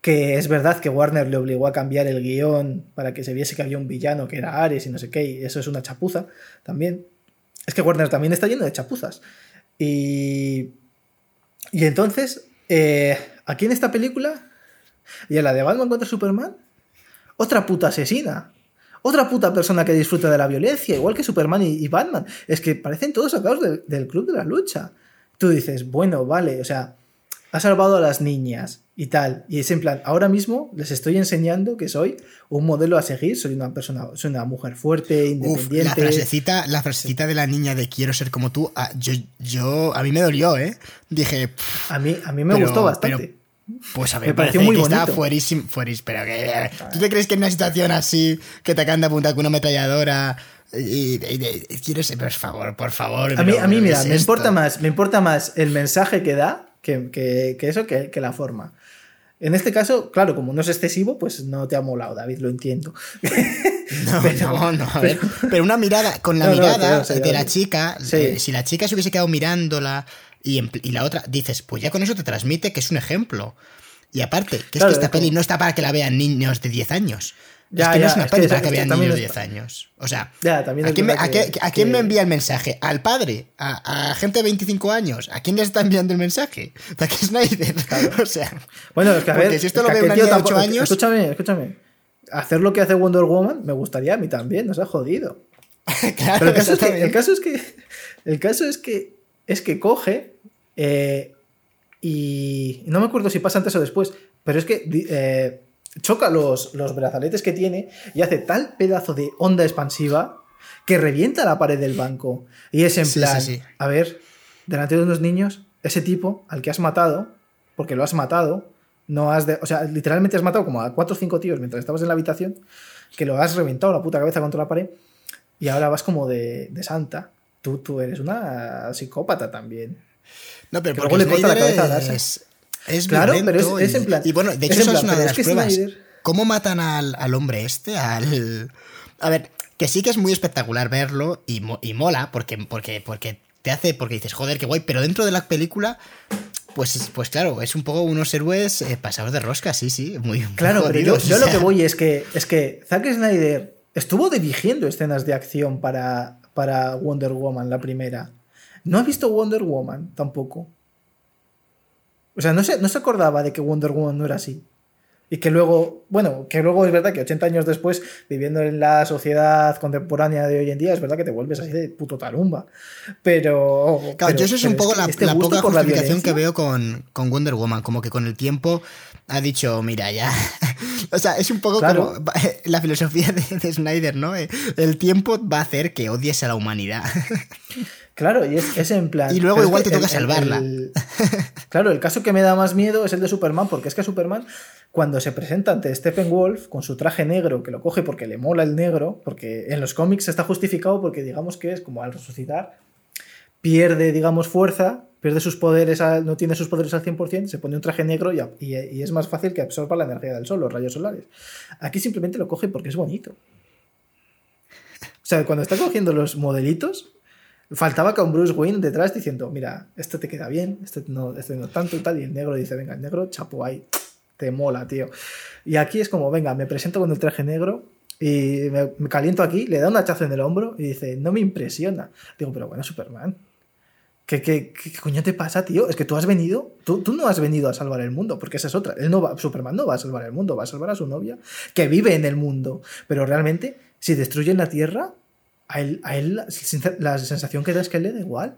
que es verdad que Warner le obligó a cambiar el guion para que se viese que había un villano que era Ares y no sé qué, y eso es una chapuza también. Es que Warner también está lleno de chapuzas. Y, y entonces, eh, aquí en esta película, y en la de Batman contra Superman, otra puta asesina otra puta persona que disfruta de la violencia, igual que Superman y, y Batman. Es que parecen todos sacados de, del club de la lucha. Tú dices, bueno, vale, o sea, ha salvado a las niñas y tal. Y es en plan, ahora mismo les estoy enseñando que soy un modelo a seguir, soy una persona, soy una mujer fuerte, independiente. Uf, la frasecita, la frasecita de la niña de quiero ser como tú, a, yo, yo, a mí me dolió, ¿eh? Dije. Pff, a mí, a mí me pero, gustó bastante. Pero, pues a ver, me pareció muy bonito. está fuerísimo, fuerísimo, pero que ¿tú te crees que en una situación así que te acaban de apuntar con una ametralladora y, y, y, y quieres, por favor, por favor. A mí, a mí mira, es me esto? importa más, me importa más el mensaje que da que, que, que eso que, que, la forma. En este caso, claro, como no es excesivo, pues no te ha molado, David, lo entiendo. No, pero, no, no, a ver. Pero, pero una mirada, con la no, mirada no, de la chica, sí. eh, si la chica se hubiese quedado mirándola y, y, la otra, dices, pues ya con eso te transmite que es un ejemplo. Y aparte, que claro, es que esta peli no está para que la vean niños de 10 años. es que no es una peli para que vean niños de 10 años. O sea, ¿a, quién me, a, quién me, envía el mensaje? ¿Al padre? ¿A, gente de 25 años? ¿A quién le está enviando el mensaje? ¿A qué Snyder? o sea, bueno, es que a ver, si esto lo ve una niña de 8 años. Escúchame, escúchame. Hacer lo que hace Wonder Woman me gustaría a mí también, nos ha jodido. claro, Pero el caso, es que, el caso, es que, el caso es que es que coge eh, y no me acuerdo si pasa antes o después, pero es que eh, choca los, los brazaletes que tiene y hace tal pedazo de onda expansiva que revienta la pared del banco. Y es en plan, a ver, delante de unos niños, ese tipo al que has matado, porque lo has matado, no has de, o sea, literalmente has matado como a cuatro o cinco tíos mientras estabas en la habitación, que lo has reventado la puta cabeza contra la pared, y ahora vas como de, de santa. Tú, tú eres una psicópata también. No, pero luego le corta la cabeza Es, es claro, pero es, en plan. Y bueno, de hecho, eso es una de las pruebas. ¿Cómo matan al, al, hombre este? Al. A ver, que sí que es muy espectacular verlo y, y mola, porque, porque, porque te hace. Porque dices, joder, qué guay, pero dentro de la película. Pues, pues claro, es un poco unos héroes eh, pasados de rosca, sí, sí, muy Claro, pero yo, yo lo que voy es que, es que Zack Snyder estuvo dirigiendo escenas de acción para, para Wonder Woman, la primera. No ha visto Wonder Woman tampoco. O sea, no se, no se acordaba de que Wonder Woman no era así. Y que luego, bueno, que luego es verdad que 80 años después, viviendo en la sociedad contemporánea de hoy en día, es verdad que te vuelves así de puto tarumba. Pero. Claro, yo eso es un poco la, este poca justificación que veo con, con, Wonder Woman. Como que con el tiempo ha dicho, mira, ya. o sea, es un poco como la filosofía de, de Snyder, ¿no? El tiempo va a hacer que odies a la humanidad. Claro, y es, en plan. Y luego igual te toca salvarla. claro, el caso que me da más miedo es el de Superman, porque es que Superman, cuando se presenta ante Stephen Wolf con su traje negro, que lo coge porque le mola el negro, porque en los cómics está justificado porque digamos que es como al resucitar, pierde, digamos, fuerza, pierde sus poderes, no tiene sus poderes al 100%, se pone un traje negro y, y, es más fácil que absorba la energía del sol, los rayos solares. Aquí simplemente lo coge porque es bonito. O sea, cuando está cogiendo los modelitos, Faltaba con Bruce Wayne detrás diciendo, mira, esto te queda bien, esto no, esto no tanto y tal. Y el negro dice, venga, el negro, chapo ahí, te mola, tío. Y aquí es como, venga, me presento con el traje negro y me, caliento aquí, le da un hachazo en el hombro y dice, no me impresiona. Digo, pero bueno, Superman, ¿qué, qué, qué coño te pasa, tío? Es que tú has venido, tú, tú, no has venido a salvar el mundo, porque esa es otra. Él no va, Superman no va a salvar el mundo, va a salvar a su novia, que vive en el mundo. Pero realmente, si destruyen la Tierra, a él, la, sensación que da es que él le da igual.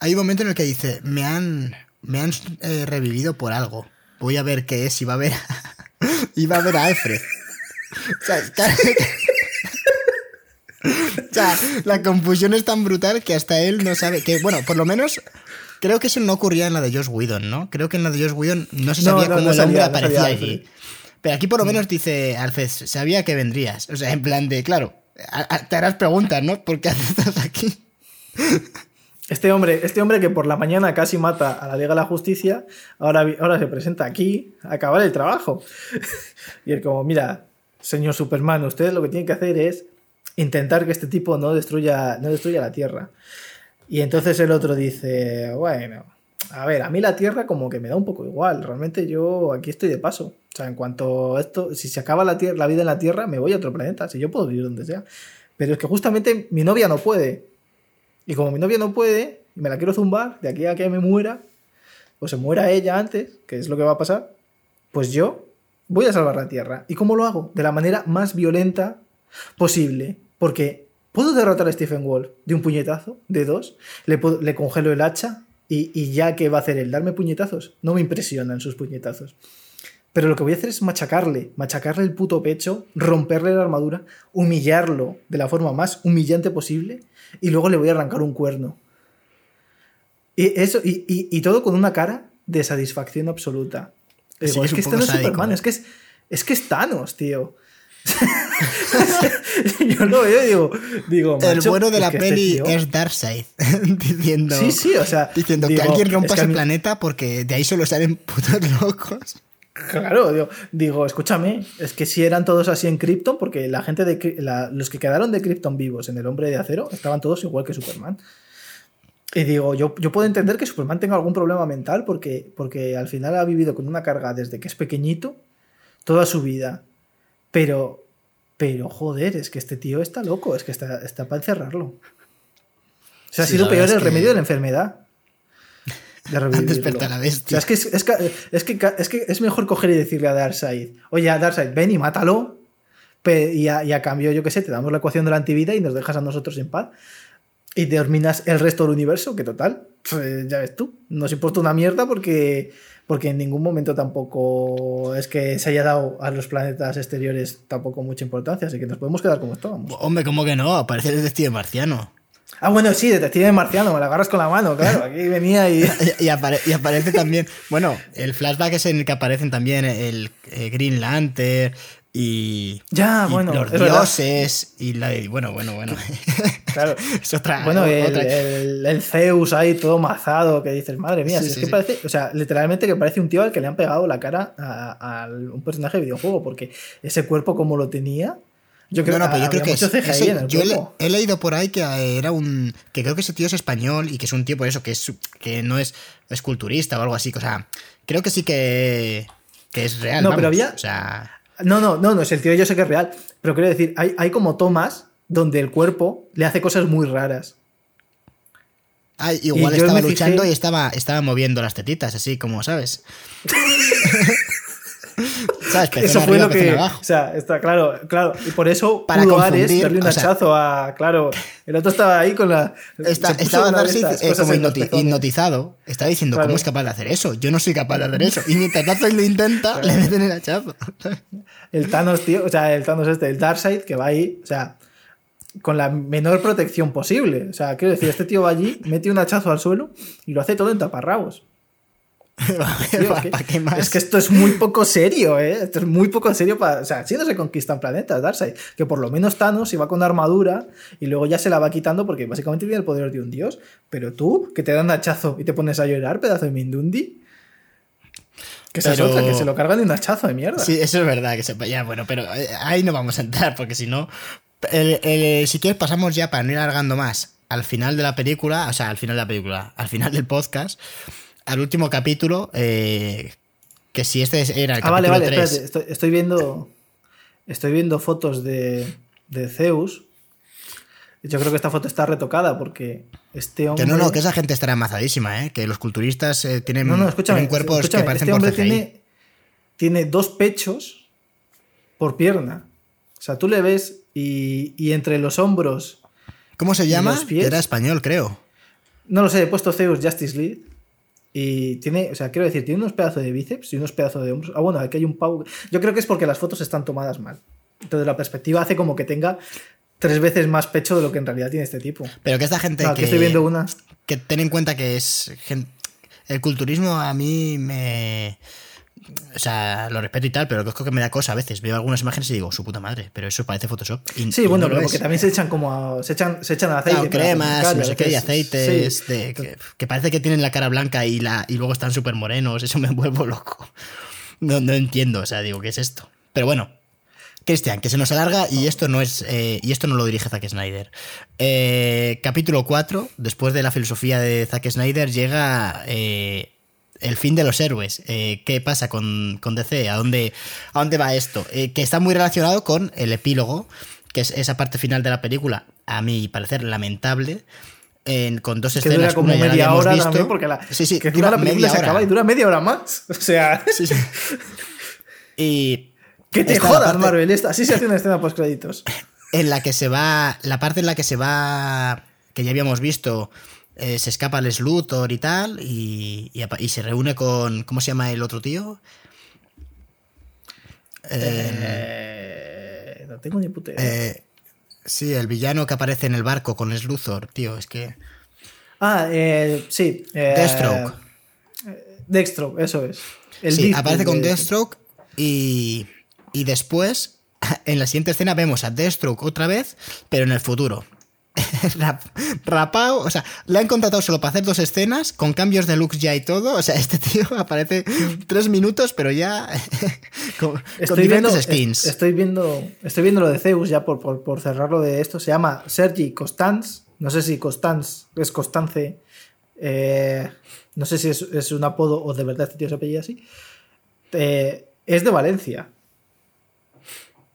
Hay un momento en el que dice, me han, me han eh, revivido por algo. Voy a ver qué es y va a ver a, y va a ver a Alfred. o sea, la confusión es tan brutal que hasta él no sabe que, bueno, por lo menos creo que eso no ocurría en la de Josh Whedon, ¿no? Creo que en la de Josh Whedon no se sabía cómo el hombre aparecía allí. Pero aquí por lo menos dice Alfred, sabía que vendrías. O sea, en plan de, claro, te harás preguntas, ¿no? ¿Por qué estás aquí? Este hombre, este hombre que por la mañana casi mata a la Liga de la Justicia, ahora, ahora se presenta aquí a acabar el trabajo. y él como, mira, señor Superman, usted lo que tiene que hacer es intentar que este tipo no destruya, no destruya la Tierra. Y entonces el otro dice, bueno, a ver, a mí la Tierra como que me da un poco igual. Realmente yo aquí estoy de paso. O sea, en cuanto a esto, si se acaba la, tierra, la vida en la Tierra, me voy a otro planeta. Si yo puedo vivir donde sea. Pero es que justamente mi novia no puede. Y como mi novia no puede, me la quiero zumbar de aquí a que me muera, o se muera ella antes, que es lo que va a pasar, pues yo voy a salvar la Tierra. ¿Y cómo lo hago? De la manera más violenta posible. Porque puedo derrotar a Stephen Wolf de un puñetazo, de dos, le, le congelo el hacha, y, ya que va a hacer él, darme puñetazos. No me impresionan sus puñetazos. Pero lo que voy a hacer es machacarle, machacarle el puto pecho, romperle la armadura, humillarlo de la forma más humillante posible y luego le voy a arrancar un cuerno. Y, eso, y, todo con una cara de satisfacción absoluta. es, que este no es Superman, es que es, es que es Thanos, tío. yo lo veo y digo, digo el bueno de la este peli es Darkseid diciendo, sí, sí, o sea, diciendo que alguien rompa ese planeta porque de ahí solo salen putos locos. Claro, digo, digo, escúchame, es que si eran todos así en Krypton, porque la gente de los que quedaron de Krypton vivos en el Hombre de Acero estaban todos igual que Superman. Y digo, yo, yo puedo entender que Superman tenga algún problema mental porque, porque al final ha vivido con una carga desde que es pequeñito toda su vida pero Pero joder, es que este tío está loco, es que está, está para encerrarlo. O sea, ha Sí, sido la peor el que- remedio de la enfermedad. De despertar a la O bestia. sea, es que es, es que, es, que, es que es mejor coger y decirle a Darkseid, oye, a Darkseid, ven y mátalo. Y a, y a cambio, yo qué sé, te damos la ecuación de la antivida y nos dejas a nosotros en paz. Y terminas el resto del universo, que total, pues, ya ves tú, nos importa una mierda porque, porque en ningún momento tampoco es que se haya dado a los planetas exteriores tampoco mucha importancia, así que nos podemos quedar como estábamos. Hombre, ¿cómo que no? Parece el detective marciano. Ah, bueno, sí, detective marciano, me la agarras con la mano, claro, aquí venía y... Y, y apare- y aparece también. Bueno, el flashback es en el que aparecen también el, eh, Green Lantern y. Ya, y bueno, los es verdad. dioses. Y la. y bueno, bueno, bueno. Claro. es otra. Bueno, el, otra- el- el Zeus ahí todo mazado, que dices, madre mía, Sí, si es que sí. parece, o sea, literalmente que parece un tío al que le han pegado la cara a, a un personaje de videojuego, porque ese cuerpo como lo tenía, yo creo, no, no, pero yo creo que es- CGI ese- en el yo le- he leído por ahí que eh, era un que creo que ese tío es español y que es un tío por eso que es que no es esculturista o algo así, o sea, creo que sí que que es real, No, pero había- o sea, No, no, no, no, es el tío yo sé que es real, pero quiero decir, hay, hay como tomas donde el cuerpo le hace cosas muy raras. ay, igual estaba fijé- luchando y estaba estaba moviendo las tetitas así como, ¿sabes? ¿Sabes? Eso fue lo que. abajo. O sea, está claro, claro. Y por eso Para Ares darle un o sea- hachazo a. Claro, el otro estaba ahí con la. Está- estaba Darcy eh, como hipnoti- hipnotizado. Está diciendo, Claro. ¿cómo es capaz de hacer eso? Yo no soy capaz de hacer eso. Y mientras Darcy lo intenta, le meten el hachazo. El Thanos, tío, o sea, el Thanos este, el Darkseid, que va ahí, o sea, con la menor protección posible. O sea, quiero decir, este tío va allí, mete un hachazo al suelo y lo hace todo en taparrabos. Tío, ¿Para que- qué más? Es que esto es muy poco serio, ¿eh? Esto es muy poco serio para... O sea, así no se conquistan planetas, Darkseid. Que por lo menos Thanos iba con armadura y luego ya se la va quitando porque básicamente tiene el poder de un dios. Pero tú, que te dan hachazo y te pones a llorar, pedazo de Mindundi... Que esa Pero- es otra, que se lo cargan de un hachazo de mierda. Sí, eso es verdad. que se, Ya, bueno, pero eh, ahí no vamos a entrar porque si no... el- el- si quieres pasamos ya para no ir alargando más al final de la película, o sea, al final de la película, al final del podcast, al último capítulo, eh, que si este era el Ah, vale, capítulo vale, 3... espérate. Estoy, estoy viendo. Estoy viendo fotos de, de Zeus. Yo creo que esta foto está retocada porque este hombre. Que no, no, que esa gente estará amazadísima, ¿eh? Que los culturistas eh, tienen, No, no, tienen cuerpos escúchame, que parecen este hombre por tiene, tiene dos pechos por pierna. O sea, tú le ves y, y entre los hombros. ¿Cómo se llama? pies? Era español, creo. No lo sé, he puesto Zeus Justice League. Y tiene, o sea, quiero decir, tiene unos pedazos de bíceps y unos pedazos de hombros. Ah, bueno, aquí hay un pavo. Yo creo que es porque las fotos están tomadas mal. Entonces la perspectiva hace como que tenga tres veces más pecho de lo que en realidad tiene este tipo. Pero que esta gente No, que, aquí estoy viendo una. que ten en cuenta que es el culturismo a mí me o sea, lo respeto y tal, pero creo que me da cosa a veces. Veo algunas imágenes y digo, su puta madre, pero eso parece Photoshop. Y- Sí, y bueno, no pero porque también se echan como a- se echan, se echan aceite. Claro, cremas, no sé qué, y aceites, sí. de, que, que parece que tienen la cara blanca y, la, y luego están súper morenos, eso me vuelvo loco. No, no entiendo, o sea, digo, ¿qué es esto? Pero bueno, Cristian, que se nos alarga y esto no es eh, y esto no lo dirige Zack Snyder. Eh, capítulo 4, después de la filosofía de Zack Snyder, llega eh, el fin de los héroes. Eh, ¿Qué pasa con, con DC? ¿A dónde, ¿A dónde va esto? Eh, que está muy relacionado con el epílogo, que es esa parte final de la película, a mi parecer lamentable. en- con dos Que escenas. dura como una media hora visto. también, porque la, sí, sí, que dura la película se hora. acaba y dura media hora más. O sea, Sí, sí. Y que te jodas, parte- Marvel. Esta, así se hace una escena post créditos. en la que se va, la parte en la que se va, que ya habíamos visto, eh, se escapa el Luthor y tal, y, y apa- y se reúne con, ¿cómo se llama el otro tío? Eh, Eh, no tengo ni puta idea. eh, sí, el villano que aparece en el barco con Luthor, tío, es que... ah, sí. Deathstroke. Deathstroke, eso es. El sí, Deathstroke aparece con de- Deathstroke y, y después, en la siguiente escena, vemos a Deathstroke otra vez, pero en el futuro. Rap- Rapao, o sea, le han contratado solo para hacer dos escenas, con cambios de looks ya y todo. O sea, este tío aparece tres minutos, pero ya con, con Estoy viendo, skins. est- estoy viendo, estoy viendo lo de Zeus ya por, por, por cerrarlo de esto. Se llama Sergi Constans. No sé si Constans es Constance. eh, no sé si es, es un apodo o de verdad este tío se apellida así. Eh, es de Valencia.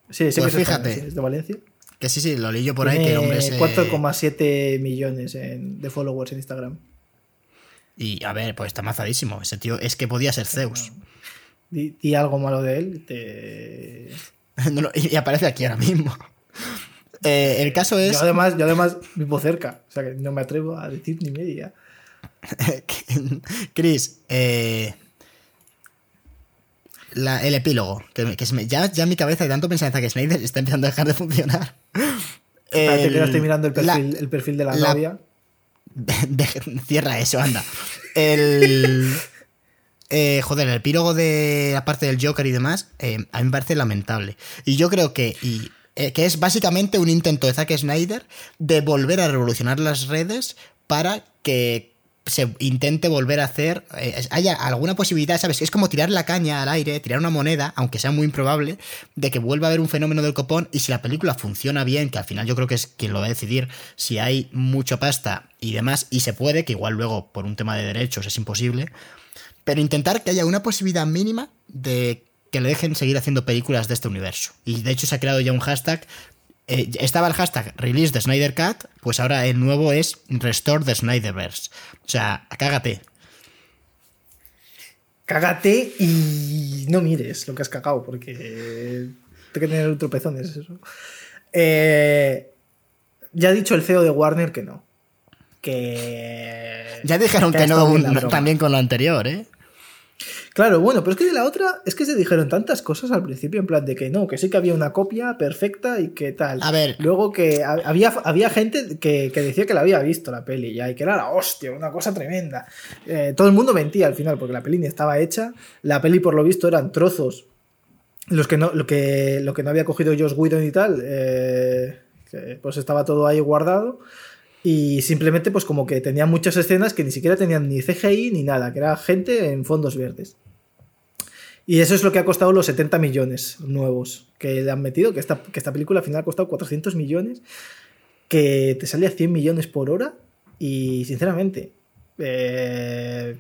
Sí, sí Pues fíjate. español, sí, es de Valencia. Que sí, sí, lo leí yo por ahí que el hombre se... 4,7 millones en- de followers en Instagram. Y a ver, pues está mazadísimo. Ese tío es que podía ser Zeus. Di, di algo malo de él, te... No, no, y aparece aquí ahora mismo. Eh, el caso es. Yo además, yo además vivo cerca, o sea que no me atrevo a decir ni media. Chris, eh, la- el epílogo. Que, que me- ya, ya en mi cabeza de tanto pensar en Zack Snyder está empezando a dejar de funcionar. Espérate que ahora estoy mirando el la- perfil, el perfil de la, la- novia. de- cierra eso, anda. El. eh, joder, el epílogo de la parte del Joker y demás, eh, a mí me parece lamentable. Y yo creo que. y, eh, que es básicamente un intento de Zack Snyder de volver a revolucionar las redes para que se intente volver a hacer. eh, haya alguna posibilidad, ¿sabes? Es como tirar la caña al aire, tirar una moneda, aunque sea muy improbable, de que vuelva a haber un fenómeno del copón y si la película funciona bien, que al final yo creo que es quien lo va a decidir, si hay mucha pasta y demás, y se puede, que igual luego por un tema de derechos es imposible, pero intentar que haya una posibilidad mínima de que le dejen seguir haciendo películas de este universo. Y de hecho se ha creado ya un hashtag. Eh, estaba el hashtag Release the Snyder Cut, pues ahora el nuevo es Restore the Snyderverse. O sea, cágate. Cágate y no mires lo que has cagado, porque te que tener tropezones. Eso. Eh, ya ha dicho el CEO de Warner que no. Que. Ya dijeron que, no un- también con lo anterior, ¿eh? Claro, bueno, pero es que de la otra, es que se dijeron tantas cosas al principio, en plan de que no, que sí que había una copia perfecta y que tal. A ver. Luego que ha- había, había gente que, que decía que la había visto la peli ya y que era la hostia, una cosa tremenda. Eh, todo el mundo mentía al final porque la peli ni estaba hecha. La peli, por lo visto, eran trozos. Los que no, lo, que, lo que no había cogido Josh Whedon y tal, eh, pues estaba todo ahí guardado. Y simplemente, pues como que tenían muchas escenas que ni siquiera tenían ni CGI ni nada, que era gente en fondos verdes. Y eso es lo que ha costado los 70 millones nuevos que le han metido, que esta, que esta película al final ha costado 400 millones, que te sale a 100 millones por hora. Y sinceramente, eh,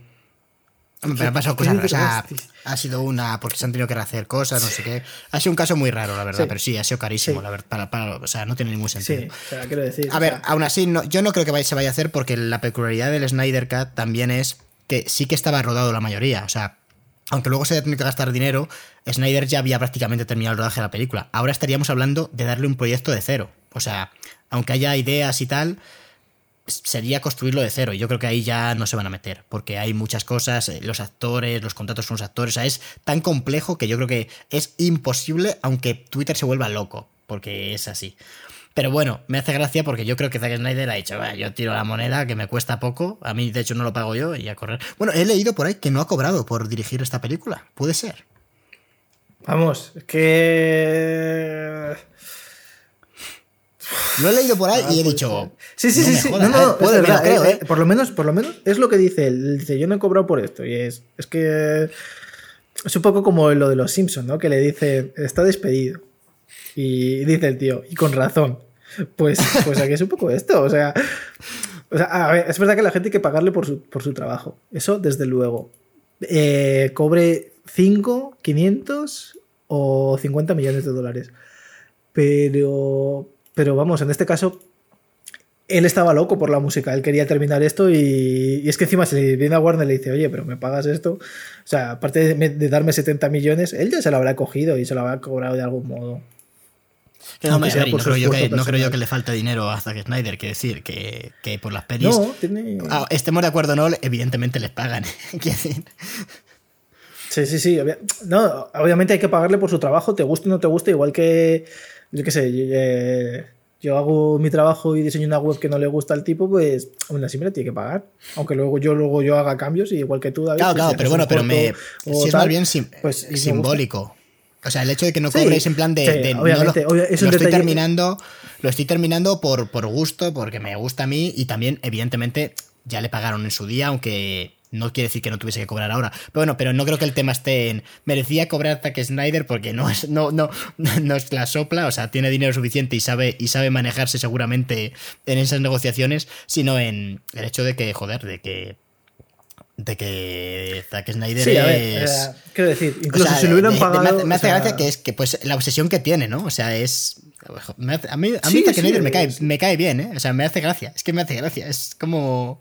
Pero han pasado ¿Qué cosas raras. O sea, hostia? ha sido una. porque se han tenido que rehacer cosas, no sé qué. Ha sido un caso muy raro, la verdad, Sí. pero sí, ha sido carísimo, Sí. la verdad. Para, para- o sea, no tiene ningún sentido. sí, o sea, quiero decir. A ver, sea, aún así, no, yo no creo que se vaya a hacer porque la peculiaridad del Snyder Cut también es que sí que estaba rodado la mayoría. O sea, aunque luego se haya tenido que gastar dinero, Snyder ya había prácticamente terminado el rodaje de la película. Ahora estaríamos hablando de darle un proyecto de cero. O sea, aunque haya ideas y tal, sería construirlo de cero. Y yo creo que ahí ya no se van a meter, porque hay muchas cosas, eh, los actores, los contratos con los actores, o sea, es tan complejo que yo creo que es imposible, aunque Twitter se vuelva loco, porque es así. Pero bueno, me hace gracia porque yo creo que Zack Snyder ha dicho, "Va, yo tiro la moneda que me cuesta poco, a mí de hecho no lo pago yo y a correr. Bueno, he leído por ahí que no ha cobrado por dirigir esta película, puede ser. Vamos, es que. Lo he leído por ahí Ah, y he dicho. Sí, sí, no sí, sí. jodas, no, no, eh, es verdad, creo, eh, eh. eh, Por lo menos, por lo menos es lo que dice él. Dice, yo no he cobrado por esto. Y es, es que es un poco como lo de los Simpsons, ¿no? Que le dicen, está despedido. Y dice el tío, y con razón. Pues, pues aquí es un poco esto. O sea, o sea, a ver, es verdad que la gente hay que pagarle por su, por su trabajo. Eso, desde luego. Eh, cobre 5, 500 o 50 millones de dólares. Pero, pero vamos, en este caso, él estaba loco por la música. Él quería terminar esto y, y es que encima se le viene a Warner y le dice, oye, pero me pagas esto. O sea, aparte de, de darme 70 millones, él ya se lo habrá cogido y se lo habrá cobrado de algún modo. Que no, creo, yo que, no creo yo que le falte dinero a Zack Snyder, que decir, que, que por las pelis... No, tiene... Ah, estemos de acuerdo o no, evidentemente les pagan. Quiero decir, Sí, sí, sí. No, obviamente hay que pagarle por su trabajo, te guste o no te guste, igual que, yo qué sé, yo, eh, yo hago mi trabajo y diseño una web que no le gusta al tipo, pues aún así me la tiene que pagar. Aunque luego yo luego yo haga cambios, y igual que tú, David. Claro, pues, claro, si pero bueno, pero me. Si es tal, más bien sim- pues, simbólico. O sea, el hecho de que no Sí, cobréis en plan de. sí, de- no obviamente, lo, obvia- es lo un estoy detalle- terminando. Lo estoy terminando por, por gusto, porque me gusta a mí. Y también, evidentemente, ya le pagaron en su día, aunque no quiere decir que no tuviese que cobrar ahora. Pero bueno, pero no creo que el tema esté en. Merecía cobrar Zack Snyder porque no es, no, no, no es la sopla, o sea, tiene dinero suficiente y sabe, y sabe manejarse seguramente en esas negociaciones, sino en el hecho de que, joder, de que de que Zack Snyder Sí, a ver, es. eh, quiero decir, o incluso sea, si lo hubieran de- de- pagado. me hace, o sea, gracia que es que pues la obsesión que tiene, ¿no? O sea, es. me hace- a mí, a mí Sí, Zack sí, Snyder me, cae, me cae bien, ¿eh? O sea, me hace gracia. Es que me hace gracia. Es como.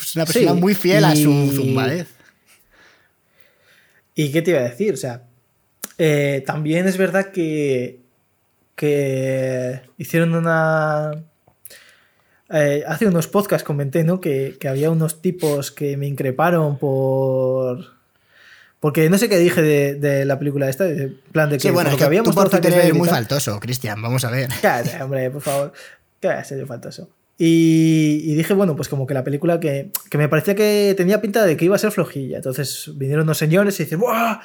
Pues una persona Sí, muy fiel a su, madurez. ¿Y qué te iba a decir? O sea, eh, también es verdad que, que hicieron una... eh, hace unos podcasts comenté, ¿no? Que, que había unos tipos que me increparon por... Porque no sé qué dije de, de la película esta, en plan de que, Sí, bueno, es que había tú por Twitter eres muy faltoso, Cristian. Vamos a ver. Cállate, hombre, por favor. Cállate, yo faltoso. Y, y dije, bueno, pues como que la película que, que me parecía que tenía pinta de que iba a ser flojilla. Entonces vinieron unos señores y dicen, ¡buah!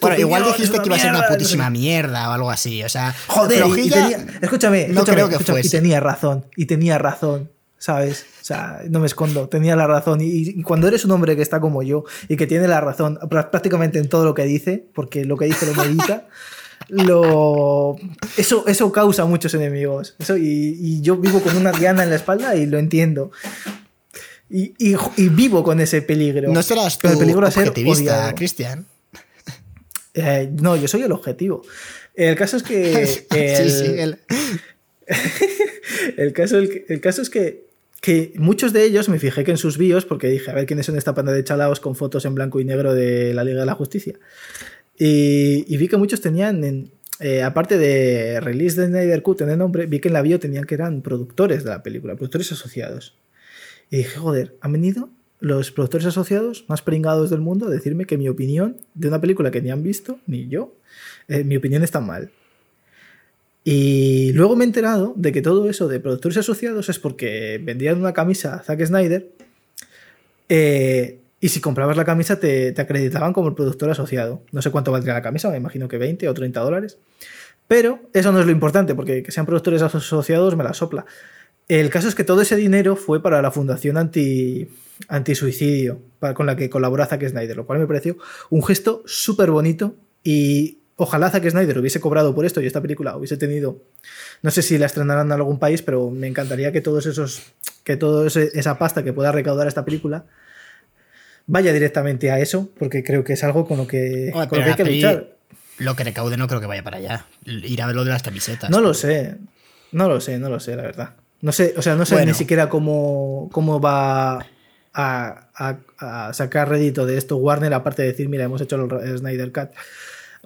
Bueno, igual dijiste que iba a ser una mierda", no sé putísima mierda o algo así. O sea, Joder, y tenía- escúchame, no escúchame, creo que escúchame, y tenía razón, y tenía razón, ¿sabes? O sea, no me escondo, tenía la razón. Y, y cuando eres un hombre que está como yo y que tiene la razón prá- prácticamente en todo lo que dice, porque lo que dice lo medita, lo... Eso, eso causa muchos enemigos. Eso, y, y yo vivo con una diana en la espalda y lo entiendo. Y, y- y vivo con ese peligro. No serás tú Pero el peligro objetivista. Cristian. Eh, no, yo soy el objetivo. El caso es que... sí, el- sí. el- el, caso, el, el caso es que, que muchos de ellos me fijé que en sus bios, porque dije, a ver quiénes son esta panda de chalaos con fotos en blanco y negro de la Liga de la Justicia. Y, y vi que muchos tenían, en- eh, aparte de release de Snyder Cut en el nombre, vi que en la bio tenían que eran productores de la película, productores asociados. Y dije, joder, han venido los productores asociados más pringados del mundo a decirme que mi opinión de una película que ni han visto, ni yo, eh, mi opinión está mal. Y luego me he enterado de que todo eso de productores asociados es porque vendían una camisa a Zack Snyder eh, y si comprabas la camisa te, te acreditaban como el productor asociado. No sé cuánto valdría la camisa, me imagino que 20 o 30 dólares. Pero eso no es lo importante, porque que sean productores asociados me la sopla. El caso es que todo ese dinero fue para la Fundación Anti, Anti-Suicidio, para- con la que colabora Zack Snyder, lo cual me pareció un gesto súper bonito y ojalá Zack Snyder hubiese cobrado por esto y esta película hubiese tenido, no sé si la estrenarán en algún país, pero me encantaría que todos esos, que toda esa pasta que pueda recaudar esta película vaya directamente a eso, porque creo que es algo con lo que, con lo que hay que luchar. Lo que recaude no creo que vaya para allá. Ir a ver lo de las camisetas. No lo sé, no lo sé, no lo sé, la verdad. No sé, o sea, no sé Bueno. ni siquiera cómo, cómo va a, a- a sacar rédito de esto Warner, aparte de decir, mira, hemos hecho el Snyder Cut.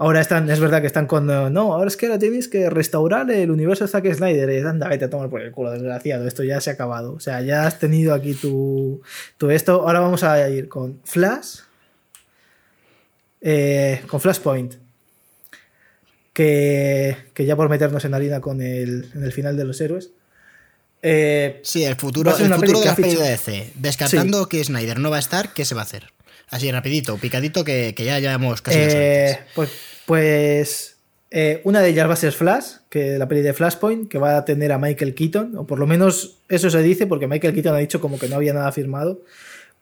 Ahora están, es verdad que están con. eh, No, ahora es que ahora tienes que restaurar el universo de Zack Snyder. Y anda, vete a tomar por el culo, desgraciado. Esto ya se ha acabado. O sea, ya has tenido aquí tu, tu esto. Ahora vamos a ir con Flash. eh, con Flashpoint. Que, que ya por meternos en harina con el, en el final de los héroes. eh, Sí, el futuro, el futuro de que la ha peli fichado. de DC. Descartando que Snyder no va a estar, ¿qué se va a hacer? Así rapidito, picadito, que, que ya llevamos casi Eh, pues pues eh, una de ellas va a ser Flash, que la peli de Flashpoint, que va a tener a Michael Keaton, o por lo menos eso se dice, porque Michael Keaton ha dicho como que no había nada firmado,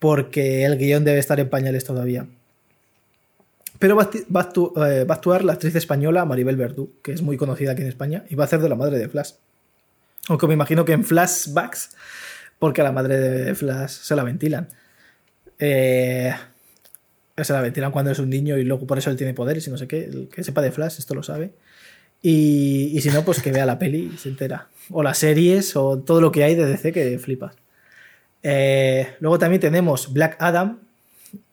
porque el guion debe estar en pañales todavía. Pero va a, acti- va a actu- eh, va a actuar la actriz española Maribel Verdú, que es muy conocida aquí en España, y va a hacer de la madre de Flash. Aunque me imagino que en flashbacks, porque a la madre de Flash se la ventilan. Eh, se la ventilan cuando es un niño y luego por eso él tiene poderes y no sé qué. El que sepa de Flash, esto lo sabe. Y, y si no, pues que vea la peli y se entera. O las series o todo lo que hay de DC que flipas. Eh, luego también tenemos Black Adam,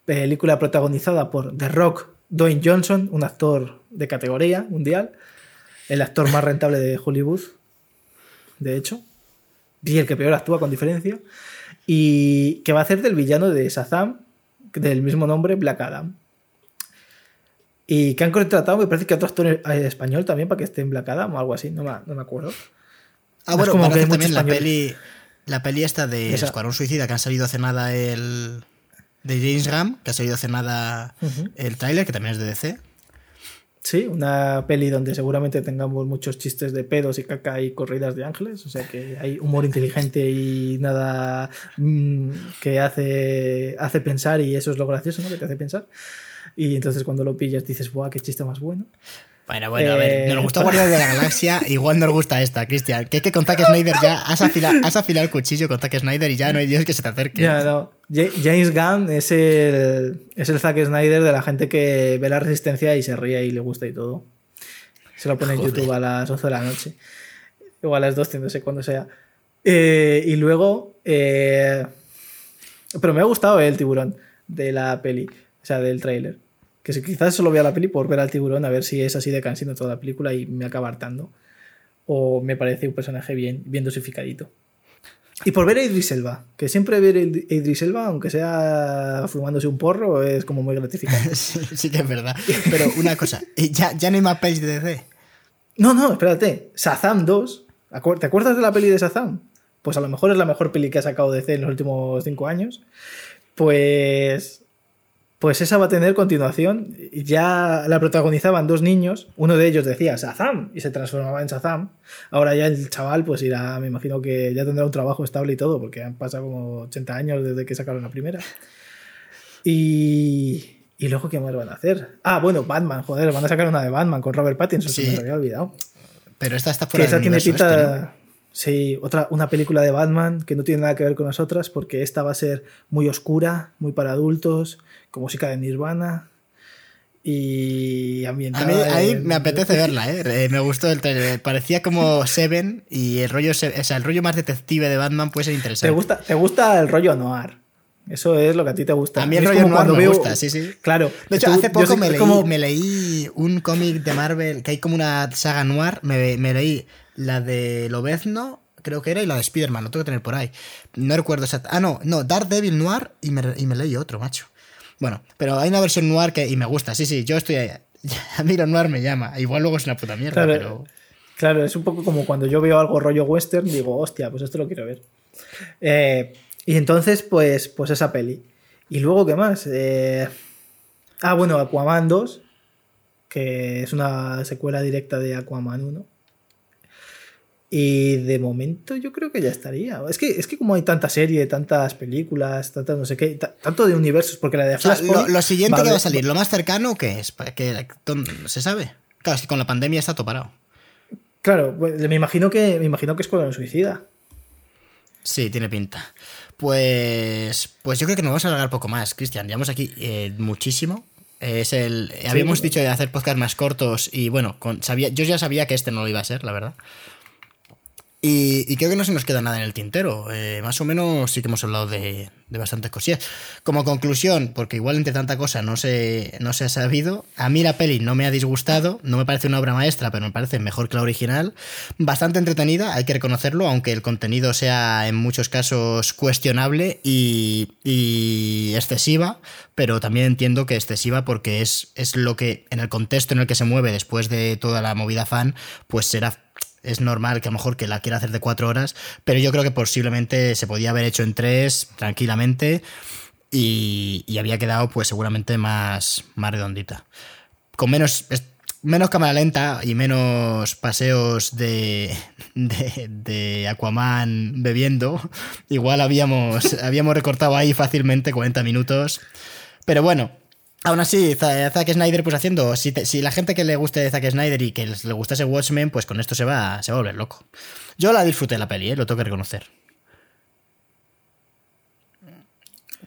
película protagonizada por The Rock, Dwayne Johnson, un actor de categoría mundial, el actor más rentable de Hollywood, de hecho, y el que peor actúa con diferencia, y que va a hacer del villano de Shazam, del mismo nombre, Black Adam. Y que han contratado, me parece que otro actor eh, español también para que esté en Black Adam o algo así, no me, no me acuerdo. Ah, bueno, como que hay hacer muchos también la peli, la peli esta de Esa. Escuadrón Suicida que han salido hace nada el. de James Gunn, que ha salido hace nada el tráiler, que también es de DC. Sí, una peli donde seguramente tengamos muchos chistes de pedos y caca y corridas de ángeles, o sea que hay humor inteligente y nada mm, que hace, hace pensar y eso es lo gracioso, ¿no? Que te hace pensar. Y entonces cuando lo pillas dices, ¡buah, qué chiste más bueno! Bueno, bueno, a ver, nos gustó Guardianes de la Galaxia, igual nos gusta esta, Cristian. Que es que con Zack Snyder ya has afilado, has afilado el cuchillo con Zack Snyder y ya no hay Dios que se te acerque. Ya, no. James Gunn es el, es el Zack Snyder de la gente que ve la resistencia y se ríe y le gusta y todo. Se lo pone en YouTube a las 11 de la noche. O a las 12, no sé cuándo sea. Eh, y luego. Eh, pero me ha gustado el tiburón de la peli, o sea, del tráiler. Que quizás solo vea la peli por ver al tiburón, a ver si es así de cansino toda la película y me acaba hartando. O me parece un personaje bien, bien dosificadito. Y por ver a Idris Elba, que siempre ver a Idris Elba, aunque sea fumándose un porro, es como muy gratificante. sí, que es verdad. Pero una cosa, ¿ya, ya no hay más pelis de DC? No, no, espérate. Shazam 2. ¿Te acuerdas de la peli de Shazam? Pues a lo mejor es la mejor peli que ha sacado DC en los últimos cinco años. Pues pues esa va a tener continuación. Ya la protagonizaban dos niños, uno de ellos decía Shazam y se transformaba en Shazam. Ahora ya el chaval pues irá, me imagino que ya tendrá un trabajo estable y todo, porque han pasado como 80 años desde que sacaron la primera. Y, y luego, ¿qué más van a hacer? Ah, bueno, Batman, joder, van a sacar una de Batman con Robert Pattinson, sí. me había olvidado. Pero esta está fuera que esa tiene pinta... Sí, otra, una película de Batman que no tiene nada que ver con nosotras porque esta va a ser muy oscura, muy para adultos, con música de Nirvana y ambientada. A mí ahí me apetece verla, ¿eh? ¿eh? Me gustó el trailer. Parecía como Seven y el rollo, o sea, el rollo más detective de Batman puede ser interesante. ¿Te gusta, te gusta el rollo noir? Eso es lo que a ti te gusta. A mí el rollo noir me gusta, sí, sí. Claro. De hecho, hace poco me, leí, me leí un cómic de Marvel que hay como una saga noir. Me, me leí la de Lobezno, creo que era, y la de Spider-Man, lo tengo que tener por ahí. No recuerdo exactamente. Ah, no, no, Daredevil Noir y me, y me leí otro, macho. Bueno, pero hay una versión noir que y me gusta, sí, sí, yo estoy ahí. A mí lo noir me llama. Igual luego es una puta mierda, claro, pero. Claro, es un poco como cuando yo veo algo rollo western, digo, hostia, pues esto lo quiero ver. Eh, y entonces, pues, pues esa peli. Y luego, ¿qué más? Eh, ah, bueno, Aquaman 2, que es una secuela directa de Aquaman 1. Y de momento yo creo que ya estaría. Es que, es que como hay tanta serie, tantas películas, tantas no sé qué, tanto de universos, porque la de Flashpoint... lo, siguiente que va a salir, lo más cercano, ¿qué es? que ¿Se sabe? Claro, es que con la pandemia está todo parado. Claro, pues, me imagino que me imagino que es Escuadrón Suicida. Sí, tiene pinta. Pues, pues yo creo que nos vamos a alargar poco más, Cristian. Llevamos aquí eh, muchísimo. Es el, habíamos dicho de hacer podcast más cortos y bueno, con, sabía, yo ya sabía que este no lo iba a ser, la verdad. Y, creo que no se nos queda nada en el tintero. Eh, más o menos sí que hemos hablado de, bastantes cosillas. Como conclusión, porque igual entre tanta cosa no se, no se ha sabido, a mí la peli no me ha disgustado, no me parece una obra maestra, pero me parece mejor que la original. Bastante entretenida, hay que reconocerlo, aunque el contenido sea en muchos casos cuestionable y, y excesiva, pero también entiendo que excesiva porque es, es lo que en el contexto en el que se mueve después de toda la movida fan, pues será es normal que a lo mejor que la quiera hacer de cuatro horas, pero yo creo que posiblemente se podía haber hecho en tres tranquilamente y, había quedado pues seguramente más, más redondita. Con menos, menos cámara lenta y menos paseos de, de, Aquaman bebiendo, igual habíamos, habíamos recortado ahí fácilmente 40 minutos. Pero bueno, Aún así, Zack Snyder, pues haciendo. Si, si, la gente que le guste Zack Snyder y que le gustase Watchmen, pues con esto se va, se va a volver loco. Yo la disfruté la peli, ¿eh? lo tengo que reconocer.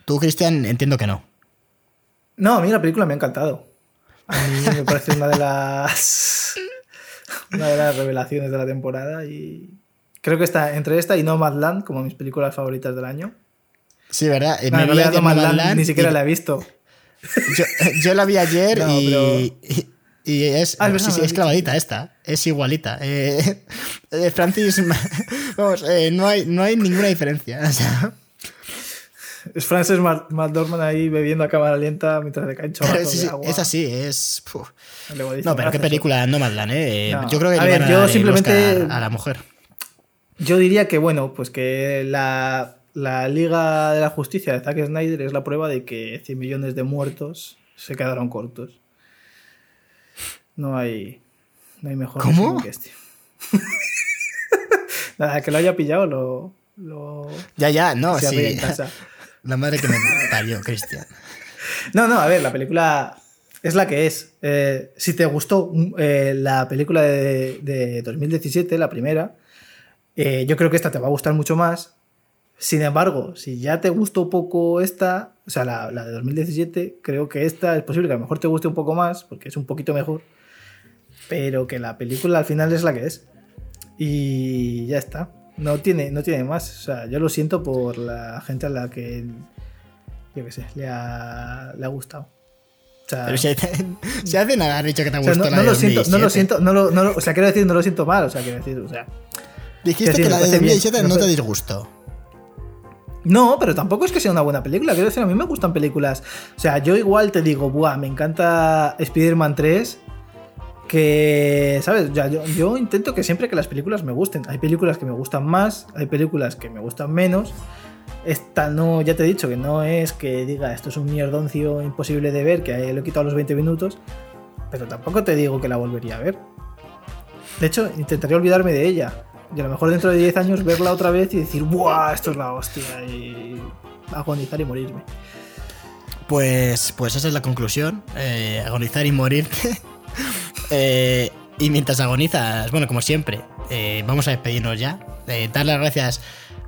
Tú, Cristian, entiendo que no. No, a mí la película me ha encantado. A mí me parece una de las. una de las revelaciones de la temporada y. Creo que está entre esta y Nomadland como mis películas favoritas del año. Sí, ¿verdad? No, me no, Nomadland, ni siquiera la he visto. Yo, la vi ayer y, y, es, ah, es clavadita esta. Es igualita. Eh, eh, Francis, vamos, eh, no, hay, no hay ninguna diferencia. Es Francis McDormand ahí bebiendo a cámara lenta mientras le chorros de agua. Es así, es... No, pero qué película no Nomadland, ¿eh? Yo creo que a ver, yo simplemente... a la mujer. Yo diría que, bueno, pues que la la Liga de la Justicia de Zack Snyder es la prueba de que 100 millones de muertos se quedaron cortos. No hay, no hay mejor ¿Cómo? que este. Nada, que lo haya pillado lo... lo ya, ya, no, sí. La madre que me parió, Cristian. No, no, a ver, la película es la que es. Eh, si te gustó mm, eh, la película de, de 2017, la primera, eh, yo creo que esta te va a gustar mucho más. Sin embargo, si ya te gustó poco esta, o sea, la, la de 2017, creo que esta es posible que a lo mejor te guste un poco más, porque es un poquito mejor, pero que la película al final es la que es. Y ya está. No tiene, no tiene más. O sea, yo lo siento por la gente a la que, yo qué sé, le ha, le ha gustado. O sea, Pero si, si hace nada has dicho que te ha o sea, gustado no, la no lo siento, no lo 2017. siento, no lo, no lo- o sea, quiero decir, no lo siento mal, o sea, quiero decir, o sea, Dijiste que la de parece bien, 2017 me no te disgustó. No, pero tampoco es que sea una buena película. Quiero decir, a mí me gustan películas. O sea, yo igual te digo, buah, me encanta Spider-Man 3. Que, ¿sabes? Ya, yo, yo intento que siempre que las películas me gusten. Hay películas que me gustan más, hay películas que me gustan menos. Esta no, ya te he dicho que no es que diga esto es un mierdoncio imposible de ver, que lo he quitado a los 20 minutos. Pero tampoco te digo que la volvería a ver. De hecho, intentaría olvidarme de ella. Y a lo mejor dentro de 10 años verla otra vez y decir, ¡buah! Esto es la hostia. Y agonizar y morirme. Pues, pues esa es la conclusión. eh, agonizar y morirte. Eh, y mientras agonizas, bueno, como siempre, eh, vamos a despedirnos ya. Dar las gracias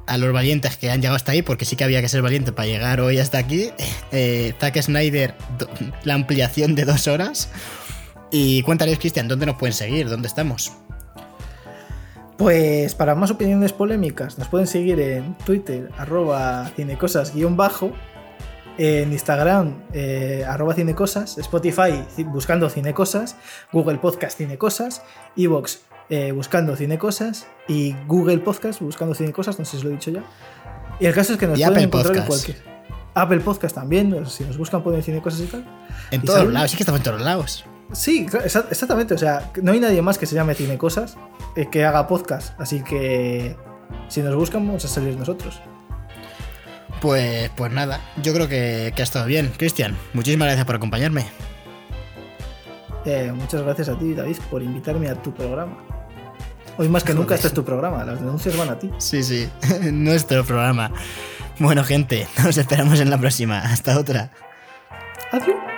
a los valientes que han llegado hasta ahí, porque sí que había que ser valiente para llegar hoy hasta aquí. Zack Snyder, la ampliación de dos horas. Y cuéntales, Cristian, ¿dónde nos pueden seguir? ¿Dónde estamos? Pues para más opiniones polémicas nos pueden seguir en Twitter, arroba cinecosas guion bajo, en Instagram, eh, arroba cinecosas, Spotify buscando cinecosas, Google Podcast cinecosas, Evox eh, buscando cinecosas y Google Podcast buscando cinecosas, no sé si os lo he dicho ya. Y el caso es que nos Y pueden Apple encontrar en cualquier... Apple Podcast también, si nos buscan ponen cinecosas y tal. En ¿Y todos saben? lados, sí que estamos en todos lados. Sí, exactamente. O sea, no hay nadie más que se llame Cine Cosas eh, que haga podcast. Así que si nos buscan, vamos a salir nosotros. Pues, pues nada, yo creo que, que ha estado bien. Cristian, muchísimas gracias por acompañarme. Eh, muchas gracias a ti, David, por invitarme a tu programa. Hoy más que nunca este es tu programa. Las denuncias van a ti. Sí, sí, nuestro programa. Bueno, gente, nos esperamos en la próxima. Hasta otra. Adiós.